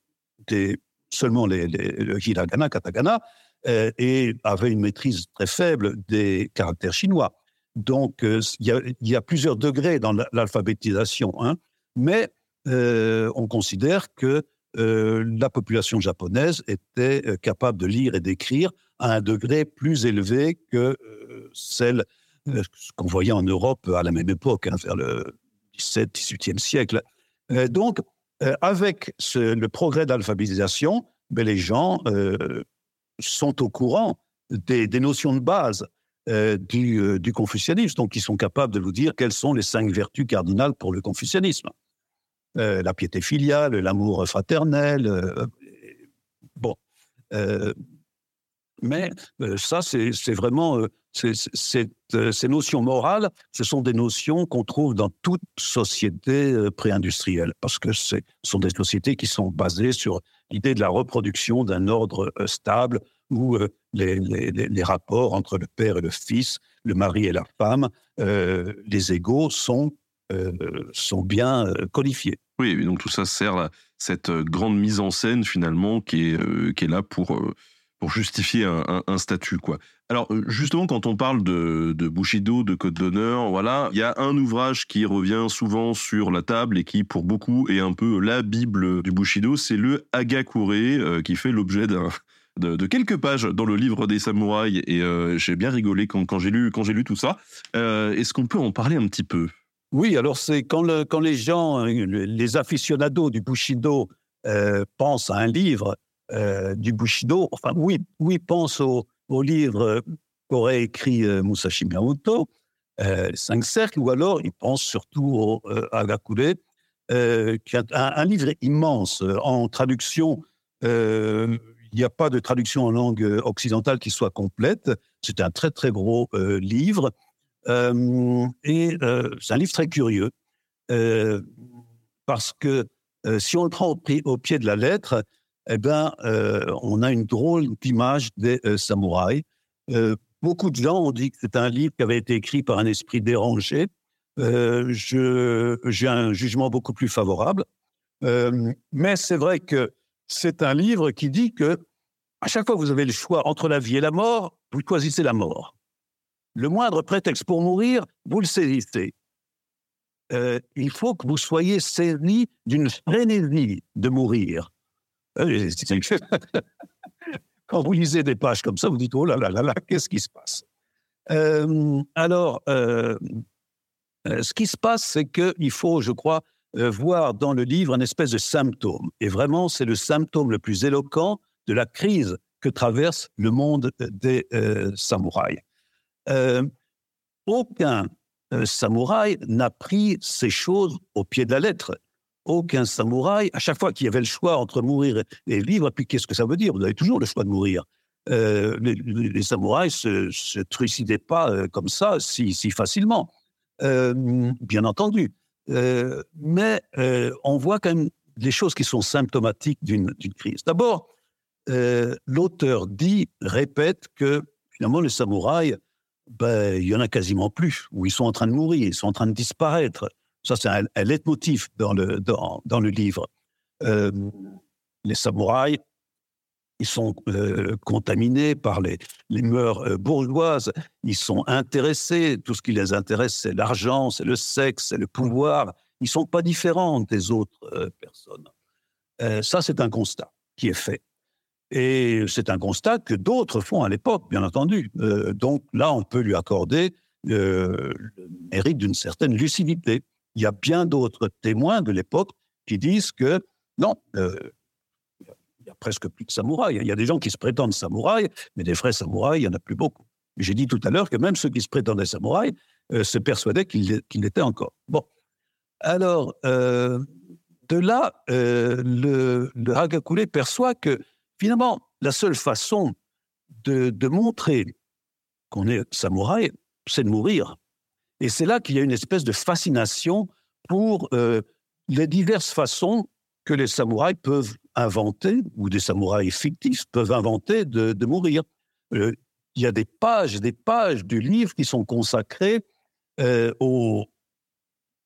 seulement le hiragana, katagana, euh, et avaient une maîtrise très faible des caractères chinois. Donc, il y, a plusieurs degrés dans l'alphabétisation, hein, mais on considère que euh, la population japonaise était euh, capable de lire et d'écrire à un degré plus élevé que euh, celle qu'on voyait en Europe à la même époque, hein, vers le 17-18e siècle. donc, avec le progrès de l'alphabétisation, ben, les gens sont au courant des, notions de base du, du, confucianisme, donc ils sont capables de vous dire quelles sont les cinq vertus cardinales pour le confucianisme. Euh, la piété filiale, l'amour fraternel. Euh, bon. Euh, mais ça, c'est vraiment. ces notions morales, ce sont des notions qu'on trouve dans toute société pré-industrielle, parce que ce sont des sociétés qui sont basées sur l'idée de la reproduction d'un ordre stable où les, les, rapports entre le père et le fils, le mari et la femme, les égaux sont sont bien euh, qualifiés. Oui, donc tout ça sert à cette euh, grande mise en scène finalement qui est, qui est là pour, pour justifier un, statut. Quoi. Alors justement, quand on parle de, Bushido, de Code d'honneur, voilà, il y a un ouvrage qui revient souvent sur la table et qui, pour beaucoup, est un peu la bible du Bushido, c'est le Hagakure, qui fait l'objet de, quelques pages dans le livre des samouraïs et j'ai bien rigolé quand, j'ai lu quand j'ai lu tout ça. Est-ce qu'on peut en parler un petit peu? Oui, alors c'est quand, les gens, les aficionados du Bushido euh, pensent à un livre euh, du Bushido, enfin oui, oui pensent au, livre qu'aurait écrit euh, Musashi Miyamoto, Les Cinq Cercles, ou alors ils pensent surtout au Agakure, qui est un, livre immense en traduction. il n'y a pas de traduction en langue occidentale qui soit complète. C'est un très très gros livre euh, et euh, c'est un livre très curieux, euh, parce que si on le prend au, pied de la lettre, eh ben, on a une drôle d'image des samouraïs. beaucoup de gens ont dit que c'est un livre qui avait été écrit par un esprit dérangé. J'ai un jugement beaucoup plus favorable. mais c'est vrai que c'est un livre qui dit que à chaque fois que vous avez le choix entre la vie et la mort, vous choisissez la mort le moindre prétexte pour mourir, vous le saisissez. Euh, il faut que vous soyez saisi d'une frénésie de mourir. Euh, Quand vous lisez des pages comme ça, vous dites, oh là là là là, qu'est-ce qui se passe? Euh, Alors, ce qui se passe, c'est qu'il faut, je crois, voir dans le livre un espèce de symptôme. Et vraiment, c'est le symptôme le plus éloquent de la crise que traverse le monde des samouraïs. Euh, aucun euh, samouraï n'a pris ces choses au pied de la lettre. Aucun samouraï, à chaque fois qu'il y avait le choix entre mourir et vivre, puis qu'est-ce que ça veut dire? Vous avez toujours le choix de mourir. Euh, les, samouraïs ne se, trucidaient pas comme ça si, facilement, bien entendu. mais on voit quand même des choses qui sont symptomatiques d'une crise. D'abord, l'auteur dit, répète que finalement les samouraïs ben, il y en a quasiment plus, où ils sont en train de mourir, ils sont en train de disparaître. Ça, c'est un, un leitmotiv dans le, dans, dans le livre. Euh, les samouraïs, ils sont euh, contaminés par les, les mœurs euh, bourgeoises, ils sont intéressés, tout ce qui les intéresse, c'est l'argent, c'est le sexe, c'est le pouvoir. Ils ne sont pas différents des autres personnes. ça, c'est un constat qui est fait. Et c'est un constat que d'autres font à l'époque, bien entendu. Euh, donc là, on peut lui accorder euh, le mérite d'une certaine lucidité. Il y a bien d'autres témoins de l'époque qui disent que Non, euh, il y a presque plus de samouraïs. Il y a des gens qui se prétendent samouraïs, mais des vrais samouraïs, il n'y en a plus beaucoup. J'ai dit tout à l'heure que même ceux qui se prétendaient samouraïs euh, se persuadaient qu'ils l'étaient encore. Bon. Alors, de là, le, le Hagakure perçoit que finalement, la seule façon de, montrer qu'on est samouraï, c'est de mourir. Et c'est là qu'il y a une espèce de fascination pour euh, les diverses façons que les samouraïs peuvent inventer, ou des samouraïs fictifs peuvent inventer de, mourir. Euh, il y a des pages des pages du livre qui sont consacrées euh, au,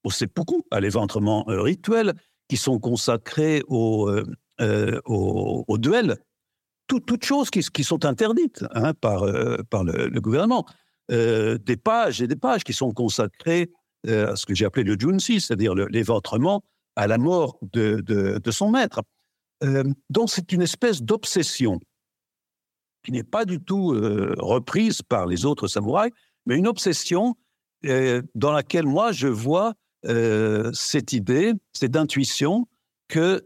au seppuku, à l'éventrement rituel, qui sont consacrées au, euh, au, duel, tout, toutes choses qui, sont interdites hein, par, euh, par le, gouvernement. Euh, des pages et des pages qui sont consacrées à ce que j'ai appelé le junsi, c'est-à-dire l'éventrement à la mort de, de, son maître. Donc c'est une espèce d'obsession qui n'est pas du tout reprise par les autres samouraïs, mais une obsession dans laquelle moi je vois cette idée, cette intuition que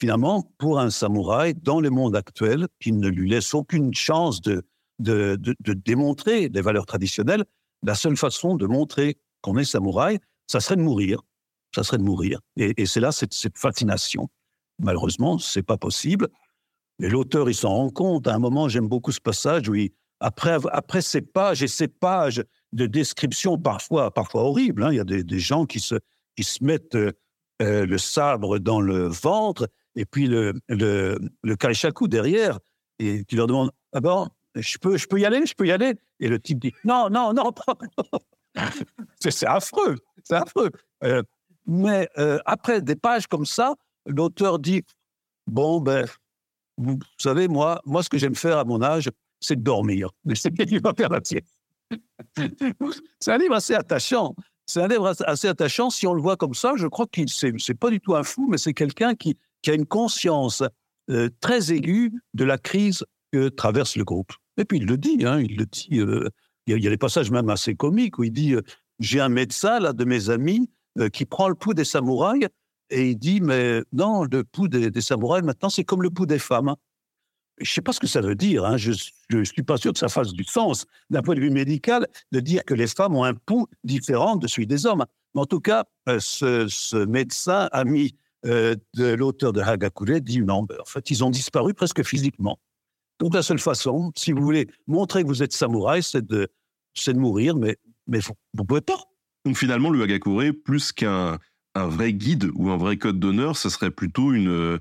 finalement, pour un samouraï, dans le monde actuel, qui ne lui laisse aucune chance de, de, de, démontrer les valeurs traditionnelles, la seule façon de montrer qu'on est samouraï, ça serait de mourir. Ça serait de mourir. Et, c'est là cette, fascination. Malheureusement, c'est pas possible. Et l'auteur, il s'en rend compte. À un moment, j'aime beaucoup ce passage où, il- après, après ces pages et ces pages de description parfois, parfois horribles, hein, il y a des, des gens qui se, qui se mettent euh, euh, le sabre dans le ventre et puis le, le, le kaishaku derrière et qui leur demande Ah bon, je peux, je peux y aller, je peux y aller? Et le type dit Non, non, non, c'est affreux, c'est affreux. Euh, mais euh, après des pages comme ça, l'auteur dit Bon, ben, vous savez, moi, moi, ce que j'aime faire à mon âge, c'est dormir. C'est qui va faire la sieste. c'est un livre assez attachant. C'est un livre assez- attachant. Si on le voit comme ça, je crois qu'il c'est pas du tout un fou, mais c'est quelqu'un qui, qui a une conscience euh, très aiguë de la crise que traverse le groupe. Et puis il le dit, hein, il le dit. euh, il y, a- a des passages même assez comiques où il dit euh, j'ai un médecin là de mes amis qui prend le pouls des samouraïs et il dit mais non le pouls des, des samouraïs maintenant c'est comme le pouls des femmes. Je sais pas ce que ça veut dire. Hein, je, je suis pas sûr que ça fasse du sens d'un point de vue médical de dire que les femmes ont un pouls différent de celui des hommes. Mais en tout cas, ce, ce médecin ami euh, de l'auteur de Hagakure dit non, ben, en fait, ils ont disparu presque physiquement. Donc la seule façon, si vous voulez montrer que vous êtes samouraï, c'est de, c'est de mourir, mais, mais vous ne pouvez pas. Donc finalement, le Hagakure, plus qu'un un vrai guide ou un vrai code d'honneur, ce serait plutôt une euh,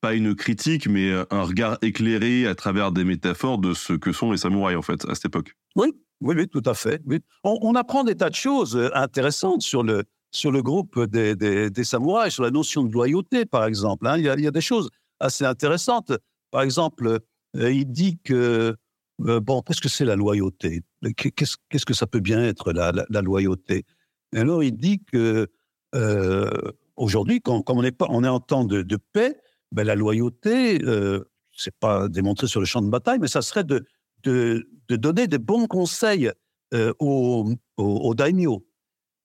pas une critique, mais un regard éclairé à travers des métaphores de ce que sont les samouraïs en fait à cette époque. Oui, oui, oui, tout à fait. oui. On, on apprend des tas de choses euh, intéressantes sur le, sur le groupe des, des, samouraïs, sur la notion de loyauté, par exemple. hein. Il, y a, des choses assez intéressantes. Par exemple, euh, il dit que, euh, bon, qu'est-ce que c'est la loyauté? Qu'est-ce que ça peut bien être, la, loyauté? Et alors, il dit que euh, aujourd'hui, quand, quand on, est on est en temps de, de paix, ben, la loyauté, euh, c'est pas démontré sur le champ de bataille, mais ça serait de, de, de donner des bons conseils aux, aux, aux daimyo.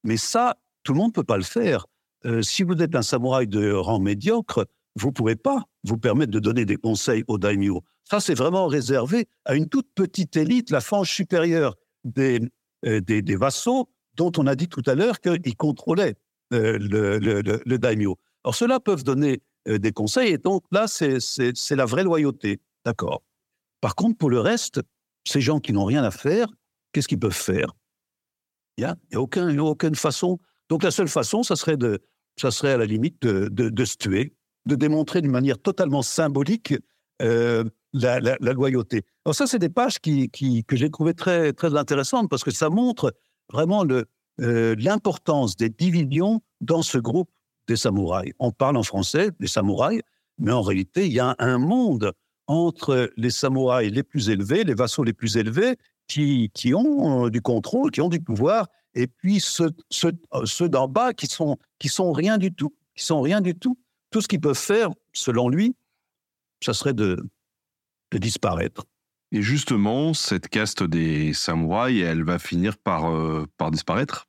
Mais ça, tout le monde ne peut pas le faire. Euh, si vous êtes un samouraï de rang médiocre, vous ne pouvez pas vous permettre de donner des conseils aux daimyo. Ça, c'est vraiment réservé à une toute petite élite, la frange supérieure des, euh, des, des vassaux, dont on a dit tout à l'heure qu'ils contrôlaient euh, le, le, daimyo. Alors, ceux-là peuvent donner des conseils, et donc là, c'est la vraie loyauté. D'accord. Par contre, pour le reste, ces gens qui n'ont rien à faire, qu'est-ce qu'ils peuvent faire? Il n'y a, a aucun, aucune façon. Donc la seule façon, ça serait, de, ça serait à la limite de, se tuer, de démontrer d'une manière totalement symbolique euh, la, loyauté. Alors ça, c'est des pages qui, que j'ai trouvées très, très intéressantes parce que ça montre vraiment euh, l'importance des divisions dans ce groupe des samouraïs. On parle en français des samouraïs, mais en réalité, il y a un monde entre les samouraïs les plus élevés, les vassaux les plus élevés, qui, qui ont euh, du contrôle, qui ont du pouvoir, et puis ceux, ceux, euh, ceux d'en bas qui sont, qui sont rien du tout, qui sont rien du tout. Tout ce qu'ils peuvent faire, selon lui, ça serait de, de disparaître. Et justement, cette caste des samouraïs, elle va finir par, euh, par disparaître?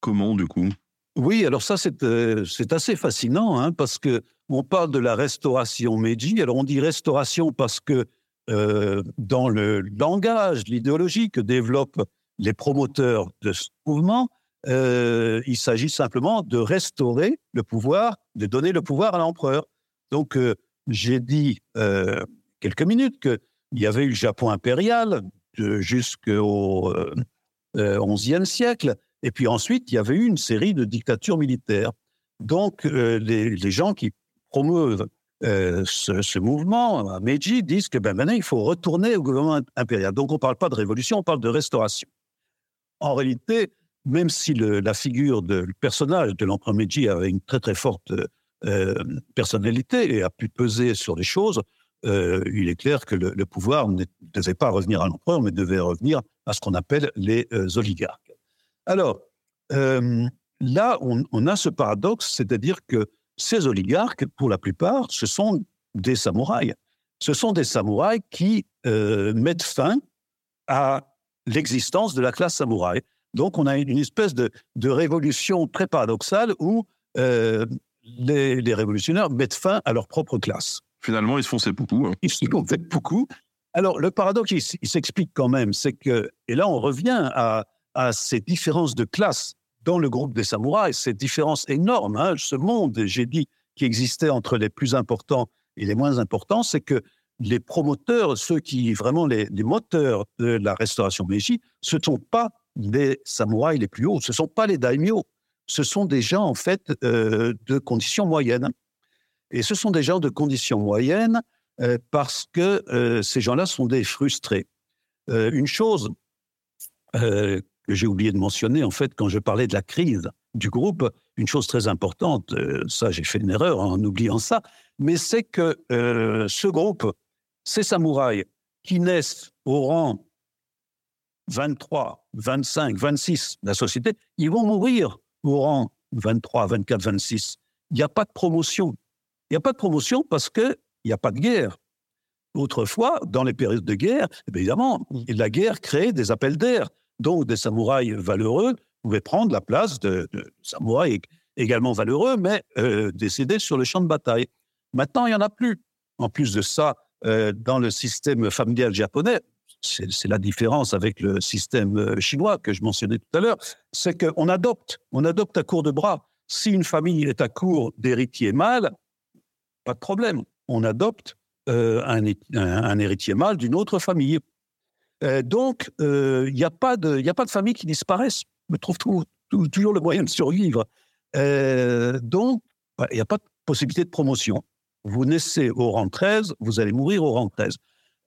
Comment, du coup? Oui, alors ça, c'est euh, assez fascinant, hein, parce que on parle de la restauration Meiji. Alors on dit restauration parce que euh, dans le langage, l'idéologie que développent les promoteurs de ce mouvement, euh, il s'agit simplement de restaurer le pouvoir, de donner le pouvoir à l'empereur. Donc euh, j'ai dit quelques minutes qu'il y avait eu le Japon impérial jusqu'au XIe siècle, et puis ensuite il y avait eu une série de dictatures militaires. Donc les gens qui promeuvent euh, ce, mouvement, à Meiji, disent que ben, maintenant, il faut retourner au gouvernement impérial. Donc, on ne parle pas de révolution, on parle de restauration. En réalité, même si la figure de le personnage de l'empereur Meiji avait une très très forte euh, personnalité et a pu peser sur les choses, euh, il est clair que le, pouvoir ne devait pas revenir à l'empereur, mais devait revenir à ce qu'on appelle les oligarques. Alors, là, on, a ce paradoxe, c'est-à-dire que ces oligarques, pour la plupart, ce sont des samouraïs. Ce sont des samouraïs qui euh, mettent fin à l'existence de la classe samouraï. Donc, on a une espèce de, révolution très paradoxale où euh, les, révolutionnaires mettent fin à leur propre classe. Finalement, ils se font ces beaucoup. Hein. Ils se font beaucoup. Alors, le paradoxe, il, s'explique quand même, c'est que, et là, on revient à, à ces différences de classe dans le groupe des samouraïs, cette différence énorme, hein, ce monde, j'ai dit, qui existait entre les plus importants et les moins importants, c'est que les promoteurs, ceux qui vraiment les, moteurs de la restauration Meiji, ce ne sont pas les samouraïs les plus hauts, ce ne sont pas les daimyo, ce sont des gens en fait euh, de conditions moyennes. Et ce sont des gens de conditions moyennes euh, parce que euh, ces gens-là sont des frustrés. une chose que j'ai oublié de mentionner, en fait, quand je parlais de la crise du groupe, une chose très importante, ça j'ai fait une erreur en oubliant ça, mais c'est que ce groupe, ces samouraïs qui naissent au rang 23, 25, 26 de la société, ils vont mourir au rang 23, 24, 26. Il n'y a pas de promotion. Il n'y a pas de promotion parce qu'il n'y a pas de guerre. Autrefois, dans les périodes de guerre, évidemment, la guerre crée des appels d'air. Donc, des samouraïs valeureux pouvaient prendre la place de, samouraïs également valeureux, mais euh, décédés sur le champ de bataille. Maintenant, il n'y en a plus. En plus de ça, euh, dans le système familial japonais, c'est la différence avec le système euh, chinois que je mentionnais tout à l'heure, c'est qu'on adopte, on adopte à court de bras. Si une famille est à court d'héritiers mâles, pas de problème, on adopte un, un, héritier mâle d'une autre famille. Euh, donc, il euh, n'y a, pas de, famille qui disparaissent. On trouve toujours le moyen de survivre. Euh, donc, il n'y a pas de possibilité de promotion. Vous naissez au rang 13, vous allez mourir au rang 13.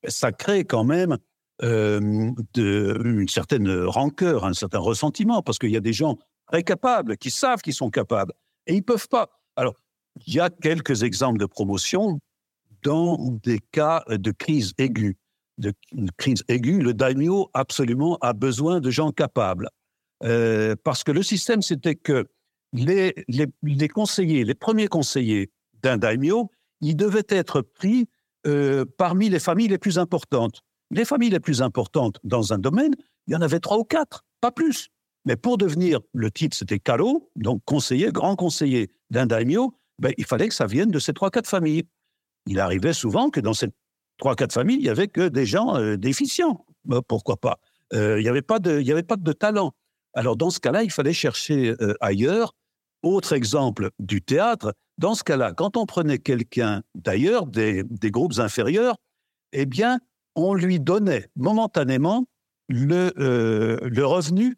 Ça crée quand même de, une certaine rancœur, un certain ressentiment, parce qu'il y a des gens très capables, qui savent qu'ils sont capables, et ils ne peuvent pas. Alors, il y a quelques exemples de promotion dans des cas de crise aiguë de crise aiguë, le daimyo absolument a besoin de gens capables. Euh, parce que le système, c'était que les, les, conseillers, les premiers conseillers d'un daimyo, ils devaient être pris euh, parmi les familles les plus importantes. Les familles les plus importantes dans un domaine, il y en avait trois ou quatre, pas plus. Mais pour devenir, le titre c'était Kalo, donc conseiller, grand conseiller d'un daimyo, ben, il fallait que ça vienne de ces trois, quatre familles. Il arrivait souvent que dans cette trois, quatre familles, il n'y avait que des gens euh, déficients. Pourquoi pas? Euh, Il n'y avait, pas de, avait pas de talent. Alors, dans ce cas-là, il fallait chercher ailleurs. Autre exemple du théâtre, dans ce cas-là, quand on prenait quelqu'un d'ailleurs, des, groupes inférieurs, eh bien, on lui donnait momentanément le, le revenu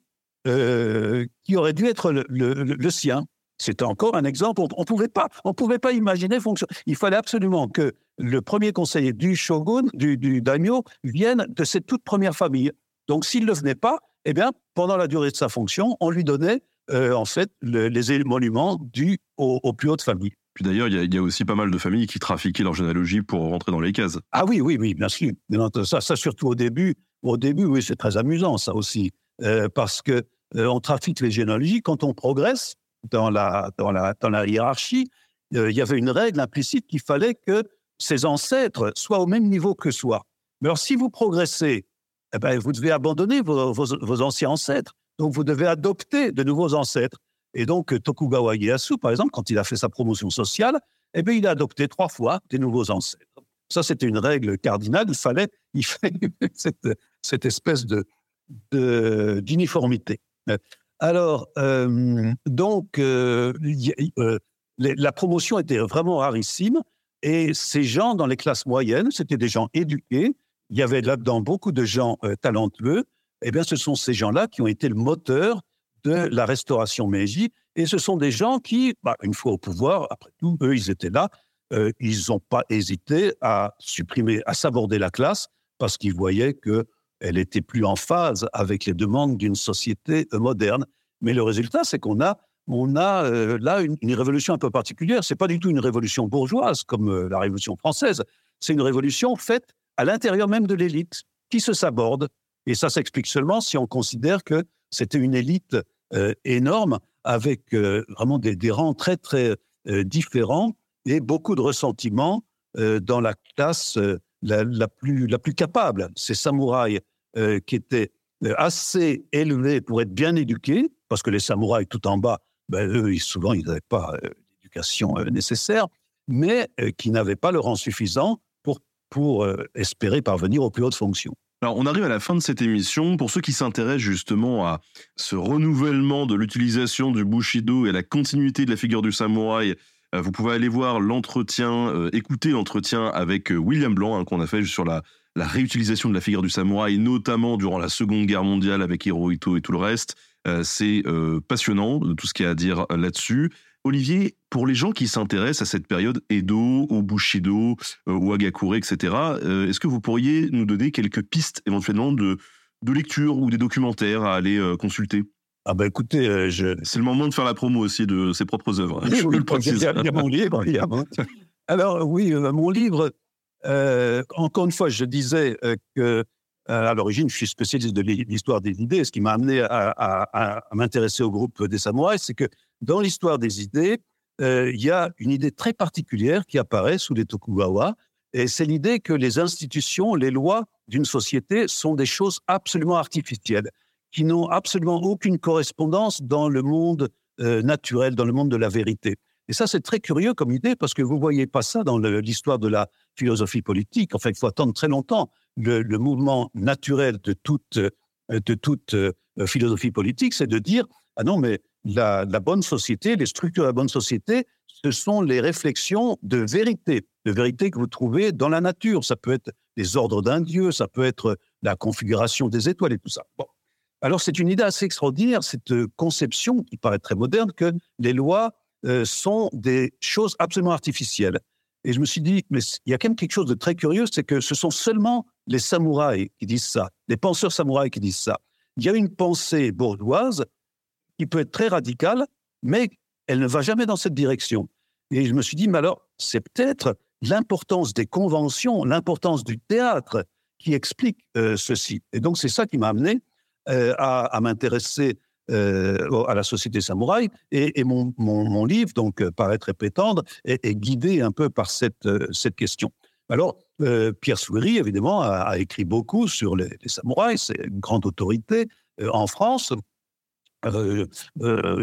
qui aurait dû être le sien. C'était encore un exemple. On ne pouvait pas, on pouvait pas imaginer fonctionner. Il fallait absolument que le premier conseiller du shogun, du, du daimyo, vienne de cette toute première famille. Donc, s'il ne venait pas, eh bien, pendant la durée de sa fonction, on lui donnait euh, en fait les émoluments dus aux, plus hautes familles. Puis d'ailleurs, il y, a aussi pas mal de familles qui trafiquaient leur généalogie pour rentrer dans les cases. Ah oui, oui, oui, bien sûr. Ça, ça surtout au début. Au début, oui, c'est très amusant, ça aussi. Euh, parce que euh, on trafique les généalogies. Quand on progresse, dans la, dans la, dans la hiérarchie, euh, il y avait une règle implicite qu'il fallait que ses ancêtres soient au même niveau que soi. Mais alors, si vous progressez, eh ben, vous devez abandonner vos, vos, anciens ancêtres. Donc, vous devez adopter de nouveaux ancêtres. Et donc, Tokugawa Ieyasu, par exemple, quand il a fait sa promotion sociale, eh bien, il a adopté trois fois des nouveaux ancêtres. Ça, c'était une règle cardinale. Il fallait, il fallait cette, espèce de d'uniformité. Alors, euh, donc, euh, euh, la promotion était vraiment rarissime et ces gens dans les classes moyennes, c'était des gens éduqués. Il y avait là-dedans beaucoup de gens talentueux. Eh bien, ce sont ces gens-là qui ont été le moteur de la restauration Meiji. Et ce sont des gens qui, bah, une fois au pouvoir, après tout, eux, ils étaient là. ils n'ont pas hésité à supprimer, à saborder la classe parce qu'ils voyaient que elle était plus en phase avec les demandes d'une société euh, moderne. Mais le résultat, c'est qu'on a, on a euh, là une, révolution un peu particulière. C'est pas du tout une révolution bourgeoise comme euh, la Révolution française. C'est une révolution faite à l'intérieur même de l'élite qui se saborde. Et ça s'explique seulement si on considère que c'était une élite énorme avec vraiment des, rangs très très différents et beaucoup de ressentiments dans la classe la, plus, la plus capable. Ces samouraïs euh, qui étaient euh, assez élevés pour être bien éduqués, parce que les samouraïs tout en bas, ben, eux, souvent, ils n'avaient pas euh, l'éducation nécessaire, mais qui n'avaient pas le rang suffisant pour, pour espérer parvenir aux plus hautes fonctions. Alors, on arrive à la fin de cette émission. Pour ceux qui s'intéressent justement à ce renouvellement de l'utilisation du Bushido et à la continuité de la figure du samouraï euh, vous pouvez aller voir l'entretien, euh, écouter l'entretien avec euh, William Blanc hein, qu'on a fait sur la, réutilisation de la figure du samouraï, notamment durant la Seconde Guerre mondiale avec Hirohito et tout le reste. c'est passionnant tout ce qu'il y a à dire là-dessus. Olivier, pour les gens qui s'intéressent à cette période Edo, au Bushido, au Agakure, etc., est-ce que vous pourriez nous donner quelques pistes éventuellement de, de lecture ou des documentaires à aller consulter? Ah ben écoutez, euh, je... c'est le moment de faire la promo aussi de ses propres œuvres. Hein, oui, il, y a, mon livre. Alors oui, euh, mon livre. Euh, encore une fois, je disais que à l'origine, je suis spécialiste de l'histoire des idées. Ce qui m'a amené à, m'intéresser au groupe des samouraïs, c'est que dans l'histoire des idées, il y a une idée très particulière qui apparaît sous les Tokugawa, et c'est l'idée que les institutions, les lois d'une société sont des choses absolument artificielles qui n'ont absolument aucune correspondance dans le monde euh, naturel, dans le monde de la vérité. Et ça, c'est très curieux comme idée parce que vous ne voyez pas ça dans l'histoire de la philosophie politique. Enfin, il faut attendre très longtemps. Le, mouvement naturel de toute, euh, de toute euh, philosophie politique, c'est de dire ah non, mais la, bonne société, les structures de la bonne société, ce sont les réflexions de vérité, de vérité que vous trouvez dans la nature. Ça peut être les ordres d'un dieu, ça peut être la configuration des étoiles et tout ça. Bon. Alors c'est une idée assez extraordinaire, cette conception qui paraît très moderne, que les lois euh, sont des choses absolument artificielles. Et je me suis dit, mais il y a quand même quelque chose de très curieux, c'est que ce sont seulement les samouraïs qui disent ça, les penseurs samouraïs qui disent ça. Il y a une pensée bourgeoise qui peut être très radicale, mais elle ne va jamais dans cette direction. Et je me suis dit, mais alors, c'est peut-être l'importance des conventions, l'importance du théâtre qui explique euh, ceci. Et donc, c'est ça qui m'a amené euh, à, m'intéresser euh, à la société samouraï. Et, mon, livre, donc Paraître et prétendre, est, guidé un peu par cette, cette question. Alors, Pierre Souiri, évidemment, a, écrit beaucoup sur les, samouraïs. C'est une grande autorité en France.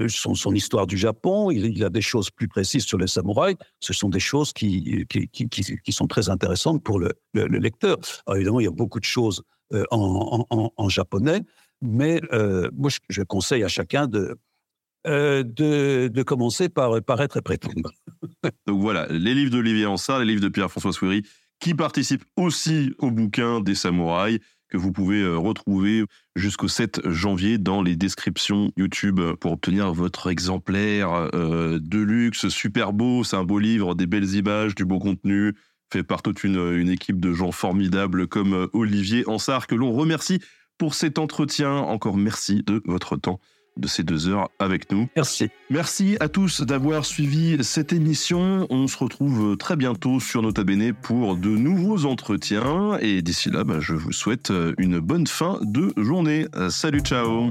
Son, son, histoire du Japon, il, a des choses plus précises sur les samouraïs. Ce sont des choses qui, qui, sont très intéressantes pour le, le, lecteur. évidemment, il y a beaucoup de choses en, en, en, japonais, mais euh, moi, je, conseille à chacun de, euh, de, commencer par, par être prétendre. Donc voilà, les livres d'Olivier Ansart, les livres de Pierre-François Soury, qui participent aussi au bouquin des samouraïs, que vous pouvez euh, retrouver jusqu'au 7 janvier dans les descriptions YouTube pour obtenir votre exemplaire de luxe, super beau, c'est un beau livre, des belles images, du beau contenu, fait par toute une équipe de gens formidables comme Olivier Ansart, que l'on remercie pour cet entretien. Encore merci de votre temps de ces deux heures avec nous. Merci. Merci à tous d'avoir suivi cette émission. On se retrouve très bientôt sur Nota Bene pour de nouveaux entretiens. Et d'ici là, bah, je vous souhaite une bonne fin de journée. Salut, ciao.